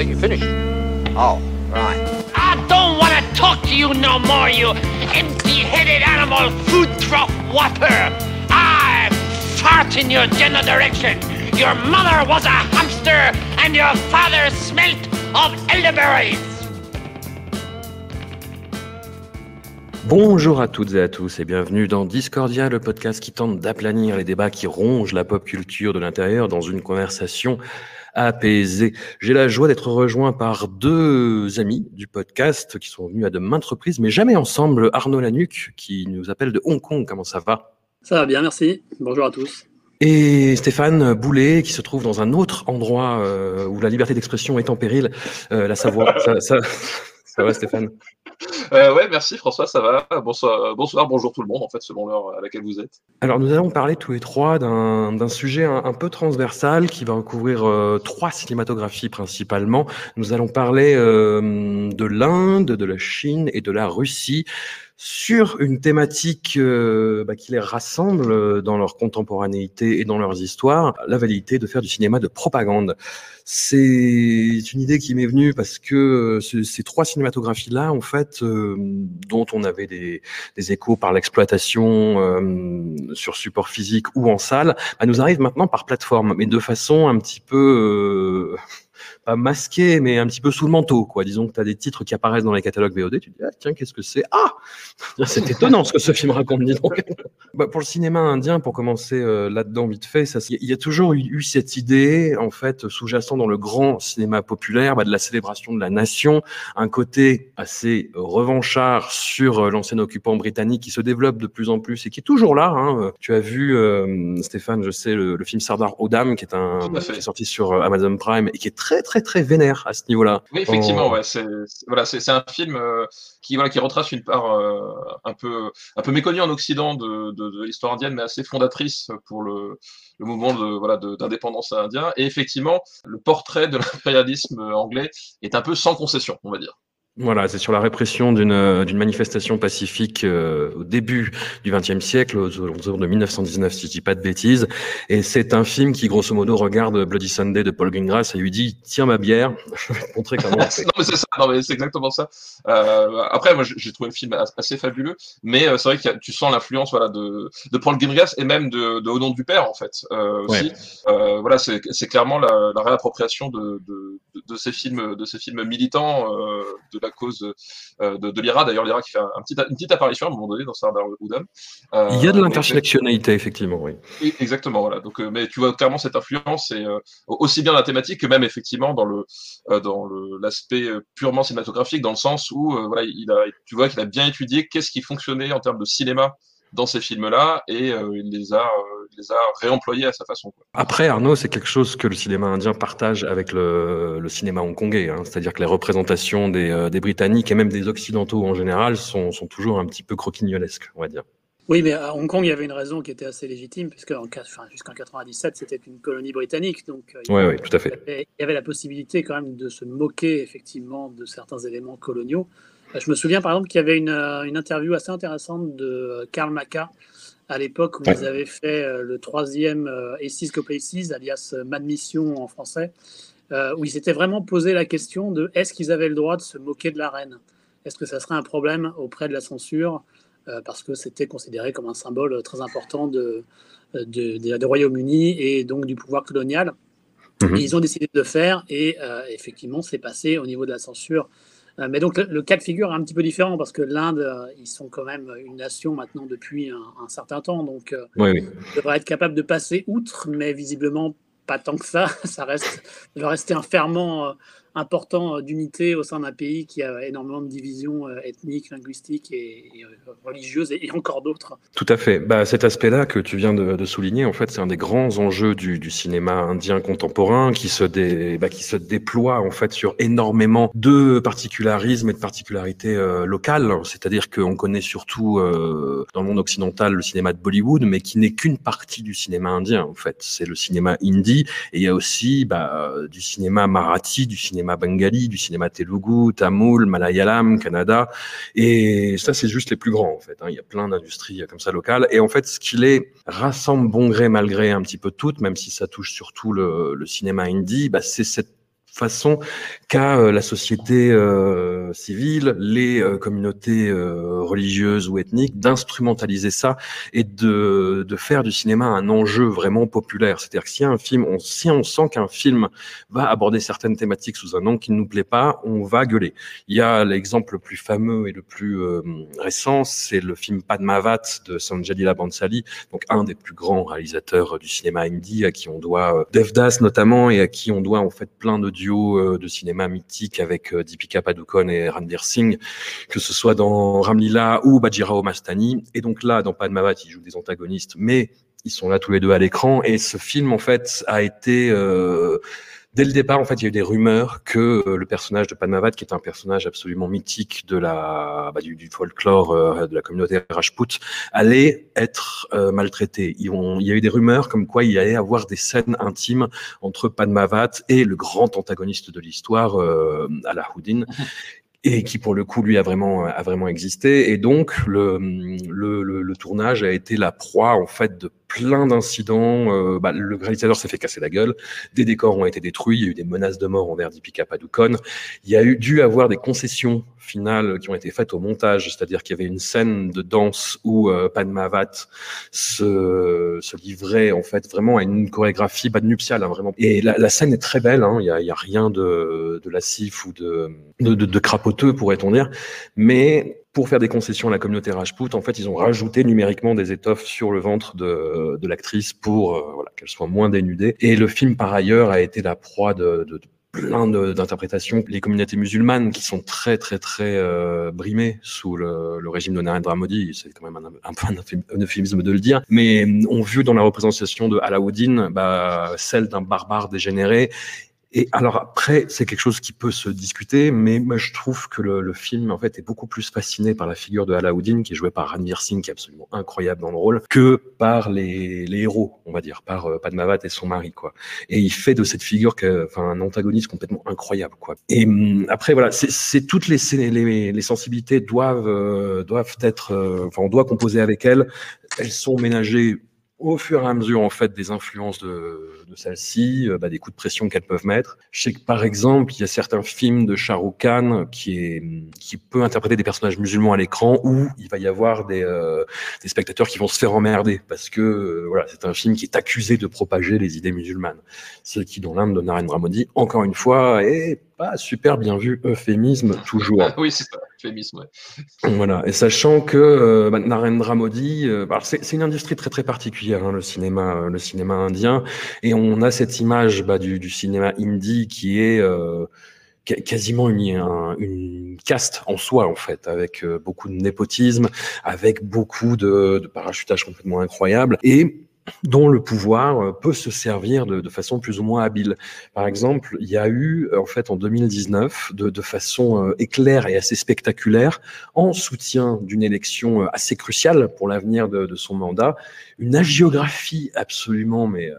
Think you finished. Oh, right. I don't want to talk to you no more, you empty-headed animal food trough whopper. I fart in your general direction. Your mother was a hamster and your father smelt of elderberries. Bonjour à toutes et à tous et bienvenue dans Discordia, le podcast qui tente d'aplanir les débats qui rongent la pop culture de l'intérieur dans une conversation apaisée. J'ai la joie d'être rejoint par deux amis du podcast qui sont venus à de maintes reprises, mais jamais ensemble. Arnaud Lanuc qui nous appelle de Hong Kong. Comment ça va? Ça va bien, merci. Bonjour à tous. Et Stéphane Boulet, qui se trouve dans un autre endroit euh, où la liberté d'expression est en péril, euh, la Savoie. ça, ça, ça va, Stéphane? euh, ouais, merci François, ça va. Bonsoir, bonsoir, bonjour tout le monde, en fait, selon l'heure à laquelle vous êtes. Alors, nous allons parler tous les trois d'un sujet un, un, peu transversal qui va recouvrir euh, trois cinématographies principalement. Nous allons parler euh, de l'Inde, de la Chine et de la Russie sur une thématique euh, bah, qui les rassemble dans leur contemporanéité et dans leurs histoires, la validité de faire du cinéma de propagande. C'est une idée qui m'est venue parce que ce, ces trois cinématographies-là, en fait, euh, dont on avait des, échos par l'exploitation euh, sur support physique ou en salle, bah, nous arrivent maintenant par plateforme, mais de façon un petit peu pas masqué, mais un petit peu sous le manteau, quoi. Disons que tu as des titres qui apparaissent dans les catalogues VOD, tu te dis, ah, tiens, qu'est-ce que c'est? Ah C'est étonnant ce que ce film raconte, dis donc. bah, pour le cinéma indien, pour commencer euh, là-dedans vite fait, il y a toujours eu, cette idée, en fait, sous-jacent dans le grand cinéma populaire, bah, de la célébration de la nation, un côté assez revanchard sur euh, l'ancien occupant britannique qui se développe de plus en plus et qui est toujours là. Hein. Tu as vu, euh, Stéphane, je sais, le, le film Sardar Odam, qui est, un, qui est sorti sur Amazon Prime et qui est très, très, très vénère à ce niveau-là. Oui, effectivement, oh. ouais, c'est voilà, c'est un film euh, qui voilà qui retrace une part euh, un peu un peu méconnue en Occident de, de, de l'histoire indienne, mais assez fondatrice pour le, le mouvement de voilà d'indépendance indien. Et effectivement, le portrait de l'impérialisme anglais est un peu sans concession, on va dire. Voilà, c'est sur la répression d'une d'une manifestation pacifique euh, au début du XXe siècle, aux alentours de 1919, si je dis pas de bêtises. Et c'est un film qui, grosso modo, regarde Bloody Sunday de Paul Greengrass et lui dit Tiens ma bière, je vais te montrer comment on fait. non, mais c'est ça, non, mais c'est exactement ça. Euh, après, moi, j'ai trouvé le film assez fabuleux, mais euh, c'est vrai que tu sens l'influence voilà, de, de Paul Greengrass et même de, de Au nom du père, en fait. Euh, aussi. Ouais. Euh, voilà, c'est clairement la, la réappropriation de, de, de, ces films, de ces films militants euh, de la cause euh, de, de l'IRA. D'ailleurs, l'IRA qui fait un petit, une petite apparition à un moment donné dans Sardar Oudam. Euh, Il y a de l'intersectionnalité, effectivement, oui. Exactement, voilà. Donc, euh, mais tu vois clairement cette influence, et aussi bien la thématique que même effectivement dans le dans l'aspect purement cinématographique, dans le sens où voilà, il a, tu vois qu'il a bien étudié qu'est-ce qui fonctionnait en termes de cinéma dans ces films-là et euh, il les a, euh, les a réemployés à sa façon. Quoi. Après, Arnaud, c'est quelque chose que le cinéma indien partage avec le, le cinéma hongkongais, hein. c'est-à-dire que les représentations des, euh, des, Britanniques et même des Occidentaux en général sont, sont toujours un petit peu croquignolesques, on va dire. Oui, mais à Hong Kong, il y avait une raison qui était assez légitime, puisque enfin, jusqu'en 97, c'était une colonie britannique. Donc, il, oui, oui, tout à fait. Il y, avait, il y avait la possibilité quand même de se moquer effectivement de certains éléments coloniaux. Je me souviens par exemple qu'il y avait une, une, interview assez intéressante de Karl Maca à l'époque où ouais. ils avaient fait euh, le troisième euh, Aces Coplaces, alias Mad Mission en français, euh, où ils s'étaient vraiment posé la question de est-ce qu'ils avaient le droit de se moquer de la reine? Est-ce que ça serait un problème auprès de la censure euh, Parce que c'était considéré comme un symbole très important de, de, de, de Royaume-Uni et donc du pouvoir colonial. Mmh. Et ils ont décidé de le faire et euh, effectivement, c'est passé au niveau de la censure euh, mais donc le, le, cas de figure est un petit peu différent parce que l'Inde, euh, ils sont quand même une nation maintenant depuis un, un certain temps, donc euh, oui, oui. ils devraient être capables de passer outre, mais visiblement pas tant que ça. Ça reste, ça va rester un ferment important euh, d'unité au sein d'un pays qui a énormément de divisions euh, ethniques, linguistiques et, euh, religieuses et, encore d'autres. Tout à fait. Bah, cet aspect-là que tu viens de, souligner, en fait, c'est un des grands enjeux du, cinéma indien contemporain qui se, dé, bah, qui se déploie en fait sur énormément de particularismes et de particularités locales. C'est-à-dire qu'on connaît surtout dans le monde occidental le cinéma de Bollywood, mais qui n'est qu'une partie du cinéma indien. En fait, c'est le cinéma hindi et il y a aussi bah, du cinéma marathi, du cinéma cinéma bengali, du cinéma telugu, tamoul, malayalam, Canada. Et ça, c'est juste les plus grands, en fait. Hein. Il y a plein d'industries comme ça locales. Et en fait, ce qui les rassemble bon gré, mal gré un petit peu toutes, même si ça touche surtout le, le cinéma indie, bah, c'est cette façon qu'a euh, la société euh, civile, les euh, communautés religieuses ou ethniques, d'instrumentaliser ça et de, de faire du cinéma un enjeu vraiment populaire. C'est-à-dire que si un film, on, si on sent qu'un film va aborder certaines thématiques sous un angle qui ne nous plaît pas, on va gueuler. Il y a l'exemple le plus fameux et le plus récent, c'est le film Padmavat de Sanjay Leela Bansali, donc un des plus grands réalisateurs du cinéma hindi, à qui on doit Devdas notamment et à qui on doit en fait plein de euh, de cinéma mythique avec euh, Deepika Padukone et Ranbir Singh, que ce soit dans Ramlila ou Bajirao Mastani. Et donc là, dans Padmavat, ils jouent des antagonistes, mais ils sont là tous les deux à l'écran. Et ce film, en fait, a été euh, Dès le départ, en fait, il y a eu des rumeurs que euh, le personnage de Padmavat, qui est un personnage absolument mythique de la, bah, du, folklore euh, de la communauté Rajput, allait être euh, maltraité. il y a eu des rumeurs comme quoi il y allait avoir des scènes intimes entre Padmavat et le grand antagoniste de l'histoire, Alahuddin. et qui pour le coup lui a vraiment a vraiment existé et donc le, le, le, le tournage a été la proie en fait de plein d'incidents. Euh, bah, le réalisateur s'est fait casser la gueule, des décors ont été détruits, il y a eu des menaces de mort envers Deepika Padukone. Il y a eu dû avoir des concessions finales qui ont été faites au montage, c'est-à-dire qu'il y avait une scène de danse où euh, Padmavat se, se livrait en fait vraiment à une chorégraphie pas nuptiale, hein, vraiment. Et la, la, scène est très belle, hein, il n'y a, y a, rien de, de lassif ou de, de, de, de crapoteux pourrait-on dire, mais pour faire des concessions à la communauté Rajput, en fait, ils ont rajouté numériquement des étoffes sur le ventre de, de l'actrice pour euh, voilà, qu'elle soit moins dénudée. Et le film, par ailleurs, a été la proie de, de, de plein d'interprétations. Les communautés musulmanes qui sont très très très euh, brimées sous le, le, régime de Narendra Modi, c'est quand même un, un peu un euphémisme de le dire, mais ont vu dans la représentation de Alaouddin bah, celle d'un barbare dégénéré et alors après, c'est quelque chose qui peut se discuter, mais moi je trouve que le, le, film en fait est beaucoup plus fasciné par la figure de Alaoudine, qui est joué par Ranveer Singh, qui est absolument incroyable dans le rôle, que par les, les héros, on va dire, par euh, Padmavat et son mari, quoi. Et il fait de cette figure enfin, un antagoniste complètement incroyable, quoi. Et hum, après, voilà, c'est toutes les, les, les sensibilités doivent euh, doivent être, euh, enfin, on doit composer avec elles. Elles sont ménagées au fur et à mesure en fait des influences de, de celle-ci, euh, bah, des coups de pression qu'elles peuvent mettre. Je sais que par exemple, il y a certains films de Shah Rukh Khan qui est qui peut interpréter des personnages musulmans à l'écran où il va y avoir des, euh, des spectateurs qui vont se faire emmerder parce que euh, voilà, c'est un film qui est accusé de propager les idées musulmanes. Ce qui dans l'Inde de Narendra Modi, encore une fois, est pas super bien vu, euphémisme toujours. oui, c'est ça, euphémisme. Voilà, et sachant que euh, bah, Narendra Modi, euh, bah, c'est une industrie très très particulière, hein, le cinéma, euh, le cinéma indien, et on a cette image bah, du, du, cinéma hindi qui est quasiment une, une, caste en soi en fait, avec beaucoup de népotisme, avec beaucoup de, de parachutage complètement incroyable, et dont le pouvoir euh, peut se servir de, façon plus ou moins habile. Par exemple, il y a eu en fait en 2019, de, de façon euh, éclair et assez spectaculaire, en soutien d'une élection euh, assez cruciale pour l'avenir de, de, son mandat, une agiographie absolument mais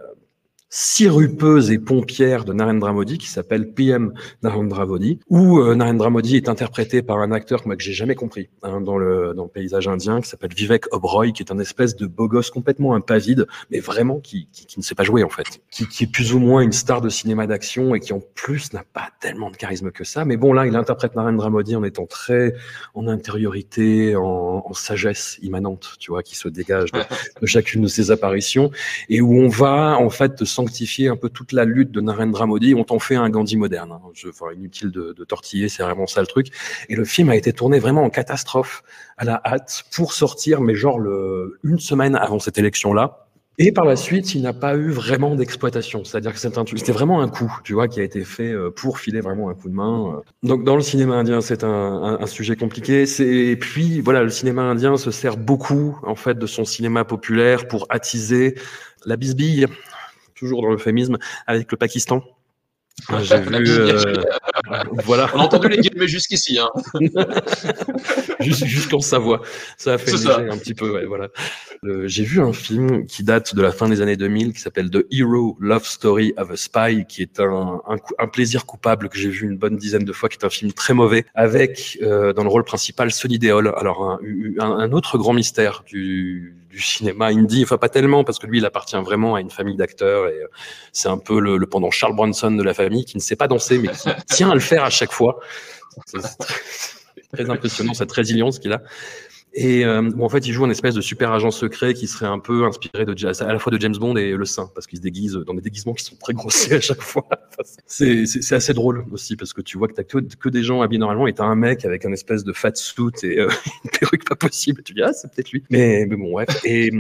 sirupeuse et pompière de Narendra Modi qui s'appelle PM Narendra Modi, où euh, Narendra Modi est interprété par un acteur moi, que j'ai jamais compris hein, dans, le, dans le paysage indien qui s'appelle Vivek Oberoi, qui est un espèce de beau gosse complètement impavide, mais vraiment qui, qui, qui, ne sait pas jouer en fait, qui, qui est plus ou moins une star de cinéma d'action et qui en plus n'a pas tellement de charisme que ça. Mais bon là, il interprète Narendra Modi en étant très en intériorité, en, en sagesse immanente, tu vois, qui se dégage de, chacune de ses apparitions et où on va en fait se sanctifier un peu toute la lutte de Narendra Modi. On t'en fait un Gandhi moderne. Hein. Je, enfin, inutile de, tortiller, c'est vraiment ça le truc. Et le film a été tourné vraiment en catastrophe, à la hâte, pour sortir, mais genre le, une semaine avant cette élection-là Et par la suite, il n'a pas eu vraiment d'exploitation. C'est-à-dire que c'était vraiment un coup, tu vois, qui a été fait euh, pour filer vraiment un coup de main. Euh. Donc, dans le cinéma indien, c'est un, un, sujet compliqué. Et puis, voilà, le cinéma indien se sert beaucoup, en fait, de son cinéma populaire pour attiser la bisbille, toujours dans l'euphémisme, avec le Pakistan. J'ai vu. Euh, voilà. On a entendu les guillemets jusqu'ici. Hein. Jusqu'en Savoie. Ça a fait un petit peu. Ouais, voilà. J'ai vu un film qui date de la fin des années 2000 qui s'appelle The Hero Love Story of a Spy, qui est un, un, plaisir coupable que j'ai vu une bonne dizaine de fois, qui est un film très mauvais, avec euh, dans le rôle principal Sonny Deol. Alors un, un autre grand mystère du, du cinéma indie, enfin pas tellement parce que lui il appartient vraiment à une famille d'acteurs et euh, c'est un peu le, pendant Charles Bronson de la famille qui ne sait pas danser mais qui tient à le faire à chaque fois. C'est très impressionnant cette résilience qu'il a. Et euh, bon, en fait, il joue un espèce de super agent secret qui serait un peu inspiré de à la fois de James Bond et Le Saint, parce qu'il se déguise dans des déguisements qui sont très grossiers à chaque fois. c'est assez drôle aussi, parce que tu vois que t'as que, que des gens habillés normalement, et t'as un mec avec un espèce de fat suit et euh, une perruque pas possible. Tu dis ah c'est peut-être lui. Mais, bon ouais. Et,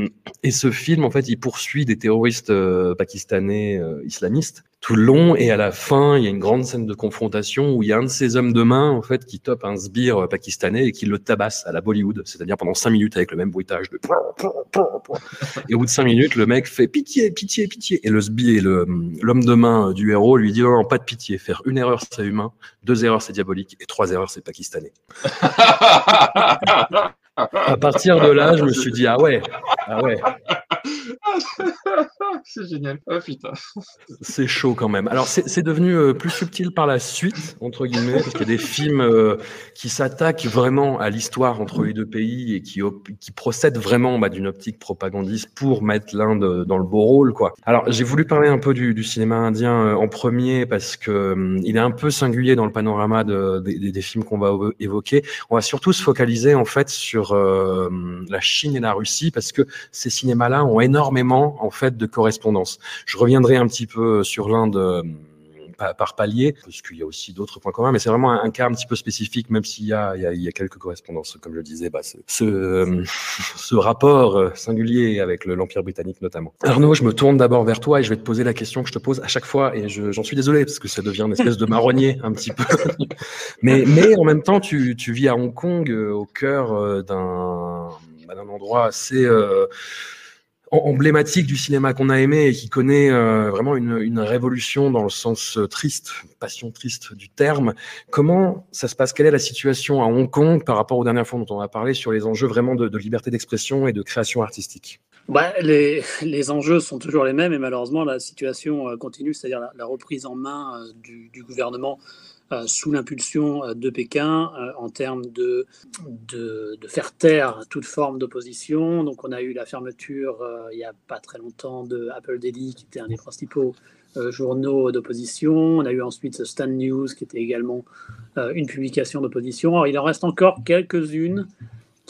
et ce film en fait, il poursuit des terroristes euh, pakistanais euh, islamistes tout le long et à la fin il y a une grande scène de confrontation où il y a un de ces hommes de main en fait qui tope un sbire pakistanais et qui le tabasse à la Bollywood. C'est-à-dire pendant cinq minutes avec le même bruitage de et au bout de cinq minutes le mec fait pitié pitié pitié. Et le sbire le l'homme de main du héros lui dit non, pas de pitié. Faire une erreur c'est humain. Deux erreurs c'est diabolique. Et trois erreurs c'est pakistanais à partir de là je me suis dit ah ouais ah ouais c'est génial. Oh putain. C'est chaud quand même. Alors c'est devenu euh, plus subtil par la suite, entre guillemets, parce qu'il y a des films euh, qui s'attaquent vraiment à l'histoire entre les deux pays et qui, qui procèdent vraiment bah, d'une optique propagandiste pour mettre l'Inde dans le beau rôle. Quoi. Alors j'ai voulu parler un peu du, cinéma indien euh, en premier parce que hum, il est un peu singulier dans le panorama de, des, films qu'on va évoquer. On va surtout se focaliser en fait sur la Chine et la Russie parce que ces cinémas-là ont énormément en fait de correspondance. Je reviendrai un petit peu sur l'Inde euh, par palier, parce qu'il y a aussi d'autres points communs, mais c'est vraiment un, cas un petit peu spécifique, même s'il y a, y, a, quelques correspondances, comme je le disais, bah, ce, ce, rapport euh, singulier avec l'Empire britannique notamment. Arnaud, je me tourne d'abord vers toi et je vais te poser la question que je te pose à chaque fois, et j'en suis désolé, parce que ça devient une espèce de marronnier un petit peu. mais, mais en même temps, tu, tu vis à Hong Kong, euh, au cœur d'un bah, d'un endroit assez emblématique du cinéma qu'on a aimé et qui connaît euh, vraiment une, révolution dans le sens euh, triste, passion triste du terme. Comment ça se passe? Quelle est la situation à Hong Kong par rapport aux dernières fois dont on a parlé sur les enjeux vraiment de, liberté d'expression et de création artistique? Bah, les, les, enjeux sont toujours les mêmes et malheureusement la situation euh, continue, c'est-à-dire la, reprise en main du, gouvernement sous l'impulsion euh, de Pékin euh, en termes de, de, faire taire toute forme d'opposition. Donc on a eu la fermeture il n'y a pas très longtemps de Apple Daily, qui était un des principaux journaux d'opposition. On a eu ensuite Stand News, qui était également une publication d'opposition. Alors il en reste encore quelques-unes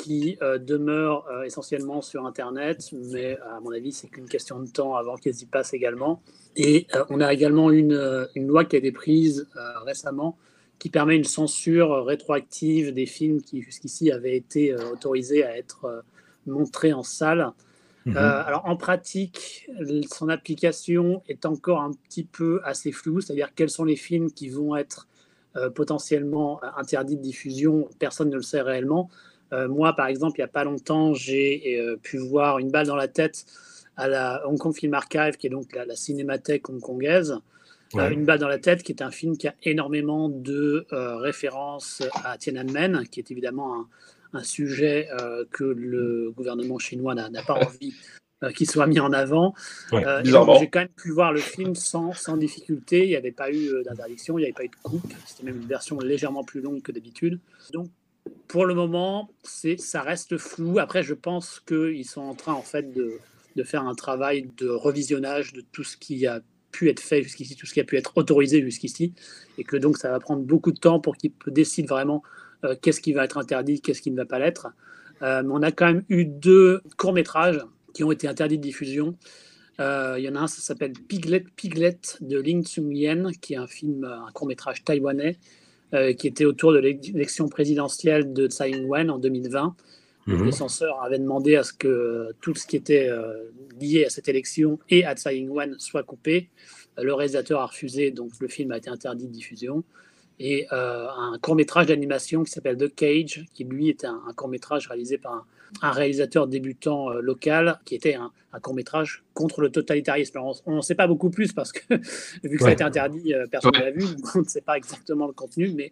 qui demeurent essentiellement sur Internet, mais à mon avis, c'est qu'une question de temps avant qu'elles y passent également. Et euh, on a également une, euh, une, loi qui a été prise euh, récemment qui permet une censure rétroactive des films qui jusqu'ici avaient été autorisés à être montrés en salle. Mhm. alors en pratique, son application est encore un petit peu assez floue, c'est-à-dire quels sont les films qui vont être potentiellement interdits de diffusion, personne ne le sait réellement. Moi, par exemple, il n'y a pas longtemps, j'ai pu voir Une balle dans la tête à la Hong Kong Film Archive, qui est donc la, cinémathèque hongkongaise. Euh, une balle dans la tête, qui est un film qui a énormément de euh, références à Tiananmen, qui est évidemment un, sujet euh, que le gouvernement chinois n'a pas envie qu'il soit mis en avant. J'ai quand même pu voir le film sans, sans difficulté. Il n'y avait pas eu d'interdiction, il n'y avait pas eu de coupe. C'était même une version légèrement plus longue que d'habitude. Donc, pour le moment, ça reste flou. Après, je pense qu'ils sont en train, en fait, de, de faire un travail de revisionnage de tout ce qui a pu être fait jusqu'ici, tout ce qui a pu être autorisé jusqu'ici, et que donc ça va prendre beaucoup de temps pour qu'ils décident vraiment euh, qu'est-ce qui va être interdit, qu'est-ce qui ne va pas l'être. Euh, mais on a quand même eu deux courts-métrages qui ont été interdits de diffusion. Euh, il y en a un, ça s'appelle Piglet, Piglet de Ling Tsung-yen, qui est un film, un court-métrage taïwanais, qui était autour de l'élection présidentielle de Tsai Ing-wen en 2020 Mhm. Les censeurs avaient demandé à ce que tout ce qui était lié à cette élection et à Tsai Ing-wen soit coupé. Le réalisateur a refusé, donc le film a été interdit de diffusion et euh, un court métrage d'animation qui s'appelle The Cage, qui lui était un, court métrage réalisé par un, réalisateur débutant euh, local, qui était un, court métrage contre le totalitarisme. on n'en sait pas beaucoup plus parce que vu que ça a été interdit, euh, personne ne l'a vu, on ne sait pas exactement le contenu, mais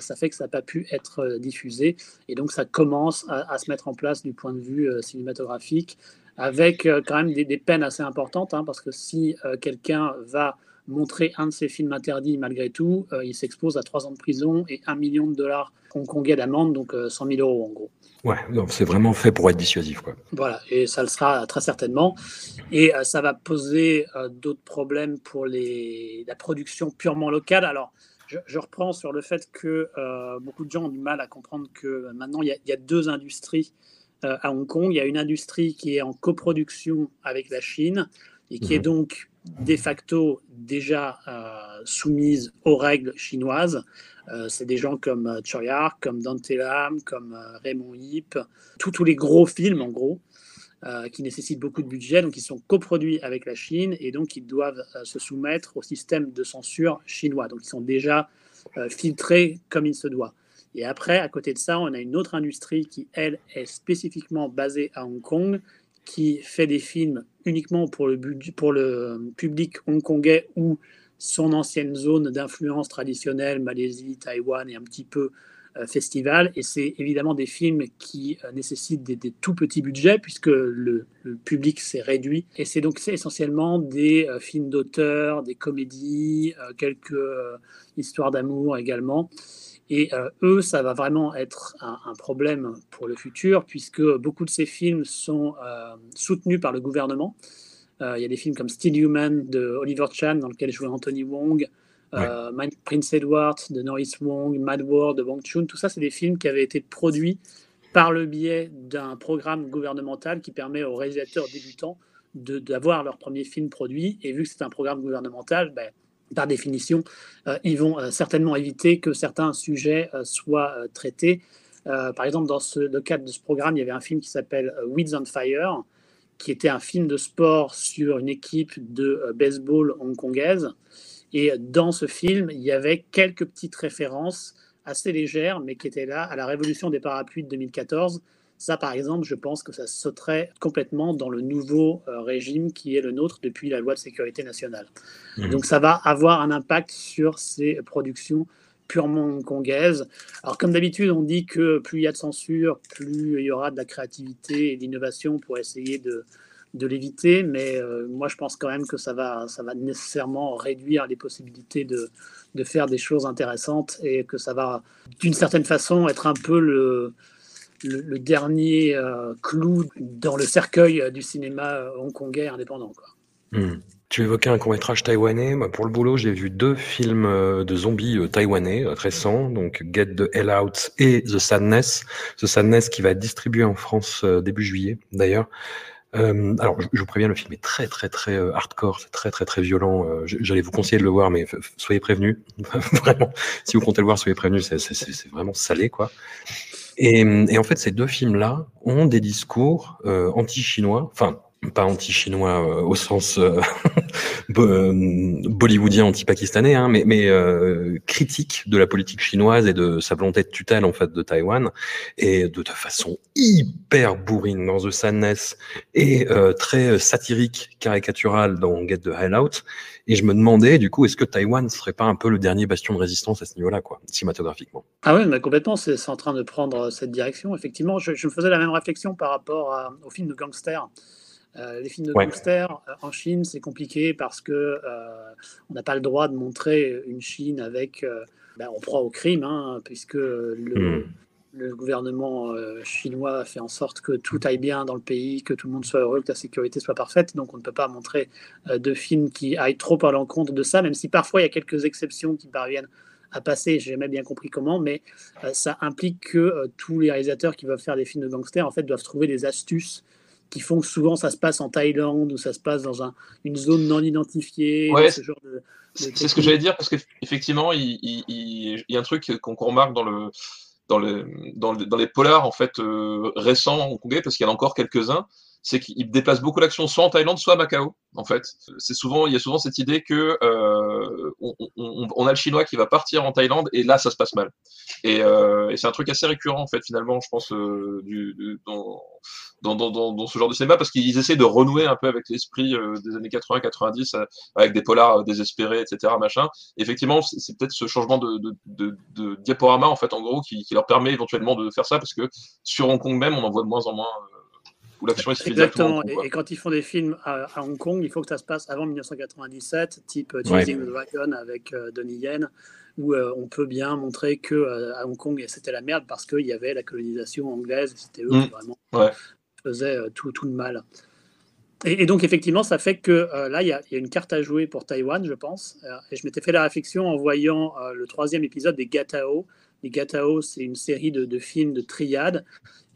ça fait que ça n'a pas pu être diffusé. Et donc ça commence à, se mettre en place du point de vue cinématographique, avec quand même des, peines assez importantes, hein, parce que si quelqu'un va montrer un de ses films interdits malgré tout, euh, il s'expose à trois ans de prison et un million de dollars hongkongais d'amende, donc 100 euh, 000 euros en gros. Ouais, c'est vraiment fait pour être dissuasif. Quoi. Voilà, et ça le sera très certainement. Et euh, ça va poser d'autres problèmes pour les, la production purement locale. Alors, je, reprends sur le fait que beaucoup de gens ont du mal à comprendre que maintenant, il y, a deux industries à Hong Kong. Il y a une industrie qui est en coproduction avec la Chine et qui est mhm. donc de facto déjà euh, soumise aux règles chinoises. Euh, c'est des gens comme euh, Choi comme Dante Lam, comme Raymond Yip, tous les gros films en gros, qui nécessitent beaucoup de budget, donc ils sont coproduits avec la Chine et donc ils doivent se soumettre au système de censure chinois. Donc ils sont déjà filtrés comme il se doit. Et après, à côté de ça, on a une autre industrie qui, elle, est spécifiquement basée à Hong Kong, qui fait des films uniquement pour le, public hongkongais ou son ancienne zone d'influence traditionnelle, Malaisie, Taïwan et un petit peu euh, festival. Et c'est évidemment des films qui euh, nécessitent des, tout petits budgets puisque le, public s'est réduit. Et c'est donc essentiellement des euh, films d'auteur, des comédies, quelques histoires d'amour également. Et euh, eux, ça va vraiment être un, problème pour le futur, puisque beaucoup de ces films sont euh, soutenus par le gouvernement. Euh, il y a des films comme Still Human de Oliver Chan, dans lequel jouait Anthony Wong, Prince Edward de Norris Wong, Mad World de Wong Chun. Tout ça, c'est des films qui avaient été produits par le biais d'un programme gouvernemental qui permet aux réalisateurs débutants d'avoir leur premier film produit. Et vu que c'est un programme gouvernemental, ben, par définition, euh, ils vont euh, certainement éviter que certains sujets euh, soient traités. par exemple, dans le cadre de ce programme, il y avait un film qui s'appelle Weeds on Fire, qui était un film de sport sur une équipe de baseball hongkongaise. Et dans ce film, il y avait quelques petites références assez légères, mais qui étaient là à la révolution des parapluies de 2014, ça, par exemple, je pense que ça sauterait complètement dans le nouveau euh, régime qui est le nôtre depuis la loi de sécurité nationale. Mmh. Donc ça va avoir un impact sur ces productions purement hongkongaises. Alors comme d'habitude, on dit que plus il y a de censure, plus il y aura de la créativité et de l'innovation pour essayer de, de l'éviter, mais euh, moi je pense quand même que ça va, ça va nécessairement réduire les possibilités de, de faire des choses intéressantes et que ça va d'une certaine façon être un peu le, le, dernier euh, clou dans le cercueil euh, du cinéma euh, hongkongais indépendant. Hmm. Tu évoquais un court-métrage taïwanais. pour le boulot, j'ai vu deux films de zombies taïwanais récents, donc Get the Hell Out et The Sadness. The Sadness qui va être distribué en France début juillet, d'ailleurs. alors, je, vous préviens, le film est très, très, très hardcore, c'est très, très, très violent. J'allais vous conseiller de le voir, mais soyez prévenus. vraiment, si vous comptez le voir, soyez prévenus, c'est vraiment salé, quoi. Et, en fait, ces deux films-là ont des discours euh, anti-chinois, enfin, pas anti-chinois euh, au sens euh, euh, bollywoodien anti-pakistanais, hein, mais, critique de la politique chinoise et de sa volonté de tutelle en fait de Taïwan, et de, façon hyper bourrine dans The Sadness et très satirique, caricaturale dans Get the Hell Out. Et je me demandais, du coup, est-ce que Taïwan serait pas un peu le dernier bastion de résistance à ce niveau-là, quoi, cinématographiquement? Ah oui, complètement, c'est en train de prendre cette direction. Effectivement, je, me faisais la même réflexion par rapport au film de gangster. Euh, les films de gangsters euh, en Chine, c'est compliqué parce que euh, on n'a pas le droit de montrer une Chine avec, ben, on proie au crime, hein, puisque le, hmm le gouvernement chinois fait en sorte que tout aille bien dans le pays, que tout le monde soit heureux, que la sécurité soit parfaite. Donc on ne peut pas montrer de films qui aillent trop à l'encontre de ça, même si parfois il y a quelques exceptions qui parviennent à passer. J'ai jamais bien compris comment, mais ça implique que tous les réalisateurs qui veulent faire des films de gangsters en fait doivent trouver des astuces qui font que souvent ça se passe en Thaïlande ou ça se passe dans une zone non identifiée. c'est ce que j'allais dire parce qu'effectivement, il, il, y a un truc qu'on remarque dans le dans les, dans, les, dans les polars en fait récents hongkongais, parce qu'il y en a encore quelques-uns, c'est qu'il déplace beaucoup l'action soit en Thaïlande, soit à Macao. En fait, c'est souvent, il y a souvent cette idée que euh, on, a le chinois qui va partir en Thaïlande et là, ça se passe mal. Et, euh, c'est un truc assez récurrent en fait, finalement, je pense, euh, dans, dans, dans, dans, ce genre de cinéma parce qu'ils essaient de renouer un peu avec l'esprit des années 80-90 euh, avec des polars désespérés, etc. Machin. effectivement, c'est peut-être ce changement de, diaporama en fait, en gros, qui, qui, leur permet éventuellement de faire ça parce que sur Hong Kong même, on en voit de moins en moins où l'action est Exactement. et, quand ils font des films à, Hong Kong, il faut que ça se passe avant 1997, type euh, Chasing the Dragon avec euh, Donnie Yen, où euh, on peut bien montrer que à Hong Kong c'était la merde parce qu'il y avait la colonisation anglaise, c'était eux qui mm. vraiment faisaient tout, tout le mal. Et, donc, effectivement, ça fait que là, il y, a une carte à jouer pour Taïwan, je pense. et je m'étais fait la réflexion en voyant le troisième épisode des Gatao, les Gatao, c'est une série de, films de triade.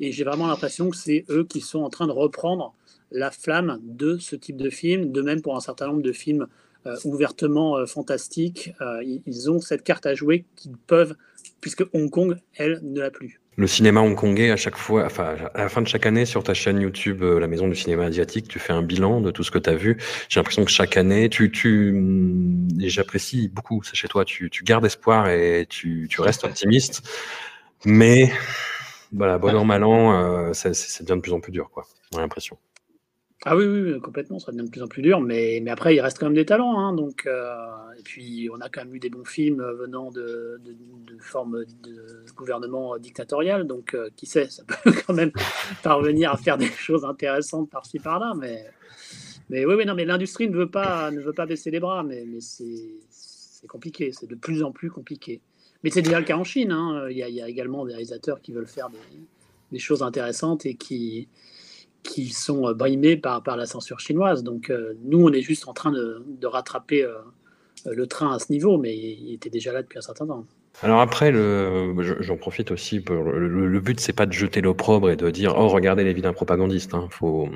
Et j'ai vraiment l'impression que c'est eux qui sont en train de reprendre la flamme de ce type de film. De même pour un certain nombre de films euh, ouvertement euh, fantastiques. Euh, ils ont cette carte à jouer qu'ils peuvent, puisque Hong Kong, elle, ne l'a plus le cinéma hongkongais à chaque fois, enfin à la fin de chaque année sur ta chaîne YouTube, euh, la Maison du cinéma asiatique, tu fais un bilan de tout ce que tu as vu. J'ai l'impression que chaque année, tu, tu et j'apprécie beaucoup ça chez toi, tu, tu gardes espoir et tu, tu restes optimiste, mais voilà, bon an mal an, euh, c'est bien de plus en plus dur, quoi. A l'impression. Ah oui, oui, complètement, ça devient de plus en plus dur, mais, mais après, il reste quand même des talents. Hein, donc, euh, et puis, on a quand même eu des bons films venant de, de, formes de gouvernement dictatorial, donc euh, qui sait, ça peut quand même parvenir à faire des choses intéressantes par-ci par-là. Mais, mais oui, oui, non, mais l'industrie ne, veut pas, ne veut pas baisser les bras, mais, mais c'est compliqué, c'est de plus en plus compliqué. Mais c'est déjà le cas en Chine, hein. il, y a, il, y a, également des réalisateurs qui veulent faire des, des choses intéressantes et qui qui sont euh, brimés par, par la censure chinoise. Donc euh, nous, on est juste en train de, de rattraper euh, le train à ce niveau, mais il était déjà là depuis un certain temps. Alors après, j'en profite aussi. Pour, le, le but, c'est pas de jeter l'opprobre et de dire oh regardez les vilains propagandistes. Hein. Faut,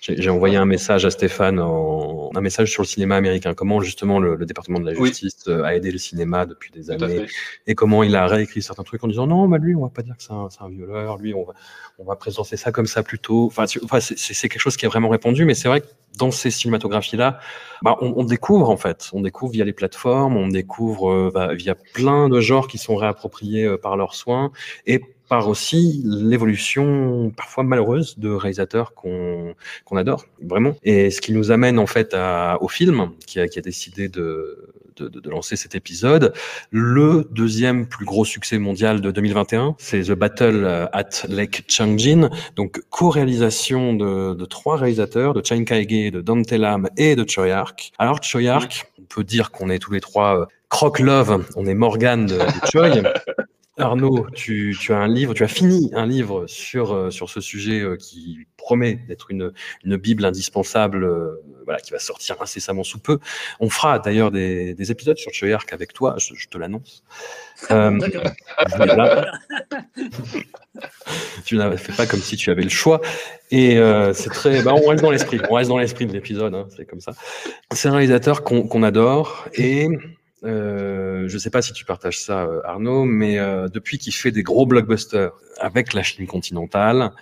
j'ai envoyé un message à Stéphane, en, un message sur le cinéma américain. Comment justement le, département de la justice a aidé le cinéma depuis des années et comment il a réécrit certains trucs en disant non, bah lui, on va pas dire que c'est un, un, violeur. Lui, on va, on va présenter ça comme ça plutôt. Enfin, c'est quelque chose qui est vraiment répandu, mais c'est vrai que dans ces cinématographies-là, bah, on, on, découvre en fait, on découvre via les plateformes, on découvre bah, via plein de genres qui sont réappropriés euh, par leurs soins. Et par aussi l'évolution parfois malheureuse de réalisateurs qu'on qu'on adore vraiment. Et ce qui nous amène en fait à, au film qui a, qui a décidé de, de, de, lancer cet épisode. Le deuxième plus gros succès mondial de 2021, c'est The Battle at Lake Changjin, donc co-réalisation de, de, trois réalisateurs, de Chain Kaige, de Dante Lam et de Choi Ark. Alors Choi Ark, on peut dire qu'on est tous les trois euh, Croc Love, on est Morgan de, de Choi. Arnaud, tu, tu, as un livre, tu as fini un livre sur, euh, sur ce sujet euh, qui promet d'être une, une bible indispensable, euh, voilà, qui va sortir incessamment sous peu. On fera d'ailleurs des, des, épisodes sur Choyark avec toi, je, je te l'annonce. Euh, tu n'as fait pas comme si tu avais le choix. Et euh, c'est très, bah, on reste dans l'esprit, on reste dans l'esprit de l'épisode, hein, c'est comme ça. C'est un réalisateur qu'on qu adore et euh, je ne sais pas si tu partages ça, euh, Arnaud, mais euh, depuis qu'il fait des gros blockbusters avec la Chine continentale,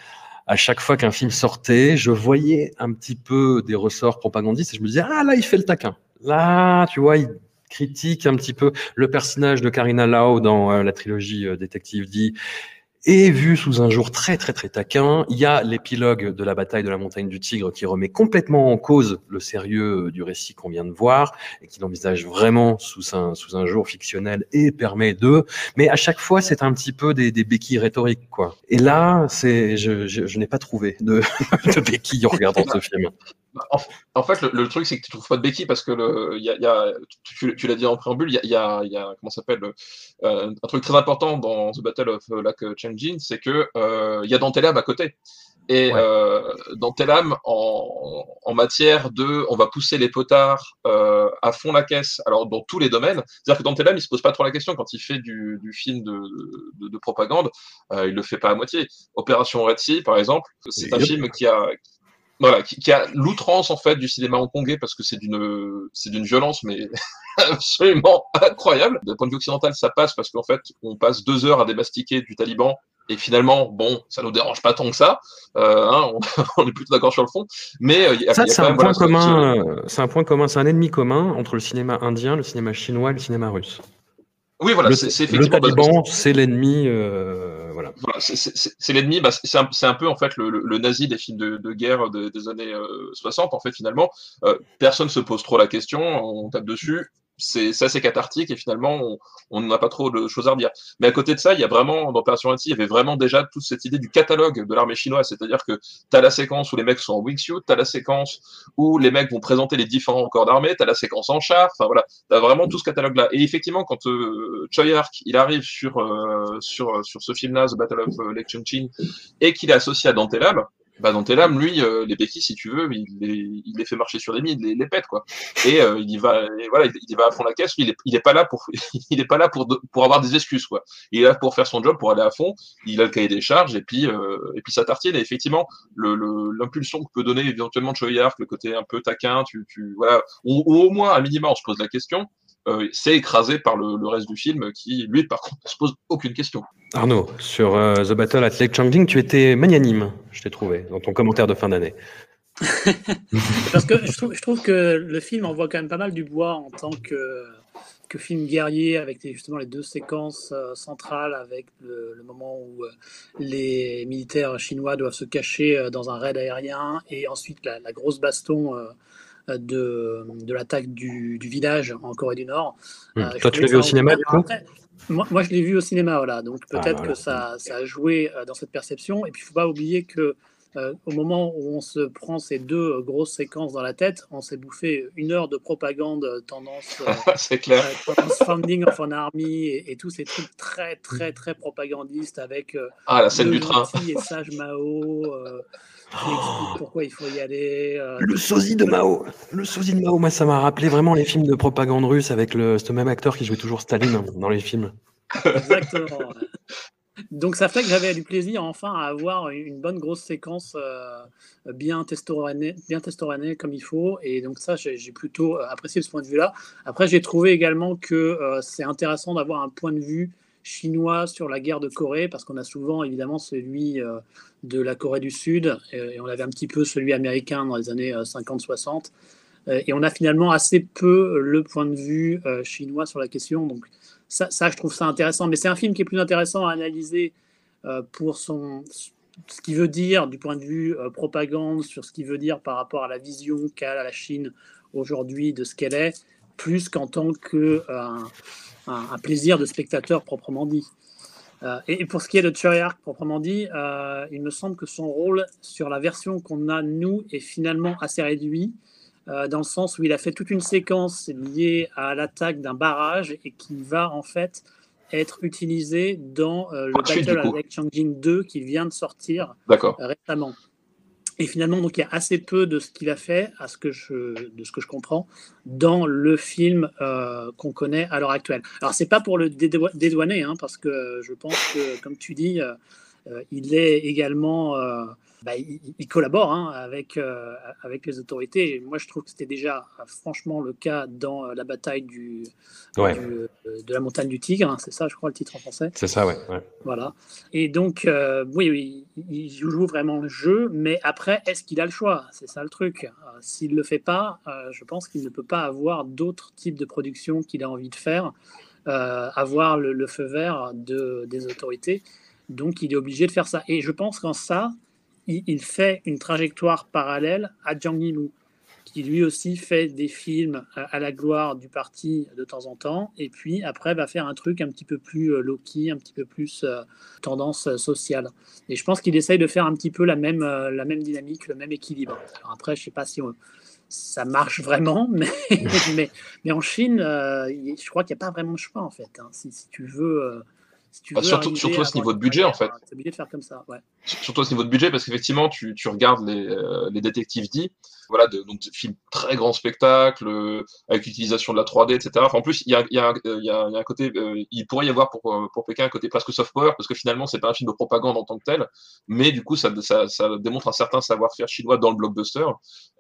à chaque fois qu'un film sortait, je voyais un petit peu des ressorts propagandistes et je me disais ah là il fait le taquin. Là, tu vois, il critique un petit peu le personnage de Karina Lau dans la trilogie Détective dit et vu sous un jour très très très taquin, il y a l'épilogue de la bataille de la montagne du Tigre qui remet complètement en cause le sérieux du récit qu'on vient de voir et qui l'envisage vraiment sous un, sous un jour fictionnel et permet de. Mais à chaque fois, c'est un petit peu des, des béquilles rhétoriques, quoi. Et là, c'est, je, je, n'ai pas trouvé de, béquilles en regardant ce film. En, fait, le, truc, c'est que tu trouves pas de béquilles parce que le, y y a, tu, l'as dit en préambule, il y a, y, a, comment s'appelle, euh, un truc très important dans The Battle of Lake C'est que euh, il y a Dantelam à côté. Et ouais. euh, Dantelam, en, en, matière de, on va pousser les potards euh, à fond la caisse, alors dans tous les domaines. C'est-à-dire que Dantelam, il se pose pas trop la question quand il fait du, du film de, de, de propagande, euh, il le fait pas à moitié. Opération Red Sea, par exemple, c'est un film qui a voilà, qui, a l'outrance en fait du cinéma hongkongais parce que c'est d'une c'est d'une violence mais absolument incroyable. D'un point de vue occidental, ça passe parce qu'en fait, on passe deux heures à démastiquer du Taliban et finalement, bon, ça nous dérange pas tant que ça. Euh, hein, on, est plutôt d'accord sur le fond. Mais euh, ça, c'est un, point commun. C'est un point commun. C'est un ennemi commun entre le cinéma indien, le cinéma chinois et le cinéma russe. Oui, voilà, c'est effectivement. Le Taliban, c'est l'ennemi. Euh, voilà. voilà c'est l'ennemi. Bah, c'est un, un, peu en fait le, le, nazi des films de, de guerre des années 60. En fait, finalement, euh, personne se pose trop la question. On tape dessus c'est assez cathartique et finalement on n'a pas trop de choses à redire. Mais à côté de ça, il y a vraiment dans Opération Anti, il y avait vraiment déjà toute cette idée du catalogue de l'armée chinoise, c'est-à-dire que tu as la séquence où les mecs sont en wingsuit, tu as la séquence où les mecs vont présenter les différents corps d'armée, tu as la séquence en char, enfin voilà, tu as vraiment tout ce catalogue là. Et effectivement quand euh, Choi Ark, il arrive sur euh, sur sur ce film là The Battle of euh, Lake Chungching et qu'il est associé à Dante Lab, bah dans Telam, lui, euh, les béquilles, si tu veux, il les, il les fait marcher sur les mines, il les, pète, quoi. Et euh, il y va, voilà, il, va à fond la caisse. il est, il est pas là pour, il est pas là pour, pour avoir des excuses, quoi. Il est là pour faire son job, pour aller à fond. Il a le cahier des charges et puis, euh, et puis ça tartine. Et effectivement, le, l'impulsion que peut donner éventuellement Choyark, le côté un peu taquin, tu, tu voilà, ou, au moins à minima, on se pose la question. Euh, c'est écrasé par le, le, reste du film qui, lui, par contre, ne se pose aucune question. Arnaud, sur euh, The Battle at Lake Changjing, tu étais magnanime, je t'ai trouvé, dans ton commentaire de fin d'année. Parce que je trouve, je trouve, que le film envoie quand même pas mal du bois en tant que, que film guerrier, avec justement les deux séquences euh, centrales, avec le, moment où les militaires chinois doivent se cacher dans un raid aérien, et ensuite la, la grosse baston de, de l'attaque du, du, village en Corée du Nord. Hmm. Euh, Toi, tu l'as vu au cinéma, moi, moi, je l'ai vu au cinéma, voilà. Donc ah, peut-être que ça, ça, a joué euh, dans cette perception. Et puis, il ne faut pas oublier que euh, au moment où on se prend ces deux grosses séquences dans la tête, on s'est bouffé une heure de propagande tendance, c'est clair, funding of an army et, tous ces trucs très très très propagandistes avec ah la scène du train et Sage Mao, Oh. pourquoi il faut y aller. Euh, le sosie de Mao. Le sosie de Mao, moi, ça m'a rappelé vraiment les films de propagande russe avec le, ce même acteur qui jouait toujours Staline dans les films. Exactement. Donc ça fait que j'avais du plaisir enfin à avoir une bonne grosse séquence euh, bien testoranée, bien testoranée comme il faut. Et donc ça, j'ai plutôt euh, apprécié ce point de vue-là. Après, j'ai trouvé également que c'est intéressant d'avoir un point de vue chinois sur la guerre de Corée, parce qu'on a souvent évidemment celui euh, de la Corée du Sud, et, on avait un petit peu celui américain dans les années 50-60, euh, euh, et on a finalement assez peu le point de vue chinois sur la question. Donc ça, je trouve ça intéressant, mais c'est un film qui est plus intéressant à analyser pour son, ce qu'il veut dire du point de vue propagande, sur ce qu'il veut dire par rapport à la vision qu'a la Chine aujourd'hui de ce qu'elle est, plus qu'en tant que un, plaisir de spectateur proprement dit. Euh, et, pour ce qui est de Ark proprement dit, euh, il me semble que son rôle sur la version qu'on a nous est finalement assez réduit, euh, dans le sens où il a fait toute une séquence liée à l'attaque d'un barrage et qui va en fait être utilisé dans le Battle avec Changjing 2 qui vient de sortir récemment. Et finalement, donc, il y a assez peu de ce qu'il a fait, à ce que je, de ce que je comprends, dans le film euh, qu'on connaît à l'heure actuelle. Alors, c'est pas pour le dédouaner, hein, parce que je pense que, comme tu dis, euh, euh, il est également bah, il, collabore hein, avec, euh, avec les autorités. moi, je trouve que c'était déjà euh, franchement le cas dans euh, la bataille du, de la montagne du Tigre. Hein, c'est ça, je crois, le titre en français. C'est ça, ouais. Voilà. Et donc, oui, oui, il joue vraiment le jeu, mais après, est-ce qu'il a le choix? C'est ça le truc. S'il ne le fait pas, je pense qu'il ne peut pas avoir d'autres types de production qu'il a envie de faire, avoir le, le, feu vert de, des autorités. Donc, il est obligé de faire ça. Et je pense qu'en ça, il, fait une trajectoire parallèle à Zhang Yimou, qui lui aussi fait des films à, la gloire du parti de temps en temps, et puis après va faire un truc un petit peu plus euh, low-key, un petit peu plus euh, tendance euh, sociale. Et je pense qu'il essaye de faire un petit peu la même, la même dynamique, le même équilibre. après, je sais pas si ça marche vraiment, mais, mais, mais, en Chine, je crois qu'il n'y a pas vraiment de choix en fait. Hein. Si, si, tu veux bah, surtout, surtout à ce niveau de budget, en fait. C'est obligé de faire comme ça, ouais. Surtout à ce niveau de budget, parce qu'effectivement, tu, tu, regardes les, euh, les détectives dits, voilà, de, donc des films très grand spectacle, euh, avec l'utilisation de la 3D, etc. En plus, il y a, un côté, euh, il pourrait y avoir pour, pour Pékin un côté presque soft power, parce que finalement, c'est pas un film de propagande en tant que tel, mais du coup, ça, ça, démontre un certain savoir-faire chinois dans le blockbuster.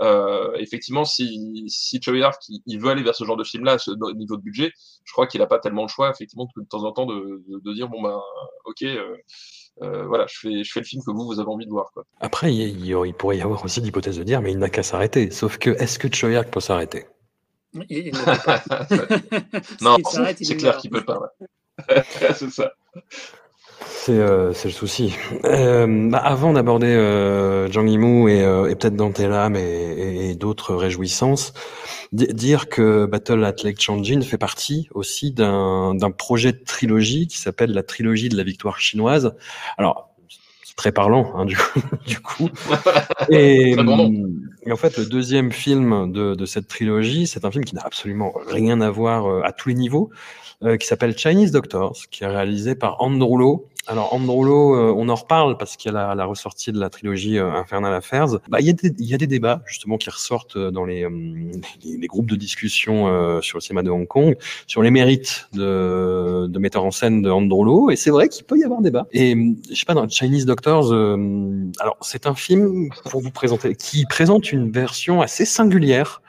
Euh, effectivement, si, si Choi il, il veut aller vers ce genre de film-là, à niveau de budget, je crois qu'il n'a pas tellement le choix, effectivement, de, temps en temps, de, de, de dire, bon, ben, ok, euh, euh, voilà, je fais, je fais le film que vous, vous avez envie de voir. Quoi. Après, il, pourrait y avoir aussi l'hypothèse de dire, mais il n'a qu'à s'arrêter. Sauf que, est-ce que Choyak peut s'arrêter? Il, il ne peut pas. Non, c'est clair qu'il peut pas. Ouais. c'est ça. C'est euh, le souci. Euh, bah, avant d'aborder euh, Zhang Yimou et, euh, et peut-être Dante et, et, et d'autres réjouissances, dire que Battle at Lake Changjin fait partie aussi d'un projet de trilogie qui s'appelle la trilogie de la victoire chinoise. Alors, très parlant, hein, du, coup, du coup. Et, et, en fait, le deuxième film de, de cette trilogie, c'est un film qui n'a absolument rien à voir euh, à tous les niveaux, euh, qui s'appelle Chinese Doctors, qui est réalisé par Andrew Lo, alors, Androlo, euh, on en reparle parce qu'il y a la, la, ressortie de la trilogie euh, Infernal Affairs. Bah, il, y a des, y a des débats, justement, qui ressortent dans les, euh, les, les groupes de discussion euh, sur le cinéma de Hong Kong, sur les mérites de, de metteur en scène de Androlo. Et c'est vrai qu'il peut y avoir débat. Et je sais pas, dans Chinese Doctors, euh, alors, c'est un film, pour vous présenter, qui présente une version assez singulière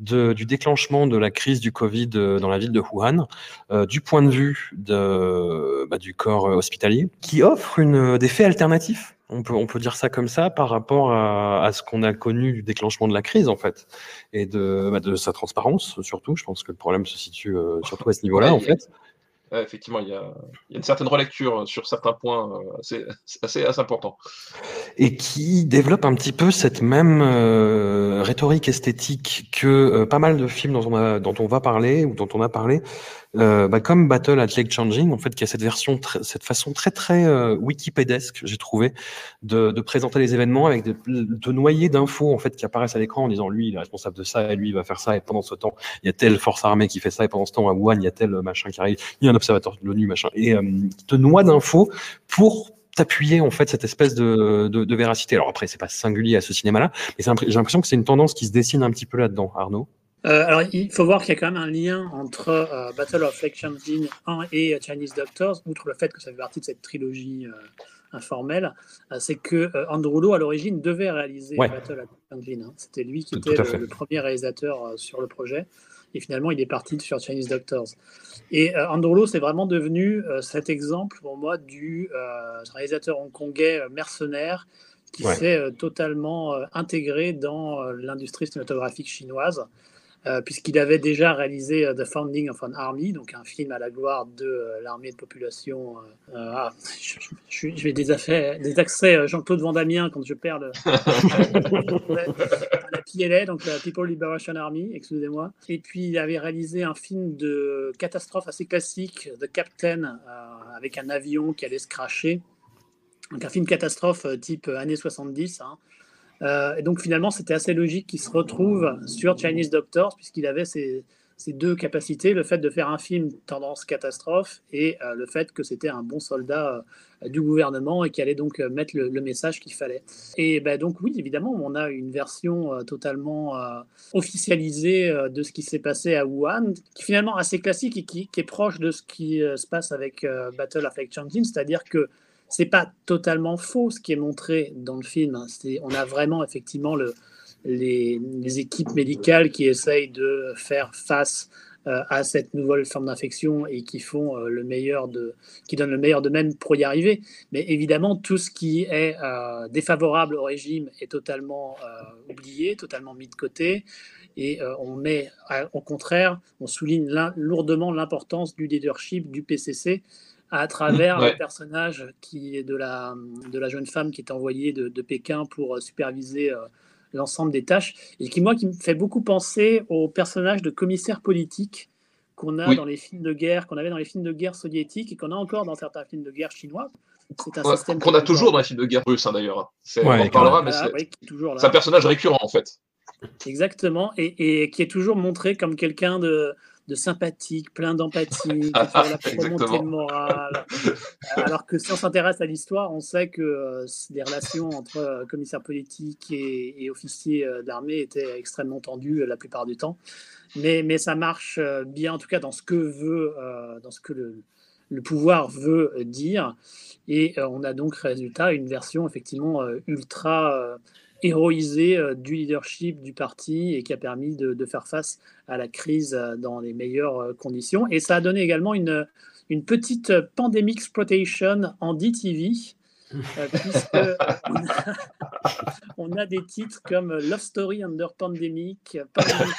de, du déclenchement de la crise du Covid dans la ville de Wuhan, euh, du point de vue de, bah, du corps hospitalier, qui offre une, des faits alternatifs. On peut, on peut dire ça comme ça par rapport à, à ce qu'on a connu du déclenchement de la crise, en fait, et de, bah, de sa transparence, surtout. Je pense que le problème se situe euh, surtout à ce niveau-là, Ouais, en fait. Effectivement, il y, a, une certaine relecture sur certains points euh, assez, assez, assez importants. et qui développe un petit peu cette même euh, rhétorique esthétique que euh, pas mal de films dont on va parler ou dont on a parlé, euh, bah, comme Battle at Lake Changing, en fait, qui a cette version, cette façon très très euh, wikipédesque, j'ai trouvé, de, de présenter les événements avec de, de noyer d'infos en fait qui apparaissent à l'écran en disant lui il est responsable de ça et lui il va faire ça et pendant ce temps il y a telle force armée qui fait ça et pendant ce temps à Wuhan il y a tel machin qui arrive, il y a un observateur de l'ONU machin et euh, te noie d'infos pour t'appuyer en fait cette espèce de, de, de véracité. Alors après, c'est pas singulier à ce cinéma-là, mais j'ai l'impression que c'est une tendance qui se dessine un petit peu là-dedans, Arnaud? Euh, alors, il faut voir qu'il y a quand même un lien entre euh, Battle of Lake Changjin 1 et euh, Chinese Doctors, outre le fait que ça fait partie de cette trilogie euh, informelle, c'est que Andrew Lo, à l'origine, devait réaliser Ouais. Battle at Lake hein. C'était lui qui était le, premier réalisateur sur le projet. Et finalement, il est parti sur Chinese Doctors. Et Andrew Lo, c'est vraiment devenu cet exemple pour moi du réalisateur hongkongais mercenaire qui s'est totalement intégré dans l'industrie cinématographique chinoise, euh, puisqu'il avait déjà réalisé euh, The Founding of an Army, donc un film à la gloire de euh, l'armée de population. ah, je, je, je, je vais des, affaires, des accès Jean-Claude Vandamien quand je perds le, la PLA, donc la People Liberation Army, excusez-moi. Et puis il avait réalisé un film de catastrophe assez classique, The Captain, avec un avion qui allait se cracher. Donc un film catastrophe type années 70. Hein. Euh, et donc finalement, c'était assez logique qu'il se retrouve sur Chinese Doctors, puisqu'il avait ces, ces, deux capacités, le fait de faire un film tendance catastrophe et euh, le fait que c'était un bon soldat euh, du gouvernement et qui allait donc mettre le, message qu'il fallait. Et ben, donc oui, évidemment, on a une version totalement officialisée de ce qui s'est passé à Wuhan, qui est finalement assez classique et qui, est proche de ce qui se passe avec Battle of Lake c'est-à-dire que c'est pas totalement faux ce qui est montré dans le film. hein. On a vraiment effectivement le, les, équipes médicales qui essayent de faire face euh, à cette nouvelle forme d'infection et qui font euh, le meilleur de, qui donnent le meilleur d'eux-mêmes pour y arriver. Mais évidemment, tout ce qui est euh, défavorable au régime est totalement oublié, totalement mis de côté. Et on met, au contraire, on souligne lourdement l'importance du leadership du PCC à travers Ouais. le personnage qui est de la, de la jeune femme qui est envoyée de, de Pékin pour euh, superviser euh, l'ensemble des tâches et qui moi qui me fait beaucoup penser au personnage de commissaire politique qu'on a Oui. dans les films de guerre qu'on avait dans les films de guerre soviétiques et qu'on a encore dans certains films de guerre chinois c'est un Ouais, système qu'on qui a toujours dans les films de guerre russes, hein, d'ailleurs. C'est- Ouais, on en parlera, mais c'est là. c'est un personnage récurrent, en fait. Exactement, et, et qui est toujours montré comme quelqu'un de, de sympathique, plein d'empathie, la montée de morale. Alors que si on s'intéresse à l'histoire, on sait que les relations entre commissaires politiques et, et officiers d'armée étaient extrêmement tendues la plupart du temps. Mais, mais ça marche bien, en tout cas dans ce que veut, dans ce que le, le pouvoir veut dire. Et on a donc résultat une version effectivement ultra héroïsé euh, du leadership du parti et qui a permis de, faire face à la crise euh, dans les meilleures euh, conditions. Et ça a donné également une, une petite pandemic exploitation en DTV. puisque on a, des titres comme Love Story Under Pandemic, Pandemic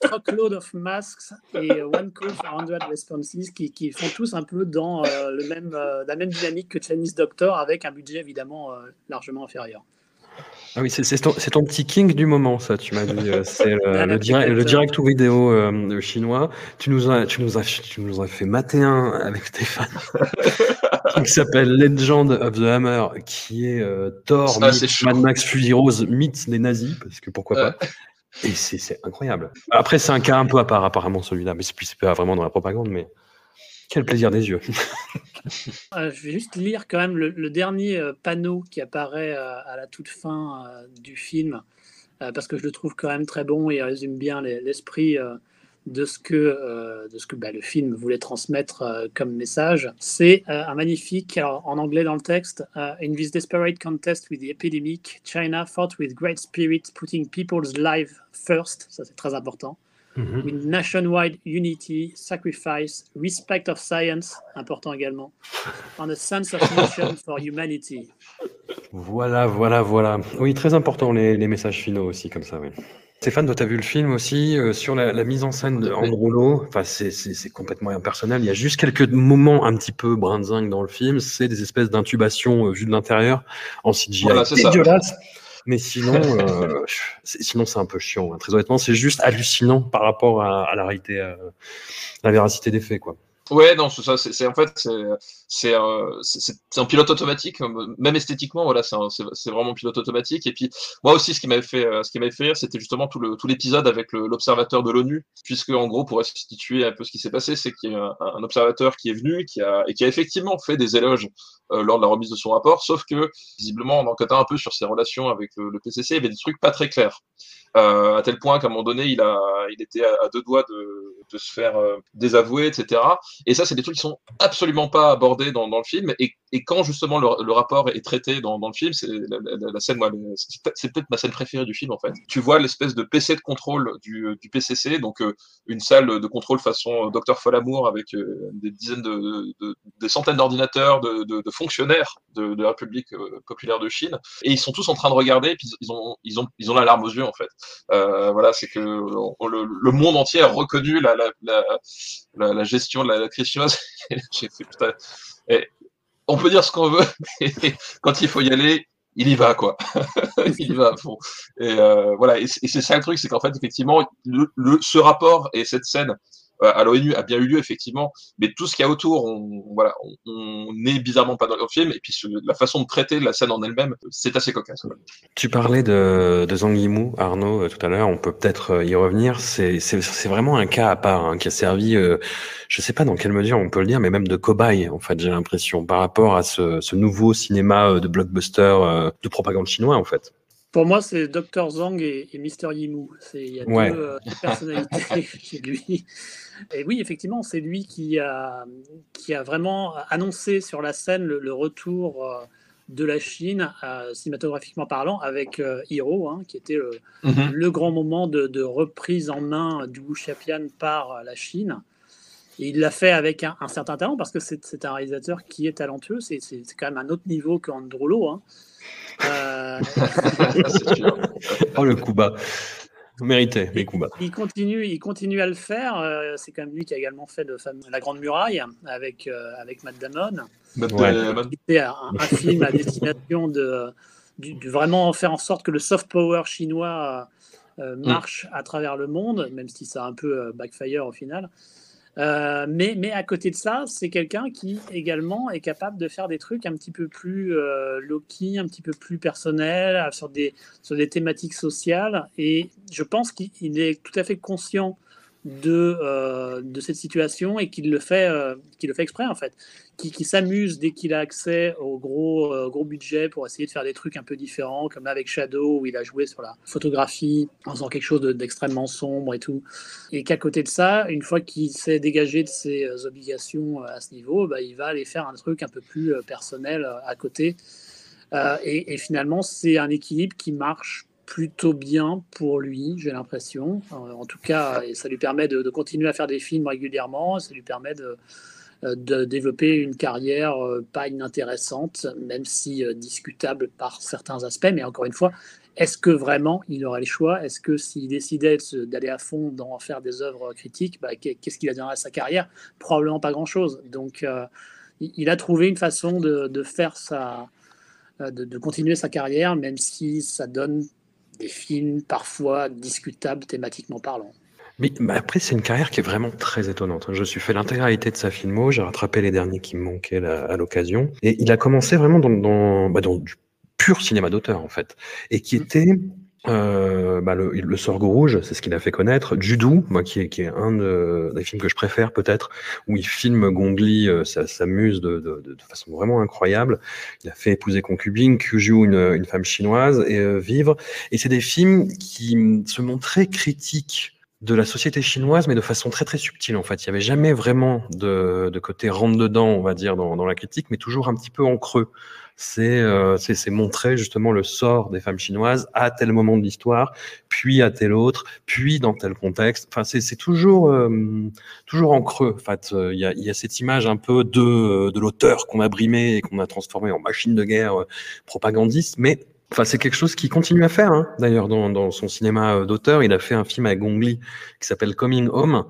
Truckload of Masks et One Call for 100 Responses qui, qui, font tous un peu dans le même, la même dynamique que Chinese Doctor avec un budget évidemment largement inférieur. Ah oui, c'est ton, ton, petit king du moment, ça, tu m'as dit. Euh, c'est le, le, direct, le direct ou vidéo euh, chinois. Tu nous, as, tu, nous as, tu nous as fait mater un avec Stéphane, qui s'appelle Legend of the Hammer, qui est euh, Thor, Mad Max Fury Rose, mythe des nazis, parce que pourquoi pas. Et c'est incroyable. Après, c'est un cas un peu à part, apparemment, celui-là, mais c'est pas vraiment dans la propagande, mais quel plaisir des yeux. Euh, je vais juste lire quand même le, dernier euh, panneau qui apparaît euh, à la toute fin du film, parce que je le trouve quand même très bon et résume bien l'esprit de ce que, de ce que bah, le film voulait transmettre comme message. C'est un magnifique, en anglais dans le texte, In this desperate contest with the epidemic, China fought with great spirit, putting people's lives first. Ça, c'est très important. Mhm. With nationwide unity, sacrifice, respect of science, important également, and a sense of mission for humanity. Voilà, voilà, voilà. Oui, très important les, les messages finaux aussi, comme ça, oui. Stéphane, toi, tu as vu le film aussi euh, sur la, la, mise en scène de Androlo. Enfin, c'est complètement impersonnel. Il y a juste quelques moments un petit peu brinzingues dans le film. C'est des espèces d'intubations euh, vues de l'intérieur en CGI voilà, dégueulasse. Mais sinon, euh, sinon c'est un peu chiant. Hein. Très honnêtement, c'est juste hallucinant par rapport à, la réalité, euh, la véracité des faits, quoi. Ouais, non, c'est ça. C'est en fait, c'est euh, un pilote automatique. Même esthétiquement, voilà, c'est vraiment un pilote automatique. Et puis, moi aussi, ce qui m'avait fait, euh, ce qui m'avait fait rire, c'était justement tout le tout l'épisode avec l'observateur de l'ONU, puisque en gros, pour situer un peu ce qui s'est passé, c'est qu'il y a un, observateur qui est venu, qui a et qui a effectivement fait des éloges euh, lors de la remise de son rapport, sauf que visiblement, en enquêtant un peu sur ses relations avec le, le PCC, il y avait des trucs pas très clairs. Euh, à tel point qu'à un moment donné, il, a, il était à, deux doigts de, se faire euh, désavouer, etc. Et ça, c'est des trucs qui sont absolument pas abordés dans, le film. Et, quand justement le, rapport est traité dans, le film, c'est la, la, la, c'est peut-être ma scène préférée du film en fait. Tu vois l'espèce de PC de contrôle du, PCC, donc euh, une salle de contrôle façon Docteur Folamour avec des dizaines de, de des centaines d'ordinateurs, de, fonctionnaires de, la République populaire de Chine, et ils sont tous en train de regarder, et puis ils ont ils ont ils ont la larme aux yeux en fait. Euh, voilà, c'est que le, monde entier a reconnu la, la, la, la gestion de la, crise chinoise. on peut dire ce qu'on veut, mais quand il faut y aller, il y va quoi. il y va à fond. Et euh, voilà, et c'est ça le truc, c'est qu'en fait effectivement, ce rapport et cette scène à l'ONU a bien eu lieu effectivement, mais tout ce qu'il y a autour, on, voilà, on n'est bizarrement pas dans le film, et puis la façon de traiter la scène en elle-même, c'est assez cocasse. Tu parlais de, de Zhang Yimou, Arnaud, euh, tout à l'heure, on peut peut-être euh, y revenir. C'est vraiment un cas à part hein, qui a servi, euh, je sais pas dans quelle mesure on peut le dire, mais même de cobaye, en fait, j'ai l'impression, par rapport à ce, ce, nouveau cinéma de blockbuster de propagande chinois, en fait. Pour moi, c'est Dr Zhang et, et Mr Yimou. Il y a deux, personnalités chez lui. Et oui, effectivement, c'est lui qui a, qui a vraiment annoncé sur la scène le, retour euh, de la Chine, euh, cinématographiquement parlant, avec euh, Hiro, hein, qui était mhm. le grand moment de, reprise en main du Wuxiapian par la Chine. Et il l'a fait avec un, certain talent, parce que c'est un réalisateur qui est talentueux. C'est quand même un autre niveau qu'Androlo. Hein. oh, le coup bas. Mérité, les Il continue, il continue à le faire. Euh, c'est quand même lui qui a également fait La Grande Muraille avec, euh, avec Matt Damon. C'était un, un, film à destination de, vraiment faire en sorte que le soft power chinois euh, mm. marche à travers le monde, même si ça a un peu backfire au final. Euh, mais, mais à côté de ça, c'est quelqu'un qui également est capable de faire des trucs un petit peu plus euh, low-key, un petit peu plus personnels, sur des, sur des thématiques sociales. Et je pense qu'il est tout à fait conscient de, de cette situation et qu'il le fait, qu'il le fait exprès en fait qui, s'amuse dès qu'il a accès au gros, euh, gros budget pour essayer de faire des trucs un peu différents, comme avec Shadow, où il a joué sur la photographie en faisant quelque chose d'extrêmement sombre et tout. Et qu'à côté de ça, une fois qu'il s'est dégagé de ses euh, obligations euh, à ce niveau, bah, il va aller faire un truc un peu plus personnel à côté. et, finalement, c'est un équilibre qui marche plutôt bien pour lui, j'ai l'impression. en tout cas, ça lui permet de, continuer à faire des films régulièrement, ça lui permet de, euh, développer une carrière euh, pas inintéressante, même si euh, discutable par certains aspects. Mais encore une fois, est-ce que vraiment il aurait le choix? Est-ce que s'il décidait d'aller à fond dans faire des œuvres critiques, bah, qu'est-ce qu'il a à sa carrière? Probablement pas grand-chose. Donc, il a trouvé une façon de, faire sa, de, continuer sa carrière, même si ça donne des films parfois discutables thématiquement parlant. Mais après, c'est une carrière qui est vraiment très étonnante. Je suis fait l'intégralité de sa filmo, j'ai rattrapé les derniers qui me manquaient à l'occasion. Et il a commencé vraiment dans, dans, bah, dans du pur cinéma d'auteur, en fait. Et qui mmh. était euh, bah le, le Sorgho Rouge, c'est ce qu'il a fait connaître. Judou, moi, qui est, qui est un des films que je préfère peut-être, où il filme Gongli, euh, ça s'amuse de, de, de, façon vraiment incroyable. Il a fait Épouser concubine, Kyuju, une, une femme chinoise, et euh, Vivre. Et c'est des films qui se montraient critiques de la société chinoise, mais de façon très très subtile en fait. Il n'y avait jamais vraiment de, de côté rentre-dedans, on va dire, dans, dans, la critique, mais toujours un petit peu en creux. C'est euh, montrer justement le sort des femmes chinoises à tel moment de l'histoire, puis à tel autre, puis dans tel contexte. Enfin, c'est toujours euh, toujours en creux. En fait, il y, a, y a cette image un peu de, de l'auteur qu'on a brimé et qu'on a transformé en machine de guerre euh, propagandiste, mais Enfin, c'est quelque chose qu'il continue à faire. Hein. D'ailleurs, dans, dans, son cinéma euh, d'auteur, il a fait un film avec Gong Li qui s'appelle Coming Home.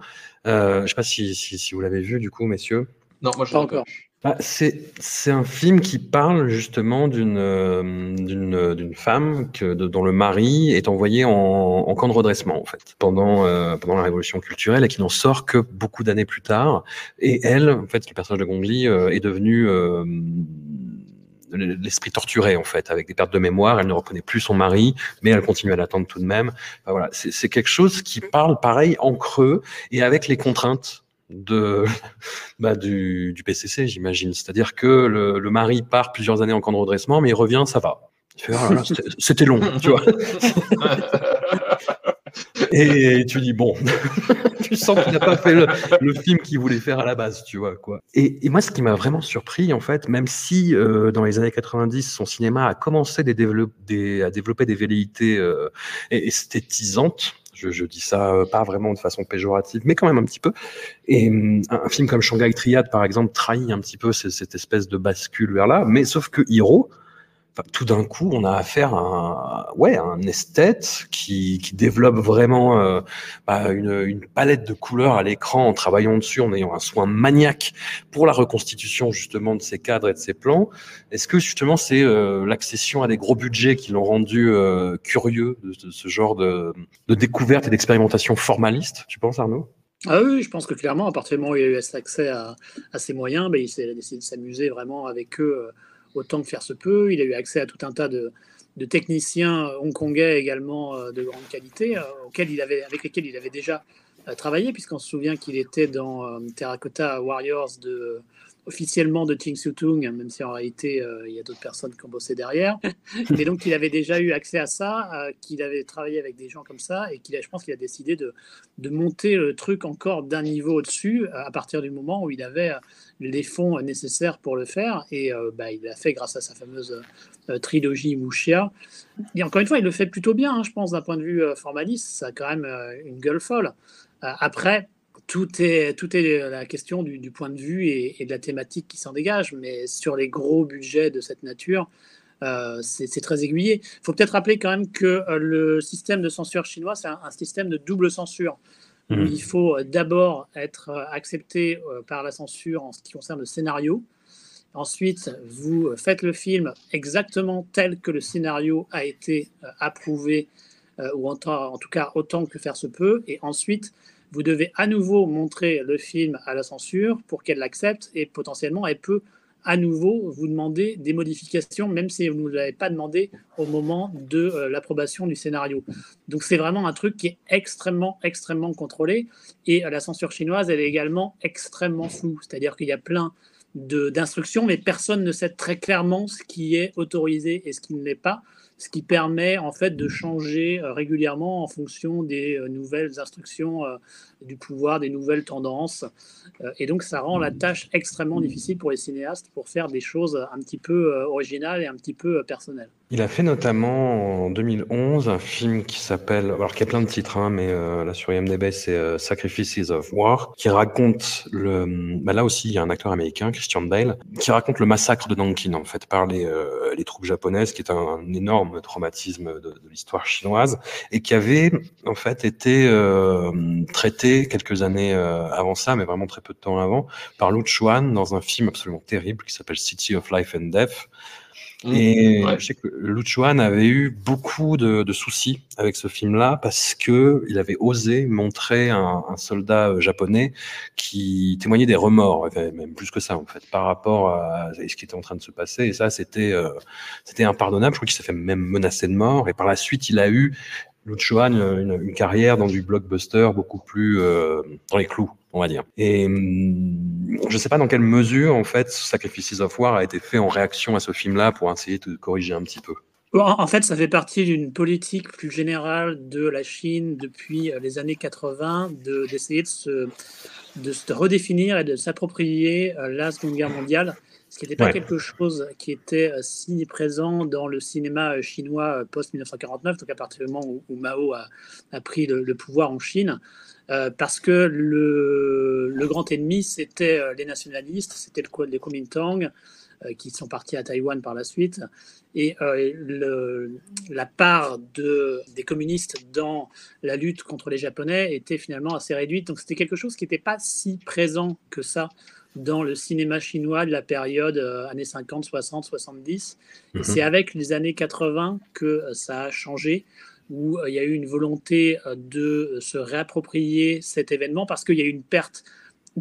Euh, je ne sais pas si, si, si vous l'avez vu, du coup, messieurs. Non, moi je pas encore. Bah, c'est un film qui parle justement d'une euh, d'une femme que, dont le mari est envoyé en, en, camp de redressement en fait pendant euh, pendant la révolution culturelle et qui n'en sort que beaucoup d'années plus tard. Et elle, en fait, le personnage de Gong Li euh, est devenu l'esprit torturé en fait, avec des pertes de mémoire. Elle ne reconnaît plus son mari, mais elle continue à l'attendre tout de même. voilà, c'est quelque chose qui parle pareil en creux et avec les contraintes de bah, du, du PCC, j'imagine. C'est-à-dire que le, le, mari part plusieurs années en camp de redressement, mais il revient, ça va. Ah, c'était long, tu vois. Et tu dis, bon, tu sens qu'il n'a pas fait le, film qu'il voulait faire à la base, tu vois, quoi. Et, et moi, ce qui m'a vraiment surpris, en fait, même si euh, dans les années 90, son cinéma a commencé des des, à développer des velléités euh, esthétisantes, je, je, dis ça euh, pas vraiment de façon péjorative, mais quand même un petit peu. Et un, un film comme Shanghai Triad, par exemple, trahit un petit peu cette, cette espèce de bascule vers là. Mais sauf que Hiro, tout d'un coup, on a affaire à un, ouais, un esthète qui, développe vraiment euh, bah, une, palette de couleurs à l'écran en travaillant dessus, en ayant un soin maniaque pour la reconstitution justement de ces cadres et de ces plans. Est-ce que justement c'est euh, l'accession à des gros budgets qui l'ont rendu euh, curieux de, ce genre de, découverte et d'expérimentation formaliste, tu penses Arnaud? Ah oui, je pense que clairement, à partir du moment où il a eu accès à, à ces moyens, bah, il a décidé de s'amuser vraiment avec eux autant que faire se peut. Il a eu accès à tout un tas de, techniciens hongkongais également euh, de grande qualité, euh, auxquels il avait, avec lesquels il avait déjà euh, travaillé, puisqu'on se souvient qu'il était dans Terracotta Warriors de, officiellement de Ting Tung, même si en réalité il y a d'autres personnes qui ont bossé derrière. Mais donc il avait déjà eu accès à ça, qu'il avait travaillé avec des gens comme ça, et qu'il a, je pense qu'il a décidé de, de monter le truc encore d'un niveau au-dessus à partir du moment où il avait les fonds nécessaires pour le faire. Et euh, bah, il l'a fait grâce à sa fameuse euh, trilogie Mouchia. Et encore une fois, il le fait plutôt bien, hein, je pense, d'un point de vue euh, formaliste. Ça a quand même une gueule folle. après, tout est, tout est la question du, point de vue et, de la thématique qui s'en dégage. Mais sur les gros budgets de cette nature, c'est très aiguillé. Il faut peut-être rappeler quand même que le système de censure chinois, c'est un, système de double censure. Mmh. Il faut euh, d'abord être euh, accepté euh, par la censure en ce qui concerne le scénario. Ensuite, vous faites le film exactement tel que le scénario a été approuvé, ou en, en, tout cas autant que faire se peut. Et ensuite, vous devez à nouveau montrer le film à la censure pour qu'elle l'accepte et potentiellement elle peut à nouveau vous demander des modifications, même si vous ne l'avez pas demandé au moment de euh, l'approbation du scénario. Donc c'est vraiment un truc qui est extrêmement, extrêmement contrôlé. Et euh, la censure chinoise, elle est également extrêmement floue. C'est-à-dire qu'il y a plein d'instructions, mais personne ne sait très clairement ce qui est autorisé et ce qui ne l'est pas ce qui permet en fait de changer euh, régulièrement en fonction des euh, nouvelles instructions euh, du pouvoir, des nouvelles tendances. et donc ça rend la tâche extrêmement difficile pour les cinéastes pour faire des choses un petit peu originales et un petit peu personnelles. Il a fait notamment en 2011 un film qui s'appelle, alors qui a plein de titres, hein, mais là sur IMDb c'est Sacrifices of War, qui raconte le, bah là aussi il y a un acteur américain, Christian Bale, qui raconte le massacre de Nankin en fait par les, les troupes japonaises, qui est un énorme traumatisme de, l'histoire chinoise et qui avait en fait été euh, traité quelques années euh, avant ça, mais vraiment très peu de temps avant, par Lu Chuan dans un film absolument terrible qui s'appelle City of Life and Death Mmh. Et je sais que Lu Chuan avait eu beaucoup de, de soucis avec ce film-là parce que il avait osé montrer un, un, soldat euh, japonais qui témoignait des remords, même plus que ça en fait, par rapport à ce qui était en train de se passer. Et ça, c'était euh, c'était impardonnable. Je crois qu'il s'est fait même menacer de mort. Et par la suite, il a eu Lu Chuan une, une, carrière dans du blockbuster beaucoup plus euh, dans les clous on va dire. Et hum, je ne sais pas dans quelle mesure, en fait, Sacrifices of War a été fait en réaction à ce film-là pour essayer de corriger un petit peu. En fait, ça fait partie d'une politique plus générale de la Chine depuis euh, les années 80 d'essayer de, se, de se redéfinir et de s'approprier euh, la Seconde Guerre mondiale, ce qui n'était pas quelque chose qui était euh, si présent dans le cinéma chinois post-1949, donc à partir du moment où, Mao a, a pris le, pouvoir en Chine. Euh, parce que le, le grand ennemi, c'était euh, les nationalistes, c'était le, les Kuomintang, euh, qui sont partis à Taïwan par la suite. Et le, la part de, des communistes dans la lutte contre les Japonais était finalement assez réduite. Donc c'était quelque chose qui n'était pas si présent que ça dans le cinéma chinois de la période années 50, 60, 70. Et c'est avec les années 80 que ça a changé où euh, il y a eu une volonté euh, de se réapproprier cet événement parce qu'il y a eu une perte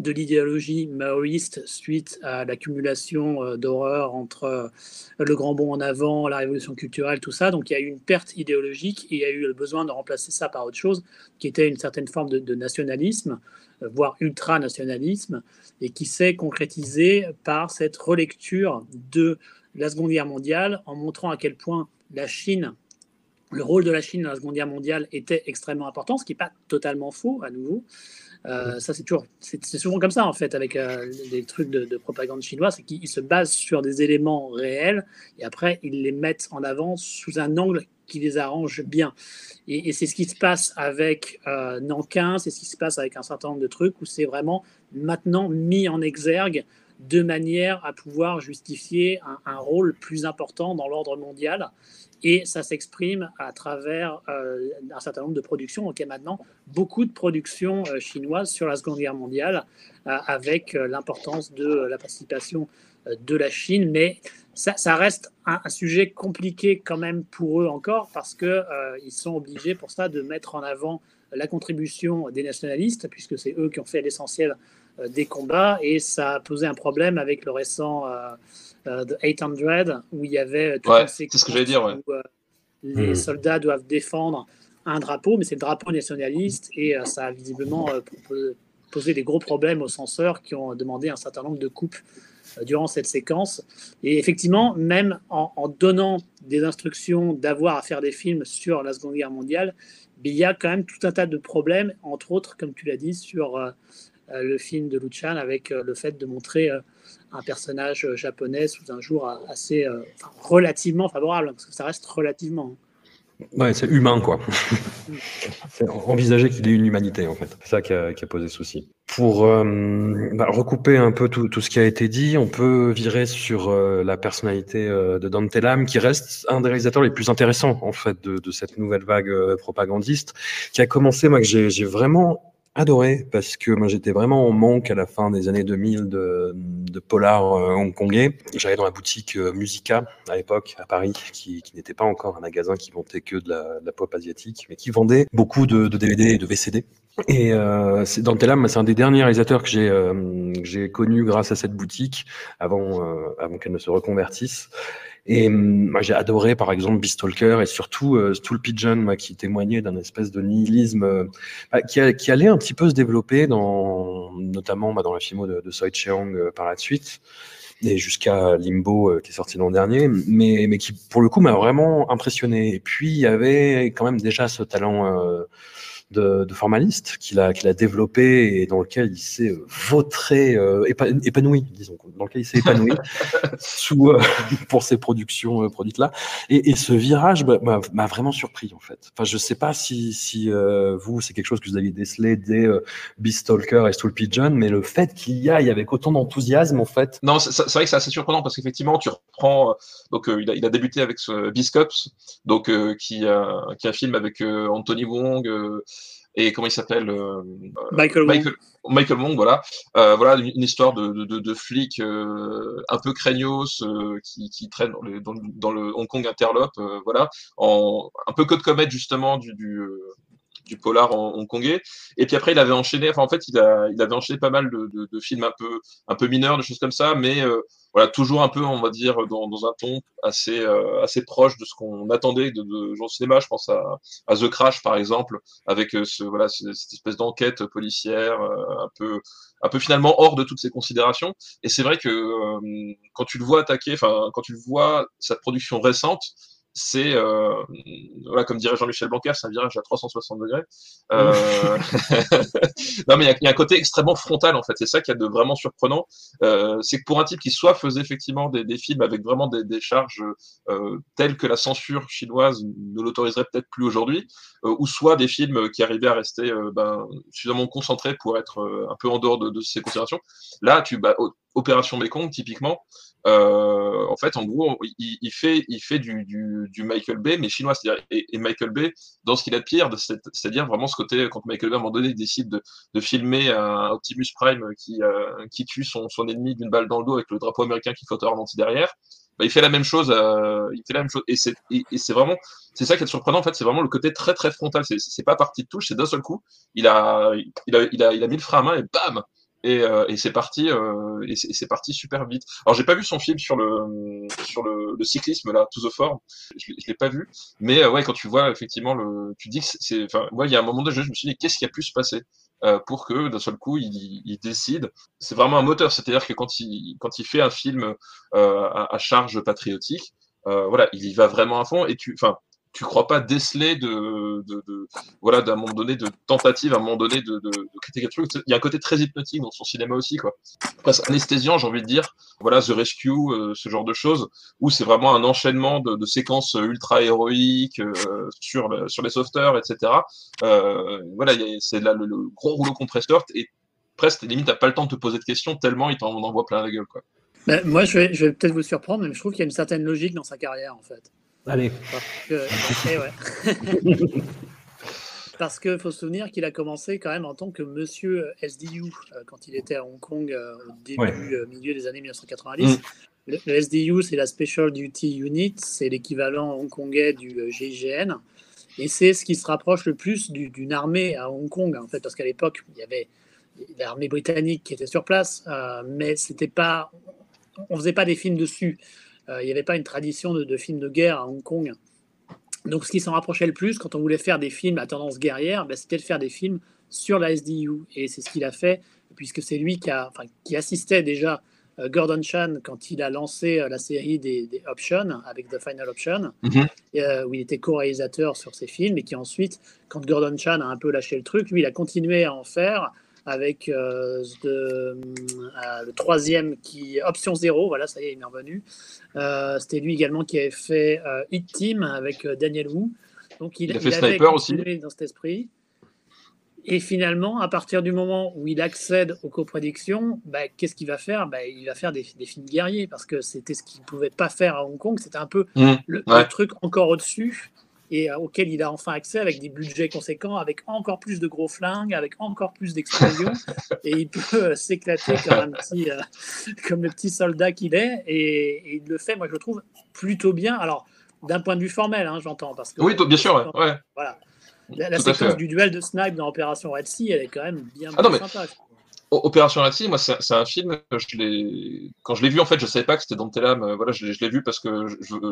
de l'idéologie maoïste suite à l'accumulation euh, d'horreurs entre le grand bond en avant, la révolution culturelle, tout ça. Donc il y a eu une perte idéologique et il y a eu le besoin de remplacer ça par autre chose qui était une certaine forme de, nationalisme, voire ultranationalisme, et qui s'est concrétisé par cette relecture de la Seconde Guerre mondiale en montrant à quel point la Chine le rôle de la Chine dans la Seconde Guerre mondiale était extrêmement important, ce qui n'est pas totalement faux à nouveau. Euh, ça, c'est toujours, c'est, souvent comme ça en fait avec euh, les trucs de, propagande chinoise, c'est qu'ils se basent sur des éléments réels et après ils les mettent en avant sous un angle qui les arrange bien. Et, c'est ce qui se passe avec euh, Nankin, c'est ce qui se passe avec un certain nombre de trucs où c'est vraiment maintenant mis en exergue de manière à pouvoir justifier un, rôle plus important dans l'ordre mondial et ça s'exprime à travers euh, un certain nombre de productions. Donc il y a maintenant beaucoup de productions euh, chinoises sur la Seconde Guerre mondiale, euh, avec l'importance de la participation de la Chine. Mais ça, reste un, sujet compliqué quand même pour eux encore, parce qu'ils sont obligés pour ça de mettre en avant la contribution des nationalistes, puisque c'est eux qui ont fait l'essentiel des combats, et ça a posé un problème avec le récent euh, de 800 où il y avait tout ouais, c'est ce que j'allais dire où euh, les hmm. soldats doivent défendre un drapeau mais c'est le drapeau nationaliste et euh, ça a visiblement posé des gros problèmes aux censeurs qui ont demandé un certain nombre de coupes durant cette séquence. Et effectivement, même en, donnant des instructions d'avoir à faire des films sur la Seconde Guerre mondiale, il y a quand même tout un tas de problèmes, entre autres, comme tu l'as dit, sur le film de Luchan, avec le fait de montrer un personnage euh, japonais sous un jour assez euh, relativement favorable, parce que ça reste relativement. Hein. Ouais, c'est humain, quoi. c'est envisager qu'il ait une humanité, en fait. C'est ça qui a, posé souci. Pour euh, bah, recouper un peu tout, ce qui a été dit, on peut virer sur la personnalité de Dante Lam, qui reste un des réalisateurs les plus intéressants, en fait, de, de cette nouvelle vague propagandiste, qui a commencé, moi, que j'ai vraiment adoré parce que moi j'étais vraiment en manque à la fin des années 2000 de, de polar euh, hongkongais. J'allais dans la boutique euh, Musica à l'époque à Paris, qui, qui n'était pas encore un magasin qui vendait que de la, de la pop asiatique, mais qui vendait beaucoup de, de DVD et de VCD. Et euh, c'est Dantelam, c'est un des derniers réalisateurs que j'ai euh, j'ai connu grâce à cette boutique avant euh, avant qu'elle ne se reconvertisse. Et hum, moi, j'ai adoré, par exemple, Beastalker et surtout euh, Stool Pigeon, moi, qui témoignait d'un espèce de nihilisme euh, bah, qui, a- qui allait un petit peu se développer, dans, notamment bah, dans la filmo de, de Soi Cheong euh, par la suite, et jusqu'à Limbo euh, qui est sorti l'an dernier, mais, mais qui, pour le coup, m'a vraiment impressionné. Et puis, il y avait quand même déjà ce talent euh, de, de formaliste qu'il a, qu'il a développé et dans lequel il s'est euh, vautré, euh, épa- épanoui, disons, dans lequel il s'est épanoui sous, euh, pour ces productions euh, produites là. Et, et ce virage bah, m'a m'a vraiment surpris en fait. Enfin, je sais pas si, si euh, vous c'est quelque chose que vous aviez décelé dès euh, Beastalker et Stool Pigeon, mais le fait qu'il y aille avec autant d'enthousiasme en fait. Non, c'est vrai que c'est assez surprenant parce qu'effectivement, tu reprends. euh, Donc, euh, il, a, il a débuté avec ce Biscops, donc euh, qui, a, qui est un film avec euh, Anthony Wong euh, et comment il s'appelle euh, Michael Wong. Michael, Michael Wong, voilà. Euh, voilà une, histoire de, de, de, de flic euh, un peu craignos euh, qui, qui traîne dans le, dans, le, dans le Hong Kong interlope, euh, voilà, en un peu code comète justement du, du, euh, du polar hongkongais. Et puis après, il avait enchaîné, enfin en fait, il, a, il avait enchaîné pas mal de, de, de films un peu, un peu mineurs, des choses comme ça, mais euh, voilà, toujours un peu, on va dire, dans, un ton assez, euh, assez proche de ce qu'on attendait de, de genre cinéma. Je pense à, The Crash, par exemple, avec euh, ce, voilà, ce- cette espèce d'enquête policière, un peu, un peu finalement hors de toutes ces considérations. Et c'est vrai que quand tu le vois attaquer, enfin, quand tu le vois, sa production récente, c'est, euh, voilà, comme dirait Jean-Michel Blanquer, c'est un virage à 360 degrés. Euh, non, mais il y a- y, a un côté extrêmement frontal, en fait. C'est ça qui est de vraiment surprenant. Euh, c'est que pour un type qui soit faisait effectivement des, des films avec vraiment des, des charges telles que la censure chinoise ne l'autoriserait peut-être plus aujourd'hui, ou soit des films qui arrivaient à rester ben, suffisamment concentrés pour être un peu en dehors de, de ces considérations. Là, tu bah, Opération Mekong, typiquement, euh, en fait, en gros, il, il fait, il fait du, Michael Bay, mais chinois. Et, Michael Bay, dans ce qu'il a de pire, c'est-à-dire vraiment ce côté, quand Michael Bay, à un moment donné, décide de, filmer un Optimus Prime qui, euh, qui tue son, ennemi d'une balle dans le dos avec le drapeau américain qui flotte ralenti derrière, bah, il fait la même chose. euh, il fait la même chose. Et c'est et, vraiment, c'est ça qui est surprenant en fait, c'est vraiment le côté très très frontal. C'est c'est pas parti de touche, c'est d'un seul coup. Il a, il a, il a, il a mis le frein à main et bam. Et, euh, et c'est parti, euh, et c'est parti super vite. Alors j'ai pas vu son film sur le sur le, le cyclisme là, To the Four, je, je l'ai pas vu, mais euh, ouais quand tu vois effectivement le, tu dis que c'est- enfin moi il y a un moment donné je me suis dit qu'est-ce qui a pu se passer euh, pour que d'un seul coup il, il décide? C'est vraiment un moteur, c'est-à-dire que quand il quand il fait un film euh, à, à charge patriotique, euh, voilà il y va vraiment à fond et tu, enfin tu crois pas déceler de, de, voilà d'un moment donné de tentative à un moment donné de, de, de critiquer le truc. Il y a un côté très hypnotique dans son cinéma aussi quoi. Anesthésiant j'ai envie de dire. Voilà The Rescue euh, ce genre de choses où c'est vraiment un enchaînement de, séquences ultra héroïques euh, sur le- sur les sauveteurs etc euh, voilà c'est là le, le gros rouleau compresseur et presque limite t'as pas le temps de te poser de questions tellement il t'en envoie plein la gueule quoi. Ben, moi, je vais, je vais peut-être vous surprendre, mais je trouve qu'il y a une certaine logique dans sa carrière, en fait. Allez. Parce que, eh ouais. Parce qu'il faut se souvenir qu'il a commencé quand même en tant que monsieur SDU euh, quand il était à Hong Kong euh, au début, Ouais. euh, milieu des années 1990. Le, le SDU, c'est la Special Duty Unit, c'est l'équivalent hongkongais du euh, GIGN. Et c'est ce qui se rapproche le plus du- d'une armée à Hong Kong, en fait, parce qu'à l'époque, il y avait l'armée britannique qui était sur place, euh, mais c'était pas, on faisait pas des films dessus. Euh, il n'y avait pas une tradition de, de films de guerre à Hong Kong. Donc, ce qui s'en rapprochait le plus quand on voulait faire des films à tendance guerrière, ben, c'était de faire des films sur la SDU. Et c'est ce qu'il a fait, puisque c'est lui qui, a, enfin, qui assistait déjà euh, Gordon Chan quand il a lancé euh, la série des, des Options avec The Final Option, Mhm. euh, où il était co-réalisateur sur ces films, et qui ensuite, quand Gordon Chan a un peu lâché le truc, lui, il a continué à en faire avec euh, de- euh, le troisième qui Option Zéro, voilà, ça y est, il est revenu. Euh, C'était lui également qui avait fait Hit Team avec Daniel Wu. Donc il, Il a fait avait Sniper aussi. dans cet esprit. Et finalement, à partir du moment où il accède aux coproductions, bah, qu'est-ce qu'il va faire? Bah, Il va faire des, des films guerriers parce que c'était ce qu'il ne pouvait pas faire à Hong Kong. C'était un peu Mmh, le, ouais. le truc encore au-dessus. Et euh, auquel il a enfin accès avec des budgets conséquents, avec encore plus de gros flingues, avec encore plus d'explosions, et il peut euh, s'éclater comme, euh, comme le petit soldat qu'il est, et, et il le fait, moi je le trouve plutôt bien. Alors, d'un point de vue formel, hein, j'entends. Parce que, Oui, bien sûr, ouais. Voilà. La, la séquence fait. du duel de Snipe dans Opération Red Sea, elle est quand même bien, Ah bien sympa. Opération Sea, moi, c'est un film, je quand je l'ai vu, en fait, je savais pas que c'était Dante Lam, euh, voilà, je, l'ai- je l'ai vu parce que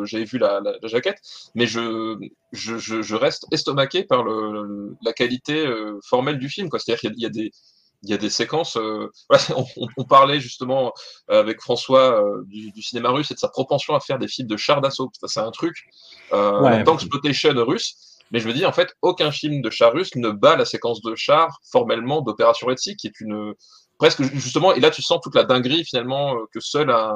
j'avais vu la, la- la jaquette, mais je, je, je, je reste estomaqué par le, la qualité euh, formelle du film. C'est-à-dire qu'il y a- il y a des, il y a des séquences. euh, voilà, on, on- parlait justement avec François euh, du, du cinéma russe et de sa propension à faire des films de chars d'assaut. Ça, C'est un truc, euh, Ouais. d'exploitation russe. Mais je me dis, en fait, aucun film de chars russe ne bat la séquence de chars formellement d'Opération Sea, qui est une presque justement. Et là, tu sens toute la dinguerie finalement euh, que seul un,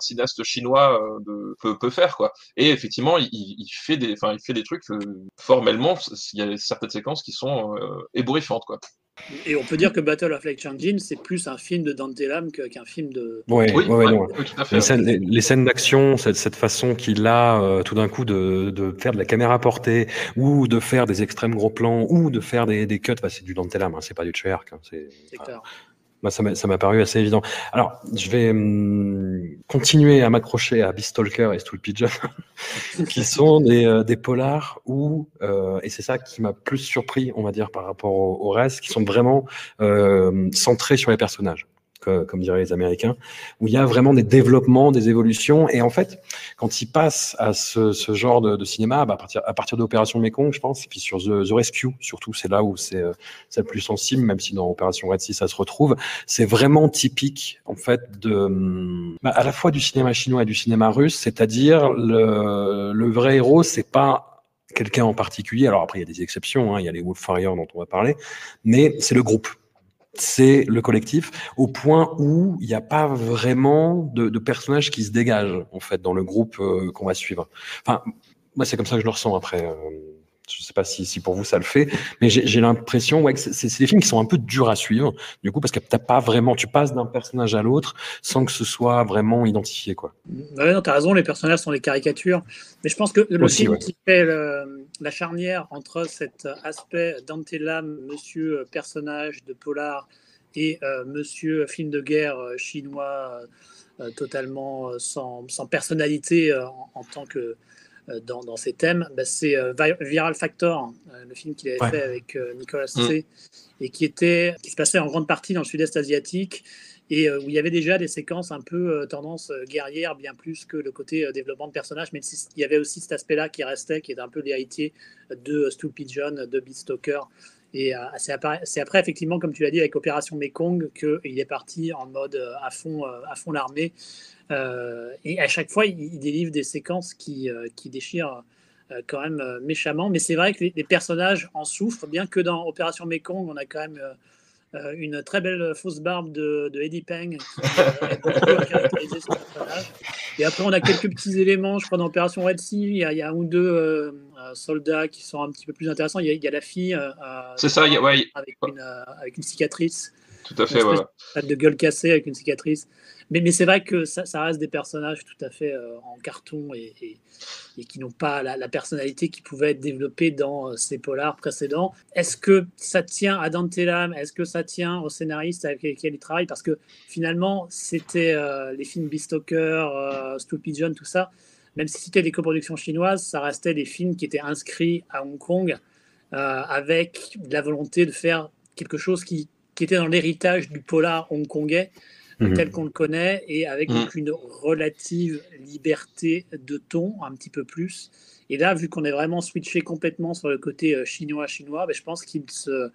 cinéaste chinois euh, peut, peut faire, quoi. Et effectivement, il, fait des, il fait des trucs euh, formellement. Il y a certaines séquences qui sont euh, ébouriffantes, quoi. Et on peut dire que Battle of Lake Changjin, c'est plus un film de Dante Lam que- qu'un film de. Ouais, Oui, ouais, ouais, ouais, non. oui, tout à fait. Les scènes, les, les scènes d'action, cette, cette façon qu'il a euh, tout d'un coup de, de faire de la caméra portée, ou de faire des extrêmes gros plans, ou de faire des, des cuts, bah, c'est du Dante Lam, hein, c'est pas du Treyarch. Hein, c'est, C'est clair. M'a ça m'a paru assez évident. Alors, je vais hum, continuer à m'accrocher à Beastalker et Stool Pigeon, qui sont des, euh, des polars où, euh, et c'est ça qui m'a plus surpris, on va dire, par rapport au, au reste, qui sont vraiment euh, centrés sur les personnages, comme diraient les Américains, où il y a vraiment des développements, des évolutions. Et en fait, quand ils passent à ce, genre de, cinéma, bah, à partir, à partir d'Opération Mekong, je pense, et puis sur The, Rescue, surtout, c'est là où c'est euh, c'est le plus sensible, même si dans Opération Red Sea, ça se retrouve c'est vraiment typique en fait de hum, bah, à la fois du cinéma chinois et du cinéma russe, c'est-à-dire le, le vrai héros, c'est pas quelqu'un en particulier. Alors après, il y a des exceptions, hein, il y a les Wolf Warriors dont on va parler, mais c'est le groupe. C'est le collectif, au point où il n'y a pas vraiment de, de personnages qui se dégagent en fait dans le groupe euh, qu'on va suivre. Enfin, moi c'est comme ça que je le ressens après. euh, je sais pas si, si pour vous ça le fait, mais j'ai l'impression ouais, que c'est des films qui sont un peu durs à suivre, du coup, parce que t'as pas vraiment, tu passes d'un personnage à l'autre sans que ce soit vraiment identifié, quoi. Ouais, non, t'as raison, les personnages sont des caricatures. Mais je pense que le Aussi, film ouais. qui fait le- la charnière entre cet aspect Dante Lam, monsieur euh, personnage de polar, et euh, monsieur film de guerre euh, chinois euh, euh, totalement euh, sans, sans personnalité euh, en, en tant que euh, dans, dans ses thèmes, bah, c'est euh, Vi- Viral Factor, euh, le film qu'il avait Ouais. fait avec euh, Nicolas Mm. C. et qui était qui se passait en grande partie dans le sud-est asiatique et euh, où il y avait déjà des séquences un peu euh, tendance euh, guerrière, bien plus que le côté euh, développement de personnages, mais il y avait aussi cet aspect-là qui restait, qui est un peu l'héritier de euh, Stu Pigeon, de Beastalker. Et euh, c'est après, effectivement, comme tu l'as dit, avec Opération Mekong, qu'il est parti en mode euh, à fond, euh, fond l'armée. Et à chaque fois, il, délivre des séquences qui, qui déchirent quand même méchamment. Mais c'est vrai que les, les personnages en souffrent, bien que dans Opération Mekong, on a quand même euh, une très belle fausse barbe de, de Eddie Peng qui euh. Et après, on a quelques petits éléments, je crois, dans Opération Red Sea, il y a, il y a un ou deux euh, soldats qui sont un petit peu plus intéressants. Il y a, il y a la fille euh, C'est ça, ouais, avec, une, avec une cicatrice tout à fait. Patte de gueule cassée avec une cicatrice. Mais, c'est vrai que ça, reste des personnages tout à fait euh, en carton et, qui n'ont pas la, personnalité qui pouvait être développée dans euh, ces polars précédents. Est-ce que ça tient à Dante Lam? Est-ce que ça tient aux scénaristes avec lesquels il travaille? Parce que finalement, c'était euh, les films Beastalker, euh, Stu Pigeon, tout ça. Même si c'était des coproductions chinoises, ça restait des films qui étaient inscrits à Hong Kong avec la volonté de faire quelque chose qui était dans l'héritage du polar hongkongais Mhm. tel qu'on le connaît et avec Mhm. une relative liberté de ton, un petit peu plus. Et là, vu qu'on est vraiment switché complètement sur le côté euh, chinois-chinois, ben, je pense qu'il se,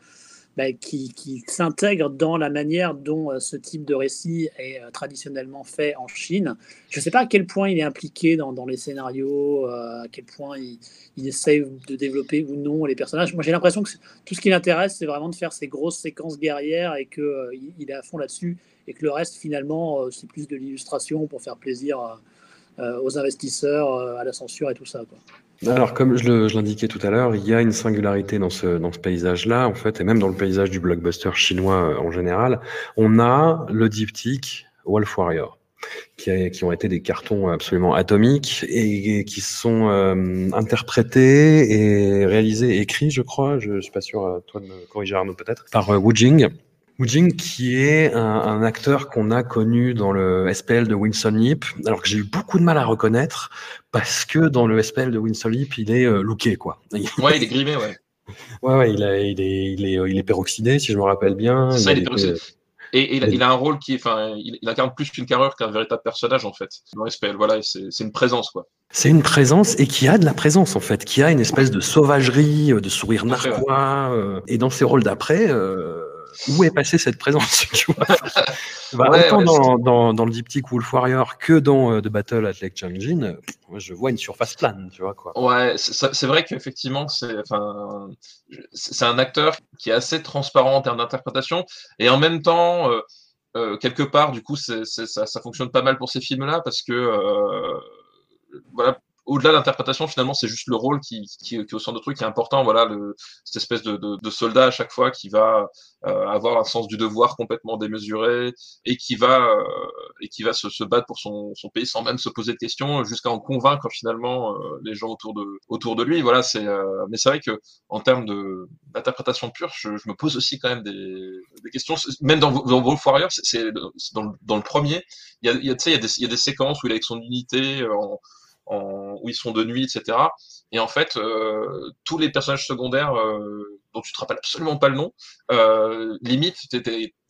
qu'il s'intègre dans la manière dont euh, ce type de récit est euh, traditionnellement fait en Chine. Je ne sais pas à quel point il est impliqué dans, dans les scénarios, euh, à quel point il, il essaye de développer ou non les personnages. Moi, j'ai l'impression que tout ce qui l'intéresse, c'est vraiment de faire ces grosses séquences guerrières et qu'il il est à fond là-dessus et que le reste, finalement, euh, c'est plus de l'illustration pour faire plaisir euh, euh, aux investisseurs, euh, à la censure et tout ça. Quoi. Alors, comme je l'indiquais tout à l'heure, il y a une singularité dans ce, dans ce paysage-là, en fait, et même dans le paysage du blockbuster chinois euh, en général. On a le diptyque Wolf Warrior. qui, qui, ont été des cartons absolument atomiques et, qui sont euh, interprétés et réalisés, écrits, je crois, je, je suis pas sûr, toi de me corriger Arnaud peut-être, par Wu Jing. Wu Jing qui est un, un acteur qu'on a connu dans le SPL de Winston Leap, alors que j'ai eu beaucoup de mal à reconnaître parce que dans le SPL de Winston Leap, il est euh, looké, quoi. Ouais, il est grimé, ouais. Ouais, ouais, il, a, il, est, il, est, il est peroxydé, si je me rappelle bien. Ça, il, il est peroxydé. Et, et il, a, un rôle qui, enfin, il, il incarne plus qu'une carrure qu'un véritable personnage en fait. Dans SPL, voilà, c'est une présence quoi. C'est une présence et qui a de la présence en fait, qui a une espèce de sauvagerie, de sourire narquois. Euh, et dans ses rôles d'après, euh, où est passée cette présence tu vois bah, ouais, Autant ouais, dans, dans, dans, le diptyque Wolf Warrior que dans euh, The Battle at Lake Changjin, je vois une surface plane, tu vois quoi. Ouais, c'est vrai qu'effectivement, c'est enfin, un acteur qui est assez transparent en termes d'interprétation et en même temps. Euh, euh, quelque part, du coup, c est, c est, ça, ça, fonctionne pas mal pour ces films-là parce que euh, voilà, au-delà de l'interprétation, finalement, c'est juste le rôle qui, qui, qui, au centre de truc qui est important. Voilà, le, cette espèce de, de, de, soldat à chaque fois qui va euh, avoir un sens du devoir complètement démesuré et qui va euh, et qui va se, se, battre pour son, son, pays sans même se poser de questions, jusqu'à en convaincre finalement euh, les gens autour de autour de lui. Voilà, c'est. Euh, mais c'est vrai que en termes d'interprétation pure, je, je, me pose aussi quand même des, des questions. Même dans, dans Wolf Warrior, c'est dans, dans, le premier, il y a, il y a, y a, des, y a des séquences où il est avec son unité en en, où ils sont de nuit, etc. Et en fait, euh, tous les personnages secondaires euh, dont tu te rappelles absolument pas le nom, euh, limite,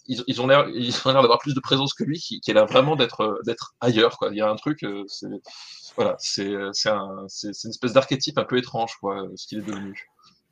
ils, ont l'air, d'avoir plus de présence que lui, qui, a l'air vraiment d'être, d'être ailleurs. Il y a un truc, c'est, voilà, c'est, c'est une espèce d'archétype un peu étrange, quoi, ce qu'il est devenu.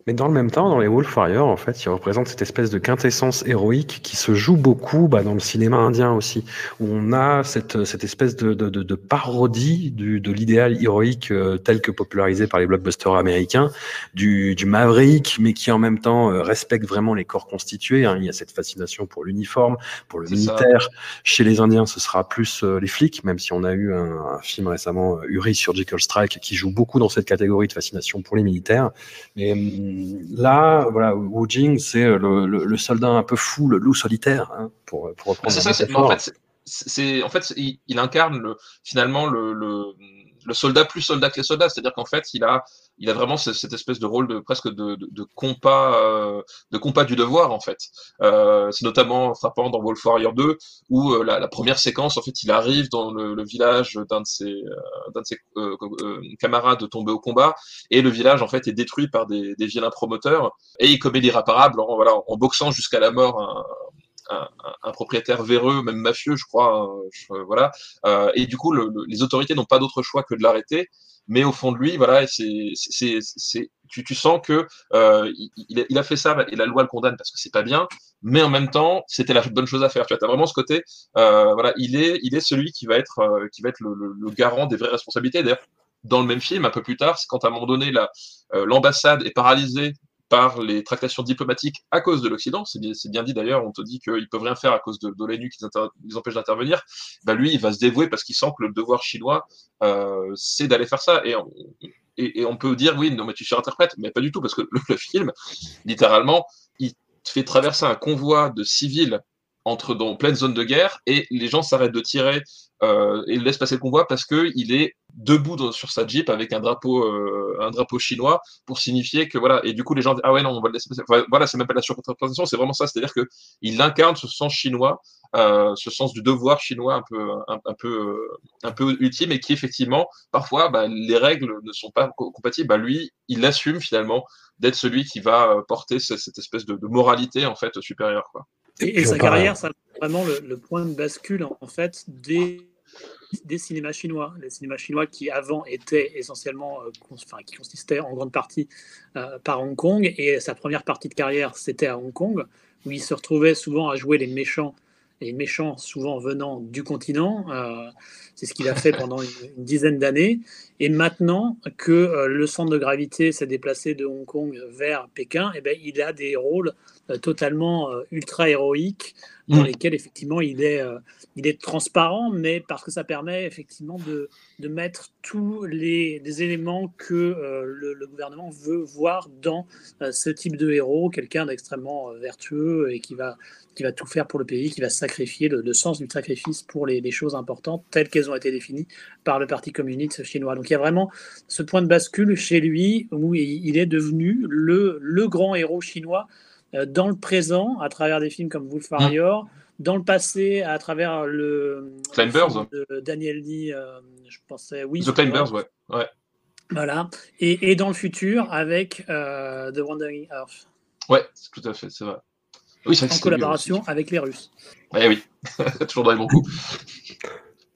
Mais dans le même temps, dans les Wolf Warriors, en fait, il représente cette espèce de quintessence héroïque qui se joue beaucoup bah, dans le cinéma indien aussi, où on a cette, cette espèce de, de, de parodie du, de l'idéal héroïque euh, tel que popularisé par les blockbusters américains, du, du maverick, mais qui en même temps euh, respecte vraiment les corps constitués. Hein. Il y a cette fascination pour l'uniforme, pour le militaire. Ça. Chez les Indiens, ce sera plus euh, les flics, même si on a eu un, un film récemment, Uri Surgical Strike, qui joue beaucoup dans cette catégorie de fascination pour les militaires. Mais hum, là, voilà, Wu Jing, c'est le, le, le, soldat un peu fou, le loup solitaire, hein, pour, pour reprendre. C'est ça, c'est, en fait, c'est, en fait, il, il incarne le, finalement le, le, le, soldat plus soldat que les soldats, c'est-à-dire qu'en fait, il a, il a vraiment cette espèce de rôle de presque de, de, de compas, euh, de compas du devoir en fait. Euh, c'est notamment frappant dans Wolf Warrior 2 où euh, la, la, première séquence, en fait, il arrive dans le, le village d'un de ses, euh, d'un de ses euh, euh, camarades tombés au combat et le village en fait est détruit par des, des vilains promoteurs et il commet l'irréparable en, voilà, en boxant jusqu'à la mort un, propriétaire véreux, même mafieux, je crois. Hein, voilà. Euh, et du coup, le, le, les autorités n'ont pas d'autre choix que de l'arrêter. Mais au fond de lui, voilà, c'est, tu, tu sens que euh, il, a fait ça et la loi le condamne parce que c'est pas bien. Mais en même temps, c'était la bonne chose à faire. Tu as vraiment ce côté. Euh, voilà, il est, il est celui qui va être, qui va être le, garant des vraies responsabilités. D'ailleurs, dans le même film, un peu plus tard, c'est quand à un moment donné, la, l'ambassade est paralysée par les tractations diplomatiques à cause de l'Occident. C'est bien, dit d'ailleurs, on te dit qu'ils peuvent rien faire à cause de, de l'ONU qui les empêche d'intervenir. Bah lui, il va se dévouer parce qu'il sent que le devoir chinois, euh, c'est d'aller faire ça. Et on, peut dire, oui, non, mais tu surinterprètes, mais pas du tout, parce que le, film, littéralement, il fait traverser un convoi de civils entre dans pleine zone de guerre et les gens s'arrêtent de tirer euh, et laissent passer le convoi parce que il est debout dans, sur sa jeep avec un drapeau euh, un drapeau chinois pour signifier que voilà et du coup les gens disent ah ouais non on va le laisser passer. Enfin, voilà c'est même pas la surreprésentation c'est vraiment ça c'est-à-dire que il incarne ce sens chinois euh, ce sens du devoir chinois un peu un, un peu un peu ultime et qui effectivement parfois bah, les règles ne sont pas compatibles. Bah, lui il assume finalement d'être celui qui va porter cette, cette espèce de, de moralité en fait supérieure quoi. Et, et sa carrière, ça vraiment le, le, point de bascule en fait des, des cinémas chinois. Les cinémas chinois qui avant étaient essentiellement, euh, enfin qui consistaient en grande partie euh, par Hong Kong. Et sa première partie de carrière, c'était à Hong Kong, où il se retrouvait souvent à jouer les méchants et méchants souvent venant du continent. Euh, c'est ce qu'il a fait pendant une, une dizaine d'années. Et maintenant que euh, le centre de gravité s'est déplacé de Hong Kong vers Pékin, eh ben, il a des rôles totalement ultra héroïques dans Mm. lesquels effectivement il est, euh, il est transparent, mais parce que ça permet effectivement de, de mettre tous les, les éléments que euh, le, le gouvernement veut voir dans euh, ce type de héros, quelqu'un d'extrêmement euh, vertueux et qui va, qui va tout faire pour le pays, qui va sacrifier, le, le sens du sacrifice pour les, les choses importantes telles qu'elles ont été définies par le Parti communiste chinois. Donc il y a vraiment ce point de bascule chez lui où il, est devenu le, le grand héros chinois euh, dans le présent, à travers des films comme Wolf Warrior, dans le passé, à travers le, Climbers. le film de Daniel Lee, euh, je pensais, oui. The Climbers, ouais. ouais. Voilà. Et, et, dans le futur, avec euh, The Wandering Earth. Ouais, tout à fait, c'est vrai. Oui, en collaboration avec les Russes. Eh oui, toujours dans les bons coups.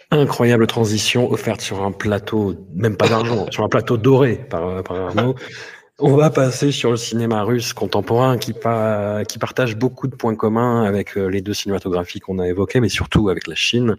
Incroyable transition offerte sur un plateau, même pas d'argent, sur un plateau doré par, par Arnaud. On va passer sur le cinéma russe contemporain qui, pa qui partage beaucoup de points communs avec euh, les deux cinématographies qu'on a évoquées, mais surtout avec la Chine.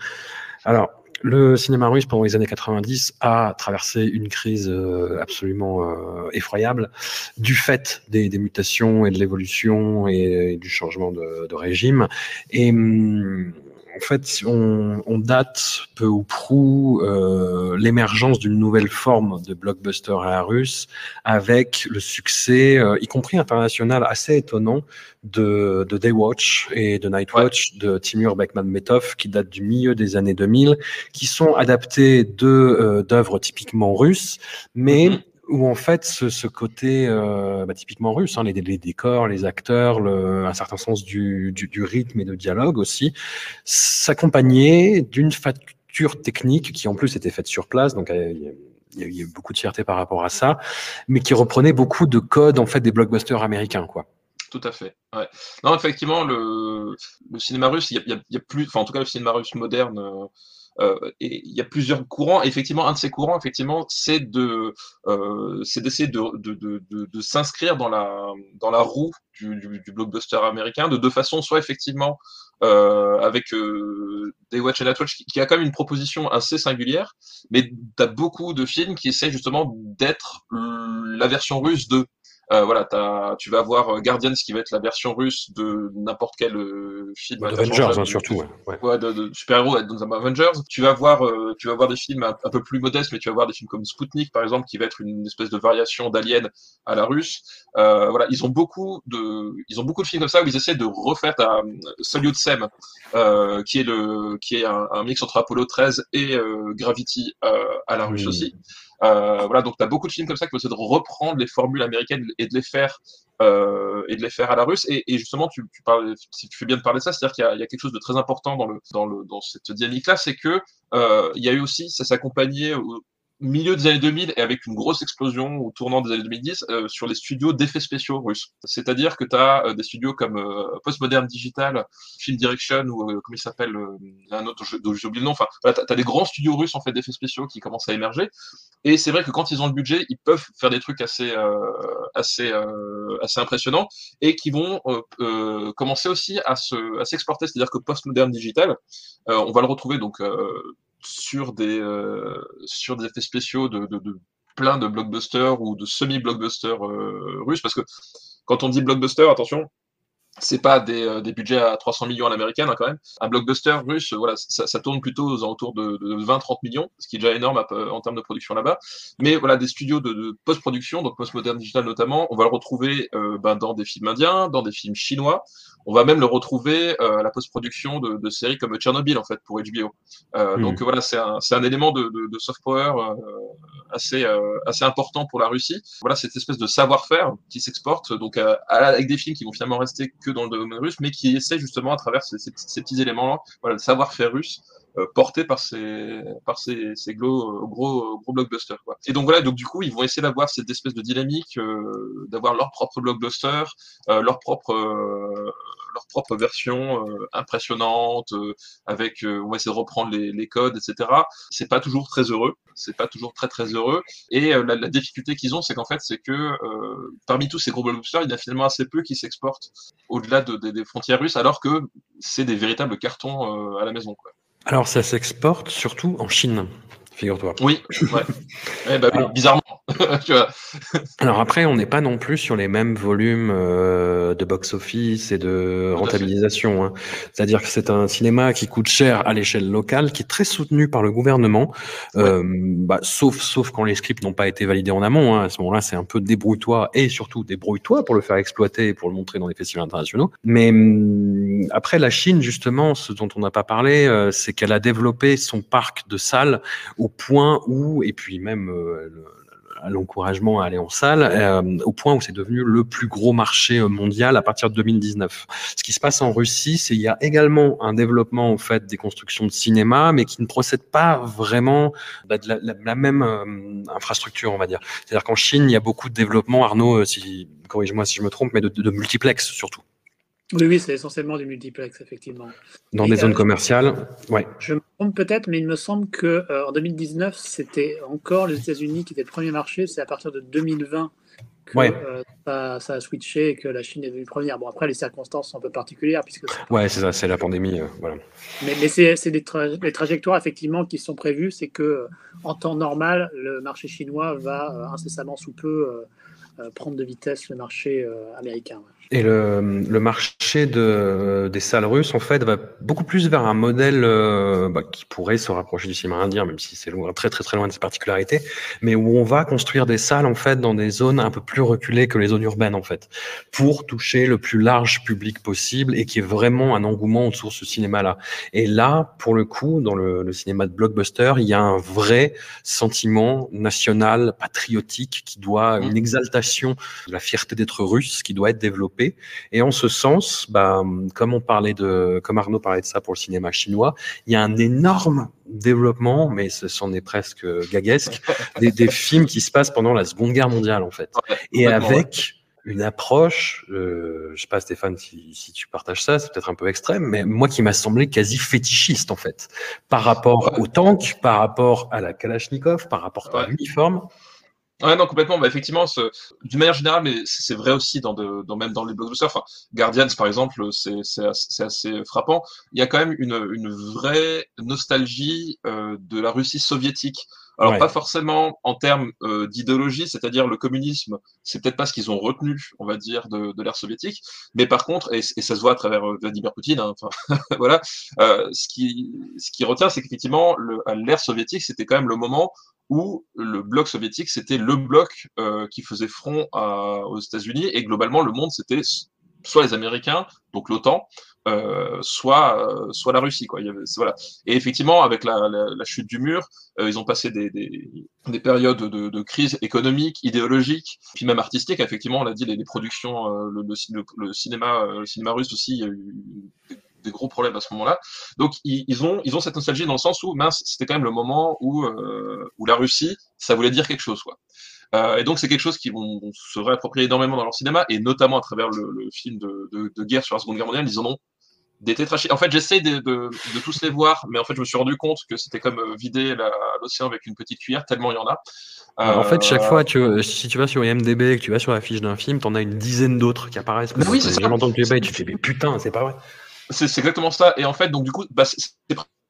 Alors, le cinéma russe pendant les années 90 a traversé une crise euh, absolument euh, effroyable du fait des, mutations et de l'évolution et, du changement de, régime. Hum, en fait, on, on, date peu ou prou euh, l'émergence d'une nouvelle forme de blockbuster à la russe, avec le succès, euh, y compris international, assez étonnant de, de Daywatch et de Nightwatch ouais. de Timur Bekmambetov, qui date du milieu des années 2000, qui sont adaptés de euh, d'œuvres typiquement russes, mais mm -hmm où en fait ce, côté euh, bah, typiquement russe, hein, les, décors, les acteurs, un certain sens du, rythme et de dialogue aussi, s'accompagnait d'une facture technique qui en plus était faite sur place, donc euh, il y, a, a beaucoup de fierté par rapport à ça, mais qui reprenait beaucoup de codes en fait des blockbusters américains, quoi. Tout à fait. Non, effectivement, le, cinéma russe, il y, y a plus, enfin en tout cas le cinéma russe moderne. Euh, euh, et il y a plusieurs courants. Effectivement, un de ces courants, effectivement, c'est de, euh, c'est d'essayer de, de, de, de, s'inscrire dans la, dans la roue du, du, du, blockbuster américain de deux façons. Soit effectivement euh, avec euh, Daywatch et Nightwatch, qui, qui a quand même une proposition assez singulière, mais tu as beaucoup de films qui essaient justement d'être la version russe de euh, voilà, as, tu vas avoir Guardians qui va être la version russe de n'importe quel euh, film. Avengers, hein, surtout. Ouais. ouais. ouais de, de super-héros dans un Avengers. Tu vas voir, euh, tu vas voir des films un, un, peu plus modestes, mais tu vas voir des films comme Sputnik, par exemple, qui va être une espèce de variation d'Alien à la russe. Euh, voilà, ils ont beaucoup de, ils ont beaucoup de films comme ça où ils essaient de refaire ta Sem, euh, qui est le, qui est un, un, mix entre Apollo 13 et Gravity à la russe aussi. Euh, voilà, donc tu as beaucoup de films comme ça qui vont essayer de reprendre les formules américaines et de les faire euh, et de les faire à la russe. Et, et justement, tu, tu, parles, si tu fais bien de parler de ça, c'est-à-dire qu'il y, y, a quelque chose de très important dans, le, dans, le, dans cette dynamique-là, c'est que euh, il y a eu aussi, ça s'accompagnait milieu des années 2000 et avec une grosse explosion au tournant des années 2010 euh, sur les studios d'effets spéciaux russes. C'est-à-dire que tu as euh, des studios comme euh, Postmodern Digital, Film Direction ou comment il s'appelle un autre dont j'ai oublié le nom. Enfin, voilà, tu as, des grands studios russes en fait d'effets spéciaux qui commencent à émerger. Et c'est vrai que quand ils ont le budget, ils peuvent faire des trucs assez assez assez impressionnants et qui vont commencer aussi à se à s'exporter. C'est-à-dire que Postmodern Digital, on va le retrouver donc sur des, euh, sur des effets spéciaux de, plein de blockbusters ou de semi-blockbusters euh, russes, parce que quand on dit blockbuster, attention, c'est pas des, euh, des, budgets à 300 millions à l'américaine hein, quand même. Un blockbuster russe, voilà, ça, ça tourne plutôt aux alentours de, de 20-30 millions, ce qui est déjà énorme en termes de production là-bas. Mais voilà, des studios de, de post-production, donc post-modern digital notamment, on va le retrouver euh, ben, dans des films indiens, dans des films chinois. On va même le retrouver euh, à la post-production de, de, séries comme Tchernobyl en fait pour HBO. Euh, mmh. Donc voilà, c'est un, un, élément de, soft power euh, assez assez important pour la Russie. Voilà cette espèce de savoir-faire qui s'exporte donc avec des films qui vont finalement rester que dans le domaine russe, mais qui essaie justement à travers ces, petits éléments-là, voilà, le savoir-faire russe. Euh, porté par ces par ces, ces gros gros gros blockbusters quoi. Et donc voilà donc du coup ils vont essayer d'avoir cette espèce de dynamique euh, d'avoir leur propre blockbuster euh, leur propre leur propre version impressionnante avec on va essayer de reprendre les, les codes etc. C'est pas toujours très heureux c'est pas toujours très très heureux et la, la, difficulté qu'ils ont c'est qu'en fait c'est que parmi tous ces gros blockbusters il y a finalement assez peu qui s'exportent au-delà de, de, des frontières russes alors que c'est des véritables cartons à la maison quoi. Alors, ça s'exporte surtout en Chine, figure-toi. Oui, ouais. eh Alors, bizarrement. Alors après, on n'est pas non plus sur les mêmes volumes euh, de box-office et de rentabilisation. Hein. C'est-à-dire que c'est un cinéma qui coûte cher à l'échelle locale, qui est très soutenu par le gouvernement, euh, bah, sauf sauf quand les scripts n'ont pas été validés en amont. Hein. À ce moment-là, c'est un peu débrouille-toi et surtout débrouille-toi pour le faire exploiter et pour le montrer dans les festivals internationaux. Mais hum, après, la Chine, justement, ce dont on n'a pas parlé, euh, c'est qu'elle a développé son parc de salles au point où, et puis même euh, l'encouragement à aller en salle, euh, au point où c'est devenu le plus gros marché euh, mondial à partir de 2019. Ce qui se passe en Russie, c'est il y a également un développement en fait des constructions de cinéma, mais qui ne procède pas vraiment bah, de la, même euh, infrastructure, on va dire. C'est-à-dire qu'en Chine, il y a beaucoup de développement, Arnaud, si corrige-moi si je me trompe, mais de, de multiplex surtout. Oui, oui, c'est essentiellement du multiplex, effectivement. Dans des zones commerciales, ouais. Je me trompe peut-être, mais il me semble que euh, en 2019, c'était encore les États-Unis qui étaient le premier marché. C'est à partir de 2020 que euh, ça, a switché et que la Chine est devenue première. Bon, après, les circonstances sont un peu particulières. Puisque ouais, c'est ça, c'est la pandémie. Euh, voilà. Mais, mais c'est des les trajectoires, effectivement, qui sont prévues. C'est que en temps normal, le marché chinois va incessamment sous peu prendre de vitesse le marché américain. Et le, le, marché de, des salles russes, en fait, va beaucoup plus vers un modèle euh, bah, qui pourrait se rapprocher du cinéma indien, même si c'est loin, très très très loin de ses particularités, mais où on va construire des salles, en fait, dans des zones un peu plus reculées que les zones urbaines, en fait, pour toucher le plus large public possible et qui est vraiment un engouement autour de ce cinéma-là. Et là, pour le coup, dans le, le, cinéma de blockbuster, il y a un vrai sentiment national, patriotique, qui doit, une exaltation de la fierté d'être russe, qui doit être développée et en ce sens, bah, comme on parlait de, comme Arnaud parlait de ça pour le cinéma chinois, il y a un énorme développement, mais ce sont est presque gaguesque, des, films qui se passent pendant la Seconde Guerre mondiale en fait, et avec une approche, euh, je sais pas Stéphane si, si tu partages ça, c'est peut-être un peu extrême, mais moi qui m'a semblé quasi fétichiste en fait, par rapport au tank, par rapport à la Kalachnikov, par rapport à l'uniforme. Ouais, non, complètement. Bah, effectivement, d'une manière générale, mais c'est vrai aussi dans, de, dans même dans les blockbusters. Enfin, Guardians, par exemple, c'est assez, assez, frappant. Il y a quand même une, une vraie nostalgie euh, de la Russie soviétique. Alors pas forcément en termes euh, d'idéologie, c'est-à-dire le communisme, c'est peut-être pas ce qu'ils ont retenu, on va dire, de, de l'ère soviétique, mais par contre, et, et, ça se voit à travers euh, Vladimir Poutine, hein, enfin, voilà, euh, ce qui ce qui retient, c'est qu'effectivement, l'ère soviétique, c'était quand même le moment où le bloc soviétique, c'était le bloc euh, qui faisait front aux États-Unis, et globalement, le monde, c'était soit les Américains, donc l'OTAN, euh, soit, euh, soit la Russie. Quoi. Et effectivement, avec la, chute du mur, ils ont passé des, des, des périodes de, crise économique, idéologique, puis même artistique. Effectivement, on l'a dit, les, productions, le, cinéma, le cinéma russe aussi, il y a eu des gros problèmes à ce moment-là. Donc ils, ils, ont ils ont cette nostalgie dans le sens où mince, c'était quand même le moment où où la Russie, ça voulait dire quelque chose quoi. Euh, et donc c'est quelque chose qui vont, se réapproprier énormément dans leur cinéma, et notamment à travers le, le film de, de, de, guerre sur la Seconde Guerre mondiale, ils en ont des tétrachis. En fait, j'essaie de, de, de, tous les voir, mais en fait, je me suis rendu compte que c'était comme euh, vider l'océan avec une petite cuillère, tellement il y en a. Euh... En fait, chaque fois, tu, si tu vas sur IMDB et que tu vas sur la fiche d'un film, t'en as une dizaine d'autres qui apparaissent. oui, c'est ça. entendu et tu fais, mais putain, c'est pas vrai. C'est exactement ça. Et en fait, donc du coup, bah, c'est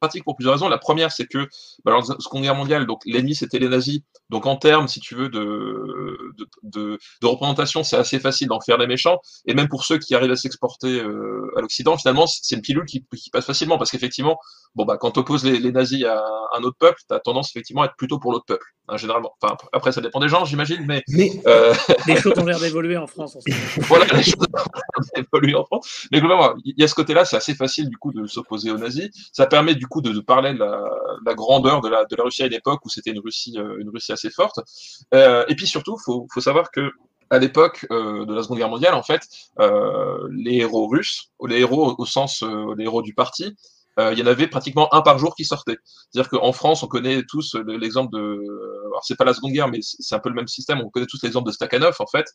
pratique pour plusieurs raisons. La première, c'est que bah, dans la Seconde Guerre mondiale, donc l'ennemi c'était les nazis. Donc en termes, si tu veux, de, de, de, de représentation, c'est assez facile d'en faire des méchants. Et même pour ceux qui arrivent à s'exporter euh, à l'Occident, finalement, c'est une pilule qui, qui passe facilement parce qu'effectivement, bon bah quand tu opposes les, les, nazis à un autre peuple, tu as tendance effectivement à être plutôt pour l'autre peuple, hein, généralement. Enfin, après, ça dépend des gens, j'imagine, mais. mais euh... Les choses ont l'air d'évoluer en France. Voilà, les choses ont d'évoluer en France. Mais globalement, il y a ce côté-là, c'est assez facile du coup de s'opposer aux nazis. Ça permet du coup de, parler de la, grandeur de la, Russie à une époque où c'était une Russie, euh, une Russie assez forte. Euh, et puis surtout, faut, faut savoir que à l'époque euh, de la Seconde Guerre mondiale, en fait, les héros russes, les héros au sens, euh, les héros du parti, il y en avait pratiquement un par jour qui sortait. C'est-à-dire qu'en France, on connaît tous l'exemple de, alors c'est pas la Seconde Guerre, mais c'est un peu le même système. On connaît tous l'exemple de Stakhanov, en fait,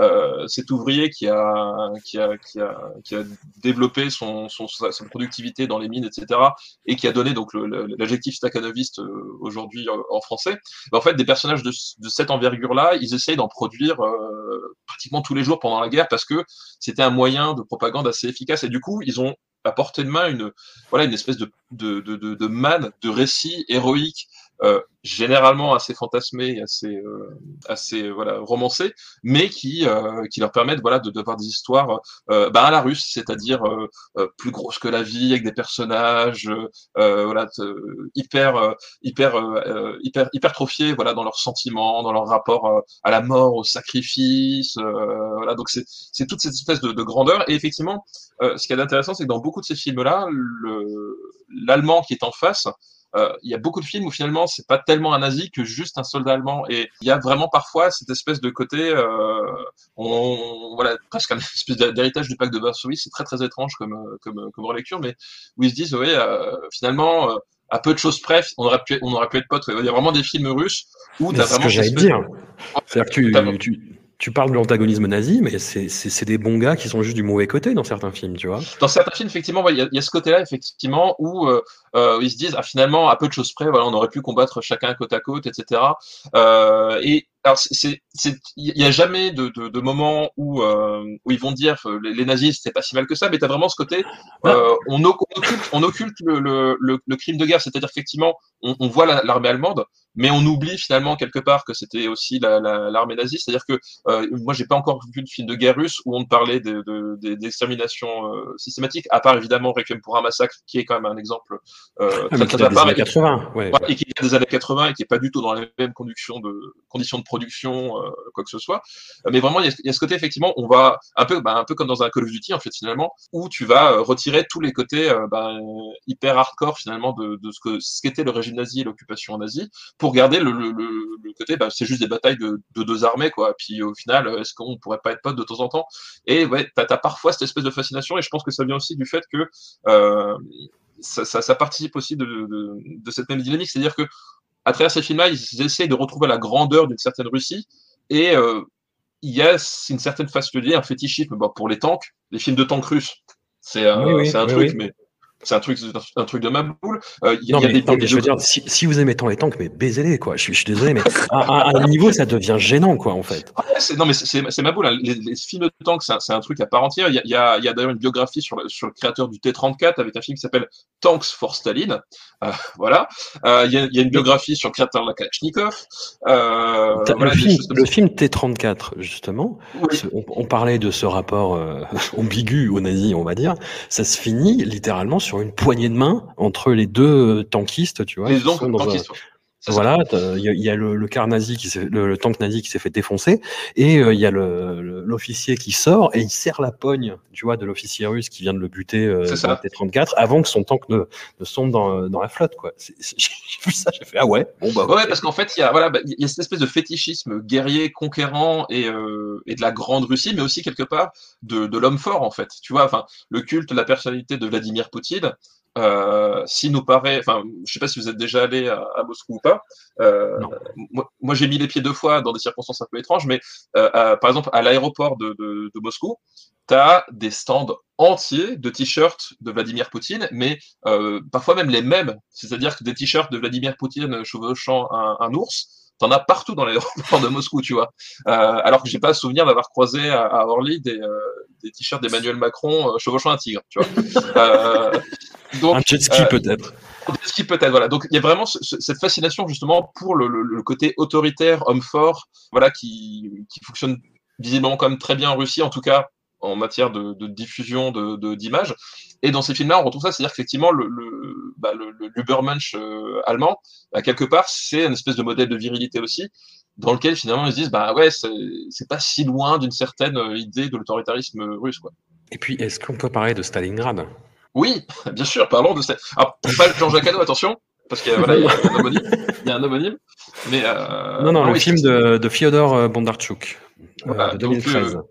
euh, cet ouvrier qui a, qui a, qui a, qui a développé son, son, sa, productivité dans les mines, etc., et qui a donné donc l'adjectif stakhanoviste euh, aujourd'hui en français. en fait, des personnages de, de cette envergure-là, ils essayent d'en produire euh, pratiquement tous les jours pendant la guerre parce que c'était un moyen de propagande assez efficace. Et du coup, ils ont à portée de main une, voilà, une espèce de, de, de, de, de récits héroïques généralement assez fantasmés, assez, assez voilà romancés, mais qui, qui leur permettent voilà de d'avoir des histoires bah, à la russe, c'est-à-dire plus grosses que la vie, avec des personnages voilà hyper hyper hyper hypertrophiés voilà dans leurs sentiments, dans leur rapport à la mort, au sacrifice, voilà. Donc c'est toute cette espèce de, de grandeur et effectivement euh, ce qui est intéressant, c'est que dans beaucoup de ces films-là, l'allemand qui est en face, euh, il y a beaucoup de films où finalement c'est pas tellement un nazi que juste un soldat allemand. Et il y a vraiment parfois cette espèce de côté euh, on, voilà presque un espèce d'héritage du pacte de Varsovie. C'est très très étrange comme comme comme relecture mais où ils se disent oui euh, finalement à peu de choses près on aurait pu on aurait pu être potes. Il y a vraiment des films russes où tu as vraiment ce que j'allais dire. c'est-à-dire que tu tu parles de l'antagonisme nazi, mais c'est des bons gars qui sont juste du mauvais côté dans certains films, tu vois. Dans certains films, effectivement, il y, a ce côté-là, effectivement, où euh, euh, ils se disent, ah, finalement, à peu de choses près, voilà, on aurait pu combattre chacun côte à côte, etc. Euh, et alors, il n'y a jamais de, de, de moment où, euh, où ils vont dire les, les nazis c'est pas si mal que ça, mais tu as vraiment ce côté, on, occulte, on occulte le, le, le, crime de guerre, c'est-à-dire effectivement, on, on voit l'armée allemande, mais on oublie finalement quelque part que c'était aussi l'armée la, nazie, c'est-à-dire que euh, moi j'ai pas encore vu de film de guerre russe où on parlait d'extermination de, de, euh, systématique, à part évidemment Requiem pour un massacre, qui est quand même un exemple euh, des années 80, ouais, et qui est des années 80 et qui est pas du tout dans les mêmes conditions de conditions de production, euh, quoi que ce soit. Mais vraiment, il y, a ce côté, effectivement, on va un peu, bah, un peu comme dans un Call of Duty, en fait, finalement, où tu vas euh, retirer tous les côtés euh, bah, hyper hardcore, finalement, de, de ce que ce qu'était le régime nazi et l'occupation nazie, pour garder le, le, le côté, bah, c'est juste des batailles de, de, deux armées, quoi. Puis au final, est-ce qu'on pourrait pas être potes de temps en temps? Et ouais, t'as as parfois cette espèce de fascination, et je pense que ça vient aussi du fait que euh, ça, ça, ça, participe aussi de, de, de cette même dynamique, c'est-à-dire que à travers ces films-là, ils essaient de retrouver la grandeur d'une certaine Russie. Et euh, il y a une certaine façon de dire, un fétichisme bon, pour les tanks, les films de tanks russes. C'est oui, oui, un oui, truc, mais c'est un truc, un truc de ma boule. Euh, y, non, y a mais, des, non, mais je veux dire, si, si, vous aimez tant les tanks, mais baisez-les, quoi. Je, je, suis désolé, mais à, un niveau, ça devient gênant, quoi, en fait. Ouais, non, mais c'est ma boule. Hein. Les, les, films de tanks, c'est un, un, truc à part entière. Il y a, y a, d'ailleurs une biographie sur le, sur le créateur du T-34 avec un film qui s'appelle Tanks for Staline. Euh, voilà. Euh, il y, a, y, a, une biographie sur le créateur de la Kalachnikov. Euh, le, film, le film, T-34, justement, oui. on, on, parlait de ce rapport euh, ambigu aux nazis, on va dire. Ça se finit littéralement sur une poignée de main entre les deux tankistes, tu vois. Les donc, tankistes, un... Voilà, il y, y, a le, le car nazi qui le, le, tank nazi qui s'est fait défoncer et il euh, y a l'officier qui sort et il serre la pogne, tu vois, de l'officier russe qui vient de le buter euh, dans le T-34 avant que son tank ne, ne sombre dans, dans, la flotte, quoi. J'ai vu ça, j'ai fait ah ouais, bon bah. Ouais, parce qu'en fait il y a voilà, bah, il y a cette espèce de fétichisme guerrier, conquérant et, euh, et de la grande Russie, mais aussi quelque part de, de l'homme fort en fait. Tu vois, enfin le culte, la personnalité de Vladimir Poutine euh, s'il nous paraît, enfin, je sais pas si vous êtes déjà allé à, à Moscou ou pas. Euh, moi, moi j'ai mis les pieds deux fois dans des circonstances un peu étranges, mais euh, à, par exemple, à l'aéroport de, de, de, Moscou, tu as des stands entiers de t-shirts de Vladimir Poutine, mais parfois même les mêmes. C'est-à-dire que des t-shirts de Vladimir Poutine chevauchant un, un ours, T'en as partout dans l'aéroport de Moscou, tu vois. Euh, alors que j'ai pas souvenir d'avoir croisé à, à, Orly des, euh, des t-shirts d'Emmanuel Macron euh, chevauchant un tigre, tu vois. Donc, un jet ski peut-être. Un jet ski peut-être, voilà. Donc il y a vraiment ce, cette fascination justement pour le, le, le, côté autoritaire, homme fort, voilà, qui, qui fonctionne visiblement quand même très bien en Russie, en tout cas en matière de, de diffusion d'images. De, et dans ces films-là, on retrouve ça, c'est-à-dire qu'effectivement, le, le, bah, le, le euh, allemand, bah, quelque part, c'est une espèce de modèle de virilité aussi, dans lequel finalement ils se disent, bah ouais, c'est pas si loin d'une certaine euh, idée de l'autoritarisme russe. Quoi. Et puis, est-ce qu'on peut parler de Stalingrad? Oui, bien sûr, parlons de Stalingrad. Alors, pas Jean-Jacques Hano, attention, parce qu'il voilà, y, a un homonyme, il y a un homonyme. Mais, euh, non, non, le oui, film de, de Fyodor Bondarchuk, voilà, de 2013. Donc,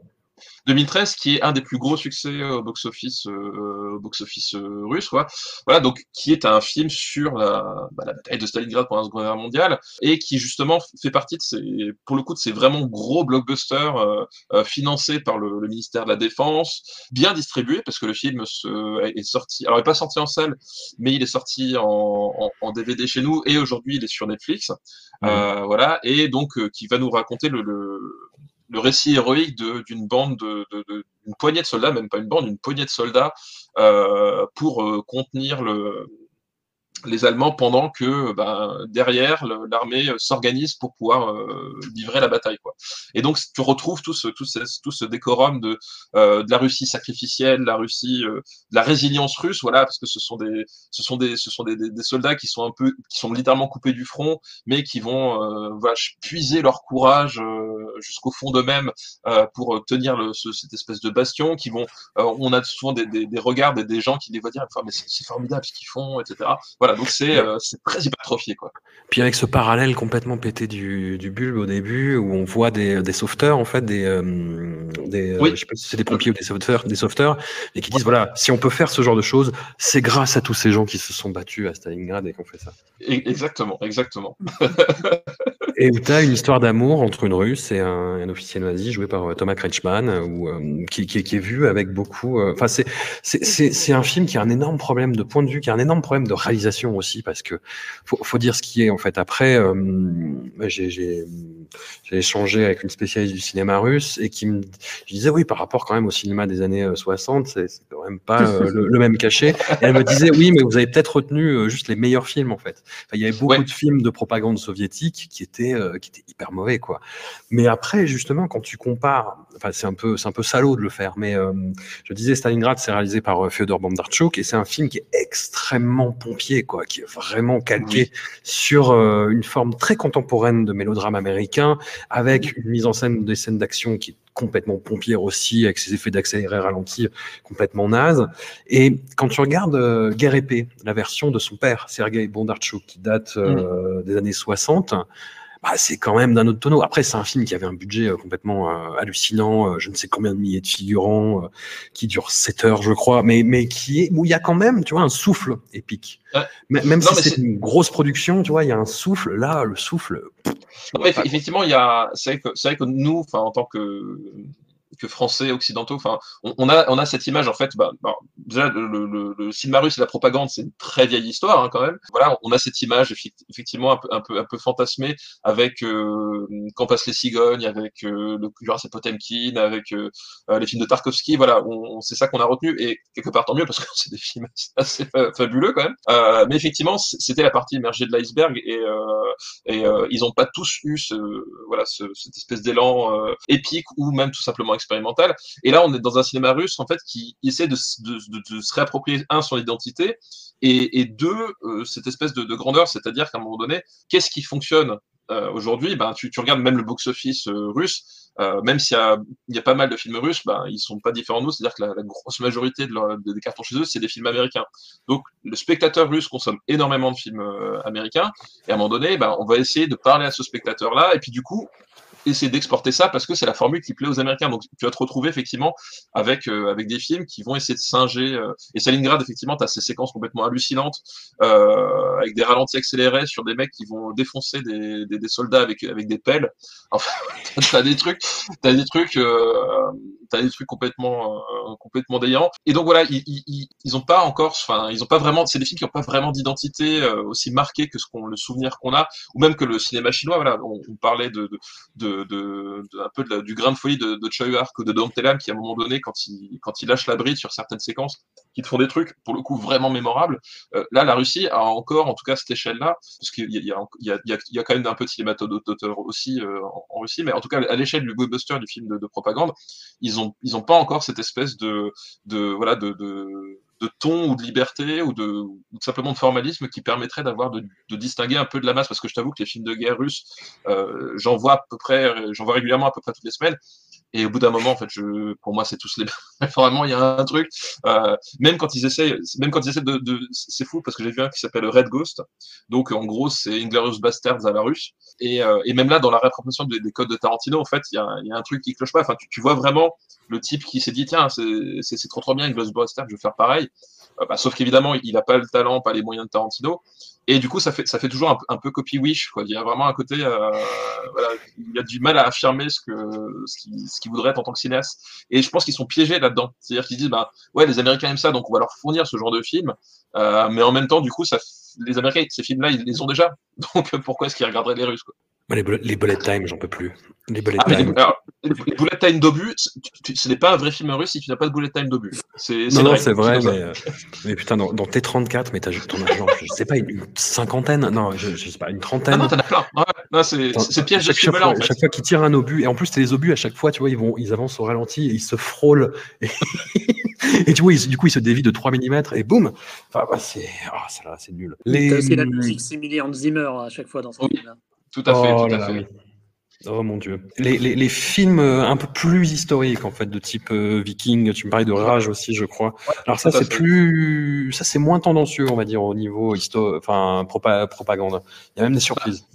2013 qui est un des plus gros succès au box-office euh, box-office euh, russe quoi. Voilà donc qui est un film sur la, bah, la bataille de Stalingrad pendant la Seconde Guerre mondiale et qui justement fait partie de ces pour le coup de ces vraiment gros blockbusters euh, euh, financés par le, le, ministère de la Défense, bien distribués parce que le film se, est sorti alors il est pas sorti en salle mais il est sorti en, en, en DVD chez nous et aujourd'hui il est sur Netflix. Mmh. voilà et donc qui va nous raconter le, le le récit héroïque d'une bande de, de, une poignée de soldats, même pas une bande, une poignée de soldats euh, pour euh, contenir le les Allemands pendant que ben, derrière l'armée s'organise pour pouvoir euh, livrer la bataille quoi. Et donc tu retrouves tout ce tout ce, tout ce décorum de euh, de la Russie sacrificielle, la Russie euh, de la résilience russe voilà parce que ce sont des ce sont des ce sont des, des, soldats qui sont un peu qui sont littéralement coupés du front mais qui vont voilà, puiser leur courage jusqu'au fond d'eux-mêmes pour tenir cette espèce de bastion qui vont on a souvent des, des, des regards des, des gens qui les voient dire enfin, mais c'est formidable ce qu'ils font etc. Voilà donc c'est euh, très hypertrophié. Quoi. Puis avec ce parallèle complètement pété du, du bulbe au début, où on voit des, des sauveteurs, en fait, des, euh, des euh, je sais pas si c'est des pompiers ou des sauveteurs, des sauveteurs, et qui disent voilà, si on peut faire ce genre de choses, c'est grâce à tous ces gens qui se sont battus à Stalingrad et qu'on fait ça. Exactement, exactement. et où tu as une histoire d'amour entre une Russe et un, un, officier nazi joué par Thomas Kretschmann, ou qui, qui, qui, est vu avec beaucoup. Enfin, c'est c'est un film qui a un énorme problème de point de vue, qui a un énorme problème de réalisation aussi, parce que faut, faut dire ce qui est en fait. Après, euh, j'ai échangé avec une spécialiste du cinéma russe et qui me disait oui par rapport quand même au cinéma des années 60, euh, c'est quand même pas euh, le, même cachet. Et elle me disait oui mais vous avez peut-être retenu juste les meilleurs films en fait. il y avait beaucoup de films de propagande soviétique qui étaient qui étaient hyper mauvais quoi. Mais après justement quand tu compares, enfin c'est un peu c'est un peu salaud de le faire, mais je disais Stalingrad c'est réalisé par Fyodor Bondarchuk et c'est un film qui est extrêmement pompier quoi, qui est vraiment calqué sur euh, une forme très contemporaine de mélodrame américain, avec une mise en scène des scènes d'action qui est complètement pompière aussi, avec ses effets d'accéléré ralenti complètement naze. Et quand tu regardes euh, Guerre épée, la version de son père, Sergei Bondarchuk, qui date euh, des années 60, bah, c'est quand même d'un autre tonneau. Après, c'est un film qui avait un budget euh, complètement euh, hallucinant, euh, je ne sais combien de milliers de figurants, qui dure 7 heures, je crois, mais, mais qui est, où il y a quand même, tu vois, un souffle épique. Même si c'est une grosse production, tu vois, il y a un souffle. Là, le souffle. effectivement, il y a, c'est vrai, vrai que, nous, enfin, en tant que que français occidentaux. Enfin, on, a, on a cette image en fait. Bah, bah déjà, le, le, le, cinéma russe et la propagande, c'est une très vieille histoire hein, quand même. Voilà, on a cette image effectivement un peu, un peu, fantasmée avec euh, Quand passent les cigognes, avec euh, le Jurassic Potemkin, avec euh, euh, les films de Tarkovsky. Voilà, on, c'est ça qu'on a retenu et quelque part tant mieux parce que c'est des films assez fabuleux quand même. Euh, mais effectivement, c'était la partie émergée de l'iceberg et, et ils n'ont pas tous eu ce, voilà, ce, cette espèce d'élan épique ou même tout simplement expérimentale. Et là, on est dans un cinéma russe en fait qui essaie de, se réapproprier un son identité et, deux euh, cette espèce de, grandeur, c'est-à-dire qu'à un moment donné, qu'est-ce qui fonctionne euh, aujourd'hui? Ben tu, regardes même le box-office euh, russe. même s'il y a, pas mal de films russes, ben, ils sont pas différents de nous, c'est-à-dire que la, grosse majorité de des cartons chez eux, c'est des films américains. Donc le spectateur russe consomme énormément de films américains, et à un moment donné, ben, on va essayer de parler à ce spectateur-là, et puis du coup, essayer d'exporter ça parce que c'est la formule qui plaît aux Américains. Donc tu vas te retrouver effectivement avec euh, avec des films qui vont essayer de singer. Euh, et Stalingrad, effectivement, tu as ces séquences complètement hallucinantes euh, avec des ralentis accélérés sur des mecs qui vont défoncer des, des, soldats avec avec des pelles. Enfin, t'as des trucs, t'as des trucs, euh, t'as des trucs complètement complètement déliants. Et donc voilà, ils ils, ils ont pas encore, enfin ils ont pas vraiment, c'est des films qui ont pas vraiment d'identité aussi marquée que ce qu'on le souvenir qu'on a, ou même que le cinéma chinois. Voilà, on, parlait de, un peu du grain de folie de, de ou de Telam qui à un moment donné quand il quand lâche la bride sur certaines séquences qui te font des trucs pour le coup vraiment mémorables euh, là la Russie a encore en tout cas cette échelle là parce qu'il y y, y, a, quand même un peu de d'auteur aussi euh, en, Russie mais en tout cas à l'échelle du blockbuster du film de, de, propagande ils ont ils ont pas encore cette espèce de de voilà de, de ton ou de liberté ou de, simplement de formalisme qui permettrait d'avoir de, de, distinguer un peu de la masse? Parce que je t'avoue que les films de guerre russes euh, j'en vois à peu près j'en vois régulièrement à peu près toutes les semaines et au bout d'un moment en fait je pour moi c'est tous les vraiment il y a un truc même quand ils essaient même quand ils essaient de, c'est fou parce que j'ai vu un qui s'appelle Red Ghost. Donc en gros c'est Inglorious Bastards à la russe. Et, euh, et même là dans la réappropriation des, des, codes de Tarantino en fait il y a, y a un truc qui cloche pas. Enfin tu, tu vois vraiment le type qui s'est dit tiens c'est trop trop bien Ghostbusters, je vais faire pareil. Euh, bah, sauf qu'évidemment il n'a pas le talent, pas les moyens de Tarantino. Et du coup ça fait ça fait toujours un, peu copy wish quoi. Il y a vraiment un côté euh, voilà, il y a du mal à affirmer ce que ce qu'il ce voudrait être en tant que cinéaste. Et je pense qu'ils sont piégés là-dedans. C'est-à-dire qu'ils disent bah ouais les Américains aiment ça donc on va leur fournir ce genre de film. Euh, mais en même temps du coup ça les Américains ces films-là ils les ont déjà. Donc pourquoi est-ce qu'ils regarderaient les Russes quoi? Les, bullet, les bullet time, j'en peux plus. Les bullet Ah, mais time. les, alors, les bullet time d'obus, ce n'est pas un vrai film russe si tu n'as pas de bullet time d'obus. C'est Non, non, c'est vrai, mais, euh, mais putain, dans, dans T34, mais t'as ton argent, je sais pas, une, une cinquantaine, non, je, je sais pas, une Ah trentaine. non, t'en as plein. Ouais, c'est c'est- c'est piège de chaque, fois, en fait. chaque fois qu'ils tirent un obus, et en plus, c'est les obus à chaque fois, tu vois, ils, vont, ils avancent au ralenti et ils se frôlent. Et, et tu vois, ils- du coup, ils se dévient de 3 mm et boum Enfin, bah, c'est ah, c'est nul. Les... Aussi la musique similée Hans Zimmer à chaque fois dans ce Oui. film-là. Tout à fait, oh tout à fait. oui. Oh mon dieu. Les, les, les films euh, un peu plus historiques, en fait, de type euh, viking, tu me parlais de Rage aussi, je crois. Alors ça, c'est plus, ça c'est moins tendancieux, on va dire, au niveau histo... enfin, propa- propagande. Il y a même des surprises.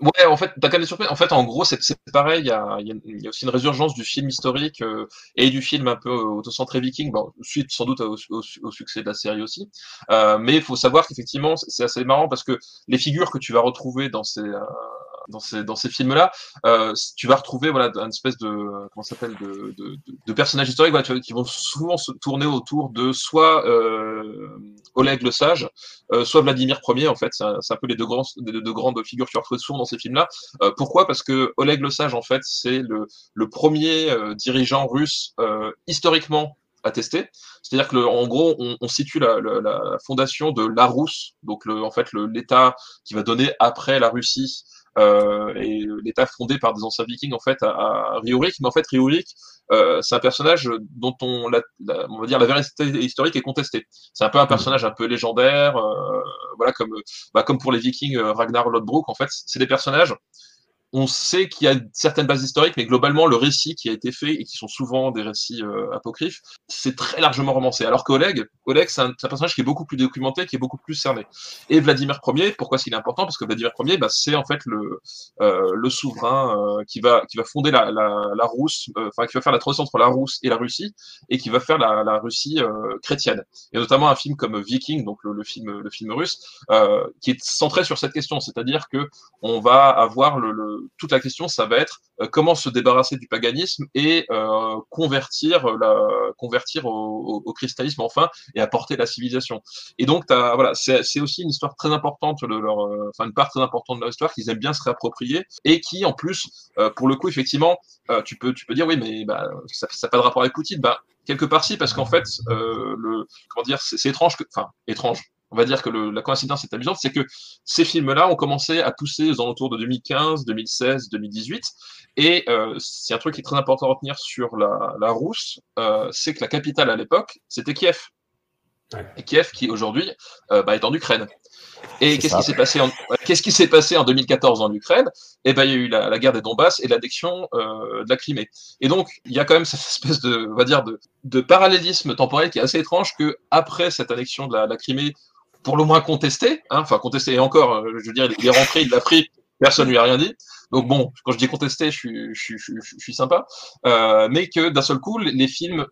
Ouais, en fait, t'as quand même des surprises. En fait, en gros, c'est pareil. Il y a, il y a- il y a aussi une résurgence du film historique euh, et du film un peu autocentré viking. Bon, suite sans doute au, au- au succès de la série aussi. Euh, mais il faut savoir qu'effectivement, c'est assez marrant parce que les figures que tu vas retrouver dans ces dans ces films-là, euh, tu vas retrouver voilà une espèce de comment s'appelle de, de, de, de personnages historiques qui vont souvent se tourner autour de soit euh, Oleg le Sage, euh, soit Vladimir Ier en fait. C'est un, peu les deux grands les deux grandes figures vas retrouver souvent dans ces films-là. Pourquoi? Parce que Oleg le Sage, en fait, c'est le, premier dirigeant russe historiquement attesté. C'est-à-dire que, en gros, on, situe la, fondation de la Rousse, donc en fait l'État qui va donner après la Russie. Euh, et l'État fondé par des anciens Vikings en fait à, à mais en fait Riorik, euh, c'est un personnage dont on, la, la- on va dire la vérité historique est contestée. C'est un peu un personnage un peu légendaire, euh, voilà comme bah, comme pour les Vikings, Ragnar Lodbrok, en fait, c'est des personnages. On sait qu'il y a certaines bases historiques, mais globalement, le récit qui a été fait, et qui sont souvent des récits euh, apocryphes, c'est très largement romancé. Alors qu'Oleg, Oleg, c'est un, un personnage qui est beaucoup plus documenté, qui est beaucoup plus cerné. Et Vladimir Ier, pourquoi est-ce est important? Parce que Vladimir Ier, bah, c'est en fait le, euh, le souverain euh, qui, va, qui va fonder la, la, la Rousse, euh, enfin, qui va faire la transition entre la Rousse et la Russie, et qui va faire la, la Russie euh, chrétienne. Et notamment un film comme Viking, donc le, le film, le film russe, qui est centré sur cette question, c'est-à-dire que on va avoir le, le- toute la question, ça va être euh, comment se débarrasser du paganisme et euh, convertir la convertir au, au- christianisme enfin et apporter la civilisation. Et donc voilà, c'est aussi une histoire très importante de leur, euh, enfin une part très importante de leur histoire qu'ils aiment bien se réapproprier et qui en plus, euh, pour le coup effectivement, euh, tu peux tu peux dire oui mais bah, ça n'a pas de rapport avec Poutine, bah quelque part si parce qu'en fait euh, le comment dire c'est c'est étrange que enfin étrange on va dire que le- la coïncidence est amusante, c'est que ces films-là ont commencé à pousser aux alentours de 2015, 2016, 2018. Et euh, c'est un truc qui est très important à retenir sur la, la Rousse, euh, c'est que la capitale à l'époque, c'était Kiev. Ouais. Et Kiev qui aujourd'hui euh, bah, est en Ukraine. Et qu'est-ce qui s'est passé en qu'est-ce qui s'est passé en 2014 en Ukraine? Eh ben il y a eu la, la guerre des Donbass et l'addiction euh, de la Crimée. Et donc il y a quand même cette espèce de on va dire de, de parallélisme temporel qui est assez étrange que après cette annexion de la, la Crimée pour le moins contesté, hein, enfin contesté et encore, euh, je veux dire, il est rentré, il l'a pris, personne lui a rien dit. Donc bon, quand je dis contesté, je suis, je suis, je suis, je suis sympa, euh, mais que d'un seul coup, les, les films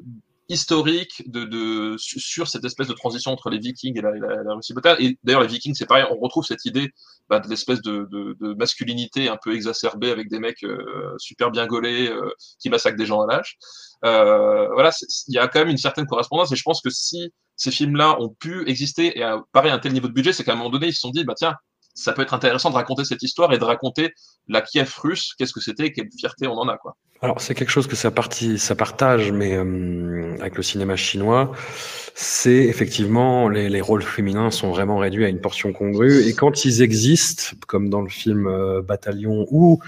historiques de, de su- sur cette espèce de transition entre les Vikings et la, la, la Russie brutale. Et d'ailleurs, les Vikings, c'est pareil, on retrouve cette idée bah, de l'espèce de, de, de masculinité un peu exacerbée avec des mecs euh, super bien gaulés euh, qui massacrent des gens à l'âge. Euh, voilà, il y a quand même une certaine correspondance et je pense que si ces films-là ont pu exister et à, pareil, un tel niveau de budget, c'est qu'à un moment donné, ils se sont dit, bah tiens, ça peut être intéressant de raconter cette histoire et de raconter la Kiev russe, qu'est-ce que c'était, quelle fierté on en a, quoi. Alors, c'est quelque chose que ça, partage, mais euh, avec le cinéma chinois, c'est effectivement les, les rôles féminins sont vraiment réduits à une portion congrue. Et quand ils existent, comme dans le film euh, Bataillon ou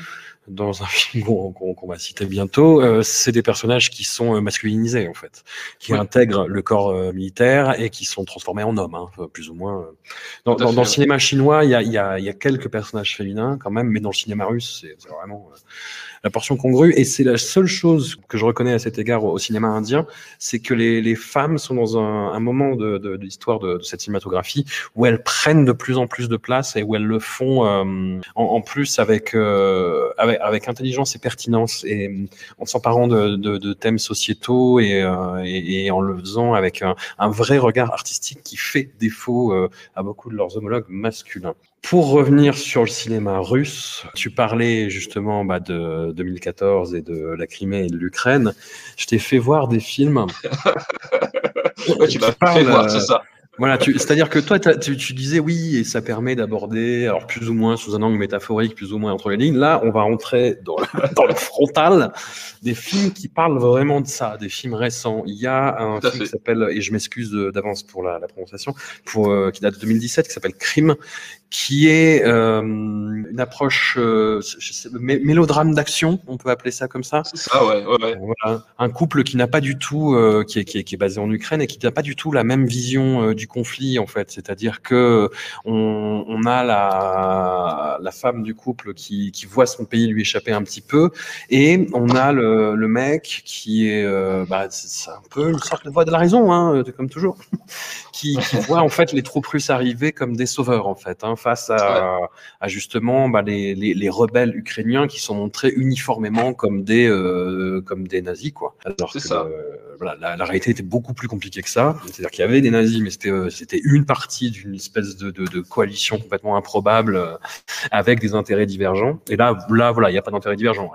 dans un film qu'on va citer bientôt, euh, c'est des personnages qui sont euh, masculinisés en fait, qui intègrent le corps euh, militaire et qui sont transformés en hommes, hein, plus ou moins. euh. Dans, le cinéma chinois, il y a, y, a, y a quelques personnages féminins quand même, mais dans le cinéma russe, c'est vraiment euh, la portion congrue. Et c'est la seule chose que je reconnais à cet égard au, cinéma indien, c'est que les, les femmes sont dans un, un moment de, de, de l'histoire de, de cette cinématographie où elles prennent de plus en plus de place et où elles le font euh, en, en plus avec, euh, avec avec intelligence et pertinence et euh, en s'emparant de, de, de thèmes sociétaux et, euh, et, et en le faisant avec un, un vrai regard artistique qui fait défaut euh, à beaucoup de leurs homologues masculins. Pour revenir sur le cinéma russe, tu parlais justement bah, de 2014 et de la Crimée et de l'Ukraine. Je t'ai fait voir des films Ouais, tu m'as fait voir, euh, c'est ça. Voilà, c'est-à-dire que toi, tu, tu, disais oui, et ça permet d'aborder, alors plus ou moins sous un angle métaphorique, plus ou moins entre les lignes. Là, on va rentrer dans le, dans le frontal des films qui parlent vraiment de ça, des films récents. Il y a un film qui s'appelle, et je m'excuse d'avance pour la, la, prononciation, pour, euh, qui date de 2017, qui s'appelle Crime, qui est euh, une approche euh, sais, mélodrame d'action, on peut appeler ça comme ça. C'est ça, ouais. ouais, ouais. Voilà. Un couple qui n'a pas du tout, euh, qui, est, qui, est, qui, est, basé en Ukraine et qui n'a pas du tout la même vision euh, du conflit en fait. C'est-à-dire que on, on, a la, la femme du couple qui, qui voit son pays lui échapper un petit peu et on a le, le mec qui est, euh, bah, c'est un peu une sorte de voix de la raison, hein, comme toujours, qui, qui voit en fait les troupes russes arriver comme des sauveurs en fait. Hein, face à, à justement bah, les, les, les, rebelles ukrainiens qui sont montrés uniformément comme des, euh, comme des nazis. Quoi. Alors que ça. Euh, voilà, la, la, réalité était beaucoup plus compliquée que ça. C'est-à-dire qu'il y avait des nazis, mais c'était euh, c'était une partie d'une espèce de, de, de, coalition complètement improbable euh, avec des intérêts divergents. Et là, là voilà, il n'y a pas d'intérêt divergent.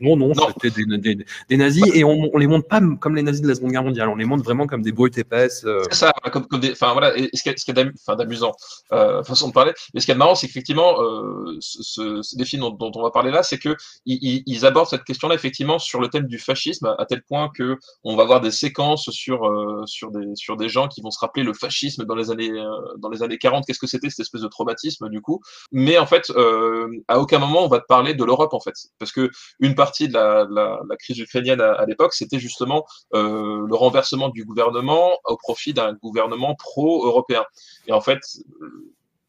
Non, non, non. c'était des, des, des, nazis et on, on les montre pas comme les nazis de la Seconde Guerre mondiale. On les montre vraiment comme des brutes épaisses. C'est ça, comme, comme des. Enfin voilà, et ce qui est, d'amusant, façon de parler. Mais ce qui est marrant, c'est qu'effectivement, euh, ce, ce, dont, on va parler là, c'est que ils, abordent cette question-là effectivement sur le thème du fascisme à tel point que on va voir des séquences sur euh, sur des sur des gens qui vont se rappeler le fascisme dans les années euh, dans les années 40 qu'est-ce que c'était cette espèce de traumatisme du coup? Mais en fait euh, à aucun moment on va te parler de l'Europe en fait. Parce que une partie de la, la, la crise ukrainienne à, à l'époque c'était justement le renversement du gouvernement au profit d'un gouvernement pro-européen. Et en fait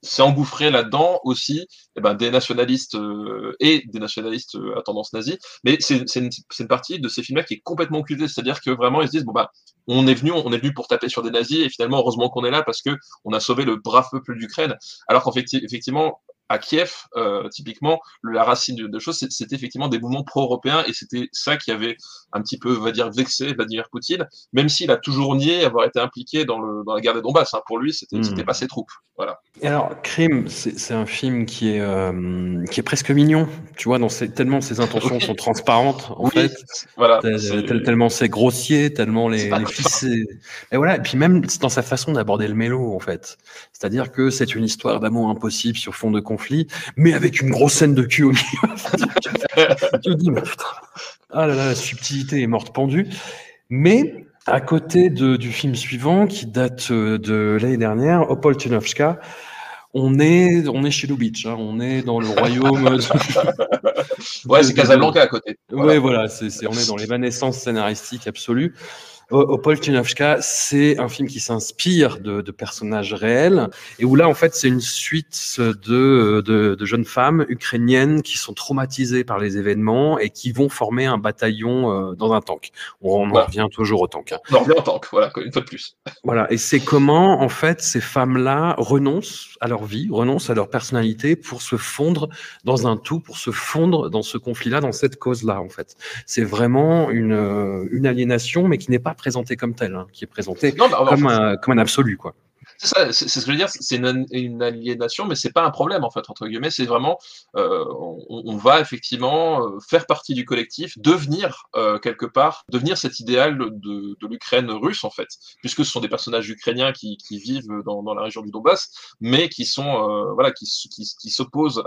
s'est engouffré là-dedans aussi eh ben, des nationalistes euh, et des nationalistes euh, à tendance nazie. Mais c'est une, une, partie de ces films-là qui est complètement occultée. C'est-à-dire que vraiment, ils se disent, bon, bah, on est venu, on est venu pour taper sur des nazis et finalement, heureusement qu'on est là parce que on a sauvé le brave peuple d'Ukraine. Alors qu'effectivement, à Kiev, euh, typiquement, la racine de, de choses, c'était effectivement des mouvements pro-européens et c'était ça qui avait un petit peu, va dire, vexé Vladimir Poutine, même s'il a toujours nié avoir été impliqué dans, le, dans la guerre des Donbass. Hein. Pour lui, c'était mmh. pas ses troupes. Voilà. Et alors, Crime, c'est un film qui est, euh, qui est presque mignon, tu vois, dans ses, tellement ses intentions sont transparentes, en oui, fait. Voilà. Tel, tellement c'est grossier, tellement les, les. Et voilà, et puis même dans sa façon d'aborder le mélo, en fait. C'est-à-dire que c'est une histoire d'amour impossible sur fond de conflit, mais avec une grosse scène de cul au milieu. tu dis, mais putain, ah là là, la subtilité est morte pendue. Mais à côté de, du film suivant, qui date de l'année dernière, Opol Tunovska, on est, on est chez Lubitsch, hein, on est dans le royaume. ouais, c'est Casablanca à côté. Voilà. Ouais, voilà, c'est, on est dans l'évanescence scénaristique absolue. Opol c'est un film qui s'inspire de, de, personnages réels et où là, en fait, c'est une suite de, de, de, jeunes femmes ukrainiennes qui sont traumatisées par les événements et qui vont former un bataillon euh, dans un tank. On, on voilà. en revient toujours au tank. Hein. On en revient au tank, voilà, une fois de plus. Voilà, et c'est comment, en fait, ces femmes-là renoncent à leur vie, renoncent à leur personnalité pour se fondre dans un tout, pour se fondre dans ce conflit-là, dans cette cause-là, en fait. C'est vraiment une, une aliénation, mais qui n'est pas présenté comme tel, hein, qui est présenté non, bah, comme, un, comme un absolu, quoi. C'est ça, c'est ce que je veux dire, c'est une, aliénation, mais c'est pas un problème en fait, entre guillemets, c'est vraiment, euh, on, va effectivement euh, faire partie du collectif, devenir euh, quelque part, devenir cet idéal de, de l'Ukraine russe en fait, puisque ce sont des personnages ukrainiens qui, qui vivent dans, dans, la région du Donbass, mais qui sont, euh, voilà, qui, qui, qui s'opposent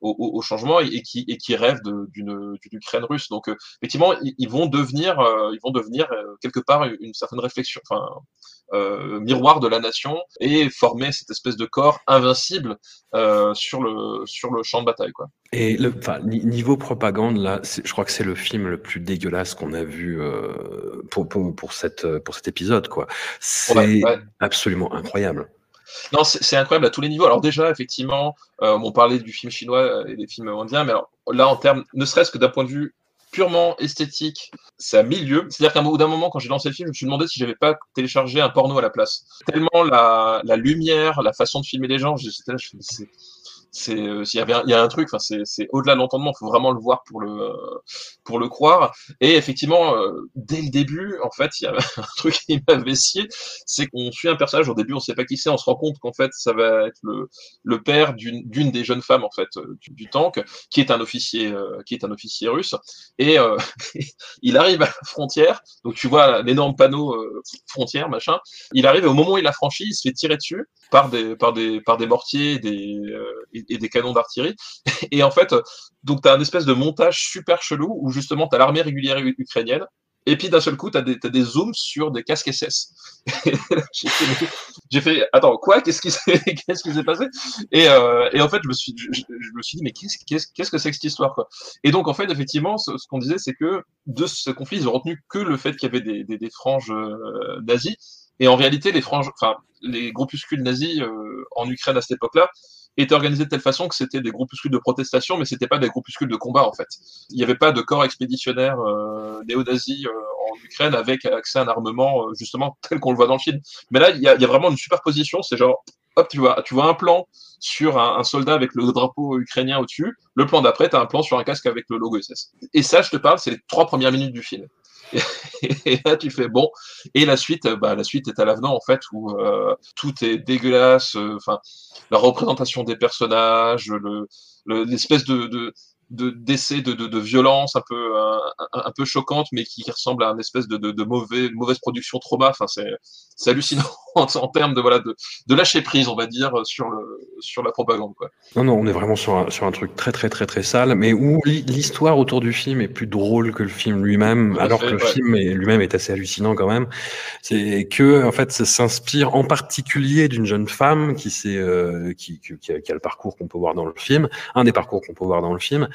au, au, changement et qui, et qui rêvent d'une Ukraine russe. Donc euh, effectivement, ils, ils, vont devenir, euh, ils vont devenir quelque part une, une certaine réflexion, enfin, miroir de la nation et former cette espèce de corps invincible euh, sur, le, sur le champ de bataille. Quoi. Et le, niveau propagande, là, je crois que c'est le film le plus dégueulasse qu'on a vu euh, pour, pour, pour, cette, pour cet épisode. quoi. C'est ouais, ouais. absolument incroyable. Non, c'est incroyable à tous les niveaux. Alors déjà, effectivement, euh, on parlait du film chinois et des films indiens, mais alors, là, en termes, ne serait-ce que d'un point de vue purement esthétique, c'est à milieu. C'est-à-dire qu'à bout d'un moment, quand j'ai lancé le film, je me suis demandé si j'avais pas téléchargé un porno à la place. Tellement la, la lumière, la façon de filmer les gens, j'étais là, je c'est euh, il y avait il y a un truc enfin c'est c'est au-delà de l'entendement faut vraiment le voir pour le pour le croire. Et effectivement euh, dès le début en fait il y a un truc qui m'avait scié c'est qu'on suit un personnage au début on sait pas qui c'est on se rend compte qu'en fait ça va être le le père d'une d'une des jeunes femmes en fait euh, du, tank qui est un officier qui est un officier russe. Et il arrive à la frontière. Donc tu vois l'énorme panneau frontière machin. Il arrive et au moment où il a franchi il se fait tirer dessus par des par des par des mortiers des et, des canons d'artillerie. Et en fait, donc tu as un espèce de montage super chelou où justement tu as l'armée régulière ukrainienne. Et puis d'un seul coup, tu as, des zooms sur des casques SS. J'ai fait, attends, quoi? Qu'est-ce qui s'est passé? Et, euh, et, en fait, je me suis, je, me suis dit, mais qu'est-ce qu'est-ce que c'est que cette histoire Et donc, en fait, effectivement, ce, qu'on disait, c'est que de ce conflit, ils ont retenu que le fait qu'il y avait des, franges euh, nazies. Et en réalité, les franges, les groupuscules nazis euh, en Ukraine à cette époque-là, était organisé de telle façon que c'était des groupuscules de protestation, mais c'était pas des groupuscules de combat en fait. Il n'y avait pas de corps expéditionnaire euh, néo-nazi euh, en Ukraine avec accès à un armement euh, justement tel qu'on le voit dans le film. Mais là, il y a, y a, vraiment une superposition. C'est genre, hop, tu vois, tu vois un plan sur un, un soldat avec le drapeau ukrainien au-dessus. Le plan d'après, tu as un plan sur un casque avec le logo SS. Et ça, je te parle, c'est les trois premières minutes du film. Et, là, tu fais bon. Et la suite, bah, la suite est à l'avenant en fait, où euh, tout est dégueulasse. Euh, enfin, la représentation des personnages, le l'espèce de, de de d'essais de, de, de, violence un peu un, un, peu choquante mais qui ressemble à une espèce de, de, de mauvais mauvaise production trauma enfin c'est c'est hallucinant en, en, termes de voilà de, de lâcher prise on va dire sur le sur la propagande quoi. non non on est vraiment sur un, sur un truc très très très très sale mais où l'histoire autour du film est plus drôle que le film lui-même alors fait, que le ouais. film lui-même est assez hallucinant quand même c'est que en fait ça s'inspire en particulier d'une jeune femme qui s'est euh, qui, qui, qui, a, qui a le parcours qu'on peut voir dans le film un des parcours qu'on peut voir dans le film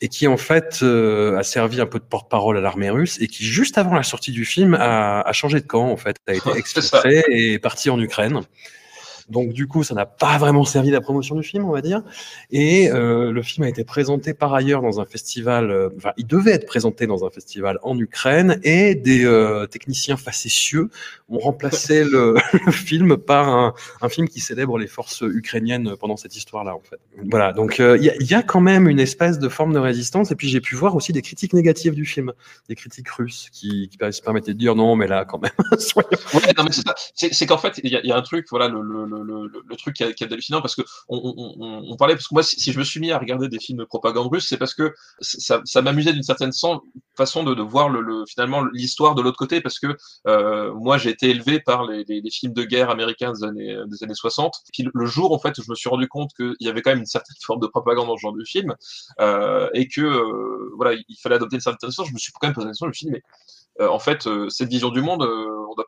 et qui en fait euh, a servi un peu de porte-parole à l'armée russe et qui juste avant la sortie du film a, a changé de camp en fait, a été exfiltré et est parti en Ukraine. Donc du coup, ça n'a pas vraiment servi la promotion du film, on va dire. Et euh, le film a été présenté par ailleurs dans un festival. Euh, enfin, il devait être présenté dans un festival en Ukraine, et des euh, techniciens facétieux ont remplacé le, film par un, film qui célèbre les forces ukrainiennes pendant cette histoire-là, en fait. Voilà. Donc il y, a quand même une espèce de forme de résistance. Et puis j'ai pu voir aussi des critiques négatives du film, des critiques russes qui, se permettaient de dire non, mais là, quand même, soyons. Ouais, c'est qu'en fait, il y, a un truc, voilà, le le, truc qui est, qui est hallucinant parce que on, parlait parce que moi si, je me suis mis à regarder des films de propagande russe c'est parce que ça, m'amusait d'une certaine façon de, voir le, le finalement l'histoire de l'autre côté parce que euh, moi j'ai été élevé par les, films de guerre américains des années des années 60 puis le jour en fait je me suis rendu compte qu'il y avait quand même une certaine forme de propagande dans ce genre de film euh, et que euh, voilà il fallait adopter une certaine façon je me suis quand même posé la question je me mais en fait, cette vision du monde, on doit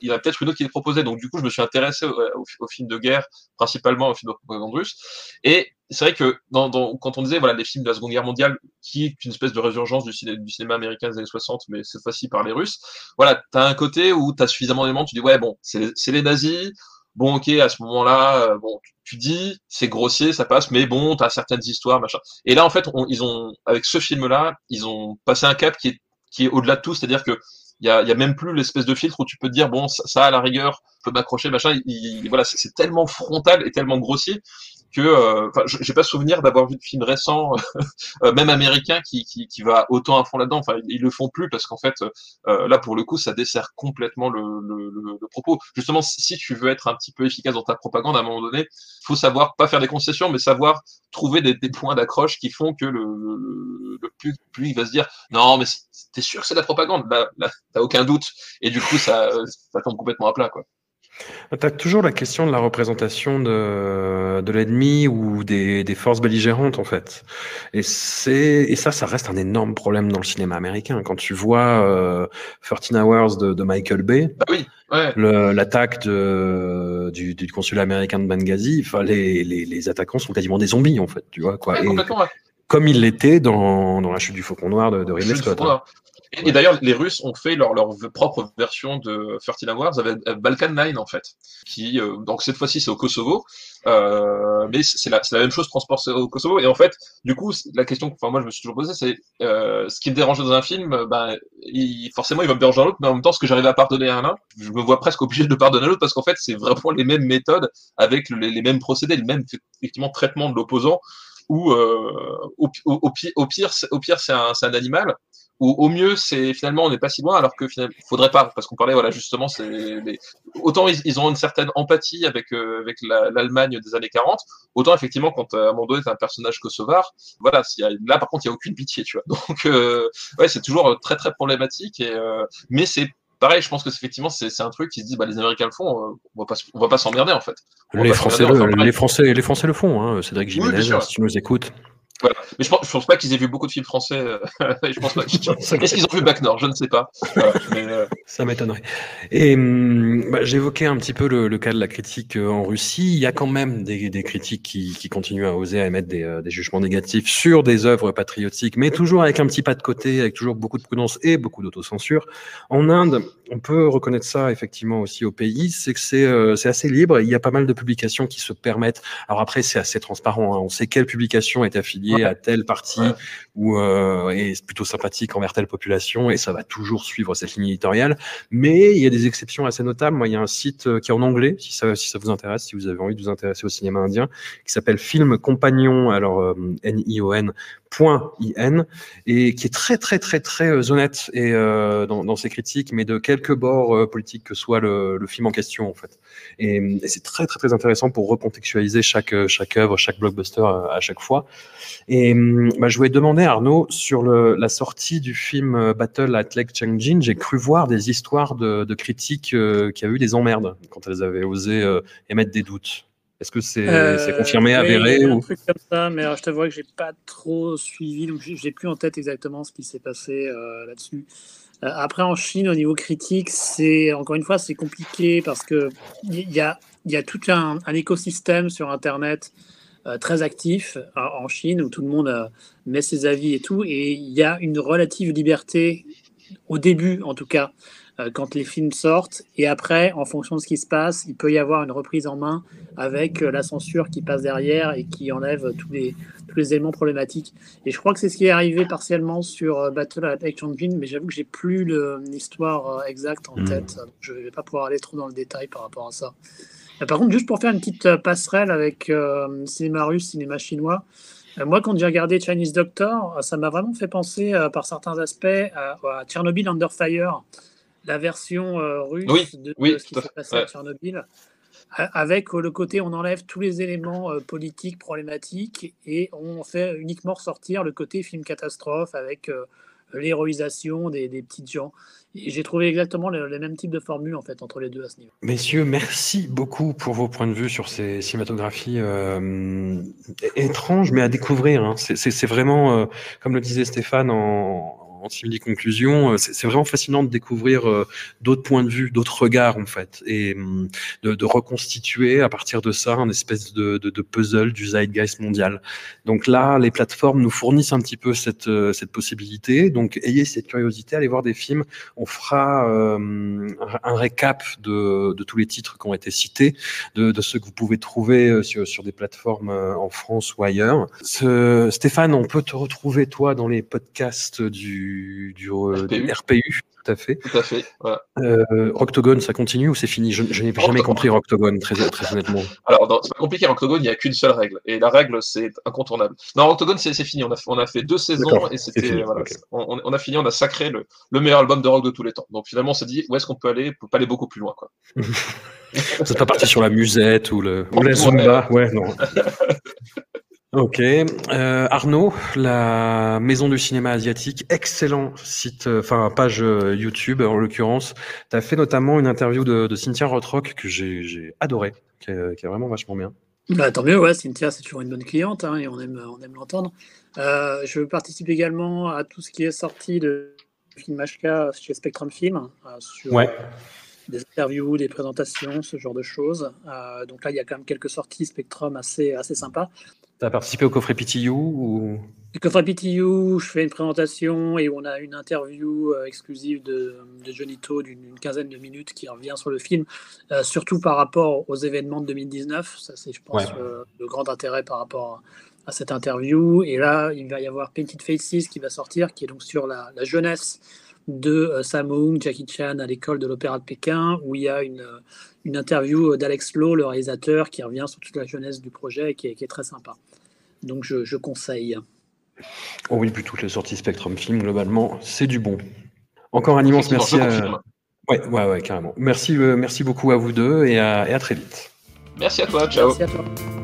il y en a peut-être une autre qui est proposée. Donc, du coup, je me suis intéressé au, au, au film de guerre, principalement au film de propagande russe. Et c'est vrai que quand on disait voilà, les films de la Seconde Guerre mondiale, qui est une espèce de résurgence du, ciné, du cinéma américain des années 60, mais cette fois-ci par les Russes, voilà, tu as un côté où tu as suffisamment d'éléments, tu dis, ouais, bon, c'est les nazis. Bon, ok, à ce moment-là, euh, bon, tu, dis, c'est grossier, ça passe, mais bon, tu as certaines histoires, machin. Et là, en fait, ils ont, avec ce film-là, ils ont passé un cap qui est, qui est au-delà de tout, c'est-à-dire que il y a, même plus l'espèce de filtre où tu peux te dire bon ça, à la rigueur peut m'accrocher machin il, voilà c'est tellement frontal et tellement grossier que euh, enfin j'ai pas souvenir d'avoir vu de film récent euh, même américain qui, qui, qui, va autant à fond là-dedans. Enfin ils, le font plus parce qu'en fait euh, là pour le coup ça dessert complètement le, le, le, propos. Justement si tu veux être un petit peu efficace dans ta propagande à un moment donné faut savoir pas faire des concessions mais savoir trouver des, des points d'accroche qui font que le, le, le plus, plus il va se dire non mais t'es sûr que c'est de la propagande? Là, là t'as aucun doute. Et du coup ça ça tombe complètement à plat quoi tu as toujours la question de la représentation de, de l'ennemi ou des, des, forces belligérantes, en fait. Et, et ça, ça reste un énorme problème dans le cinéma américain. Quand tu vois euh, 13 Hours de, de Michael Bay, ah oui, ouais. l'attaque du, du, consulat américain de Benghazi, les, les, les, attaquants sont quasiment des zombies, en fait. Tu vois, quoi. Ouais. Comme il l'était dans, dans La chute du Faucon Noir de, de Ridley Scott. Hein. Et, et d'ailleurs, les Russes ont fait leur, leur propre version de 13 Hours avec Balkan 9, en fait. Qui, euh, donc cette fois-ci, c'est au Kosovo. Euh, mais c'est la, la, même chose transportée au Kosovo. Et en fait, du coup, la question que enfin, moi je me suis toujours posée, c'est euh, ce qui me dérange dans un film, ben, il, forcément il va me déranger dans l'autre, mais en même temps, ce que j'arrive à pardonner à l'un, je me vois presque obligé de pardonner à l'autre parce qu'en fait, c'est vraiment les mêmes méthodes avec les, les, mêmes procédés, le même effectivement traitement de l'opposant. Ou euh, au, au, au, pire, au pire, c'est un, un animal ou au mieux, c'est finalement on n'est pas si loin, alors que finalement, faudrait pas, parce qu'on parlait voilà justement, c'est autant ils, ont une certaine empathie avec euh, avec l'Allemagne des années 40, autant effectivement quand euh, Amando est un personnage kosovar, voilà, y a, là par contre il y a aucune pitié, tu vois. Donc euh, ouais, c'est toujours très très problématique et mais c'est pareil, je pense que effectivement c'est un truc qui se dit bah les Américains le font, on va pas on va pas s'emmerder en fait. les Français, le, les Français les Français le font, hein. Cédric Jiménez, si tu nous écoutes. Voilà. Mais je pense, je pense pas qu'ils aient vu beaucoup de films français. Euh, je pense pas. Est-ce qu'ils ont vu Bac Nord? Je ne sais pas. mais, euh... Ça m'étonnerait. Et hum, bah, j'évoquais un petit peu le, le, cas de la critique euh, en Russie. Il y a quand même des, des critiques qui, qui, continuent à oser à émettre des, des, jugements négatifs sur des œuvres patriotiques, mais toujours avec un petit pas de côté, avec toujours beaucoup de prudence et beaucoup d'autocensure. En Inde, on peut reconnaître ça effectivement aussi au pays, c'est que c'est euh, assez libre. Il y a pas mal de publications qui se permettent. Alors après, c'est assez transparent. Hein. On sait quelle publication est affiliée à telle partie ou euh, est plutôt sympathique envers telle population et ça va toujours suivre cette ligne éditoriale. Mais il y a des exceptions assez notables. Moi, il y a un site euh, qui est en anglais, si ça, si ça vous intéresse, si vous avez envie de vous intéresser au cinéma indien, qui s'appelle Film Compagnon, alors euh, N-I-O-N, .in et qui est très très très très euh, honnête et euh, dans, dans, ses critiques, mais de quelques bords euh, politiques que soit le, le, film en question en fait. Et, et c'est très très très intéressant pour recontextualiser chaque chaque œuvre, chaque blockbuster à, à chaque fois. Et bah, je voulais demander Arnaud sur le, la sortie du film Battle at Lake Changjin, j'ai cru voir des histoires de, de critiques qui a eu des emmerdes quand elles avaient osé émettre des doutes. Est-ce que c'est euh, confirmé, avéré ou... Un truc comme ça, mais alors, je t'avoue que j'ai pas trop suivi, donc j'ai plus en tête exactement ce qui s'est passé euh, là-dessus. Euh, après, en Chine, au niveau critique, c'est encore une fois, c'est compliqué parce que il y a, y a tout un, un, écosystème sur Internet euh, très actif en Chine où tout le monde met ses avis et tout, et il y a une relative liberté au début, en tout cas, quand les films sortent. Et après, en fonction de ce qui se passe, il peut y avoir une reprise en main avec euh, la censure qui passe derrière et qui enlève tous les, tous les éléments problématiques. Et je crois que c'est ce qui est arrivé partiellement sur euh, Battle at Engine, mais j'avoue que j'ai plus l'histoire exacte en hmm. tête. Je ne vais pas pouvoir aller trop dans le détail par rapport à ça. Par contre, juste pour faire une petite passerelle avec cinéma russe, cinéma chinois, moi, quand j'ai regardé Chinese Doctor, ça m'a vraiment fait penser, par certains aspects, à, à Tchernobyl Under Fire, la version euh, russe de, ce qui s'est passé à Tchernobyl, avec euh, le côté on enlève tous les éléments euh, politiques problématiques et on fait uniquement ressortir le côté film catastrophe avec l'héroïsation des, des petites gens. J'ai trouvé exactement les, les, mêmes types de formules en fait entre les deux à ce niveau. Messieurs, merci beaucoup pour vos points de vue sur ces cinématographies euh, étranges mais à découvrir. Hein. C'est vraiment, euh, comme le disait Stéphane en, en simili conclusion, euh, c'est vraiment fascinant de découvrir euh, d'autres points de vue, d'autres regards en fait, et hum, de, de, reconstituer à partir de ça un espèce de, de, de, puzzle du zeitgeist mondial. Donc là, les plateformes nous fournissent un petit peu cette, euh, cette possibilité. Donc ayez cette curiosité, allez voir des films. On fera euh, un récap de, tous les titres qui ont été cités, de, de ceux que vous pouvez trouver sur, sur des plateformes en France ou ailleurs. Ce, Stéphane, on peut te retrouver toi dans les podcasts du du, RPU. RPU. tout à fait. Tout à fait. Voilà. Euh, Octogone, ça continue ou c'est fini? Je, je n'ai jamais compris Octogone, très, très honnêtement. Alors, c'est pas compliqué. Octogone, il n'y a qu'une seule règle. Et la règle, c'est incontournable. Non, Octogone, c'est fini. On a, on a fait deux saisons et c'était. Voilà, okay. on, on, a fini, on a sacré le, le, meilleur album de rock de tous les temps. Donc finalement, on s'est dit, où est-ce qu'on peut aller? On peut pas aller beaucoup plus loin. Quoi. Vous n'êtes pas parti sur la musette ou, le, ou la Zumba? Ouais, non. Ok. Euh, Arnaud, la Maison du cinéma asiatique, excellent site, euh, enfin page euh, YouTube en l'occurrence. Tu as fait notamment une interview de, de Cynthia Rothrock que j'ai adoré, qui est, qui est, vraiment vachement bien. Bah, tant mieux, ouais, Cynthia, c'est toujours une bonne cliente hein, et on aime, on aime l'entendre. Euh, je participe également à tout ce qui est sorti de Film HK chez Spectrum Film. sur, ouais des interviews, des présentations, ce genre de choses. Donc là, il y a quand même quelques sorties Spectrum assez, assez sympas. Tu as participé au coffret PTU ou? Contre PTU, je fais une présentation et on a une interview euh, exclusive de, de Johnny To d'une quinzaine de minutes qui revient sur le film, euh, surtout par rapport aux événements de 2019. Ça, c'est, je pense, euh, le grand intérêt par rapport à, cette interview. Et là, il va y avoir Painted Faces qui va sortir, qui est donc sur la, jeunesse de Sammo Jackie Chan à l'école de l'Opéra de Pékin, où il y a une, une interview d'Alex Lowe, le réalisateur, qui revient sur toute la jeunesse du projet et qui est, qui est très sympa. Donc je, je conseille. Oh oui, puis toutes les sorties Spectrum Film, globalement, c'est du bon. Encore un immense merci à... Ouais, ouais, ouais, carrément. Merci, euh, merci beaucoup à vous deux et à, et à très vite. Merci à toi, ciao. Merci à toi.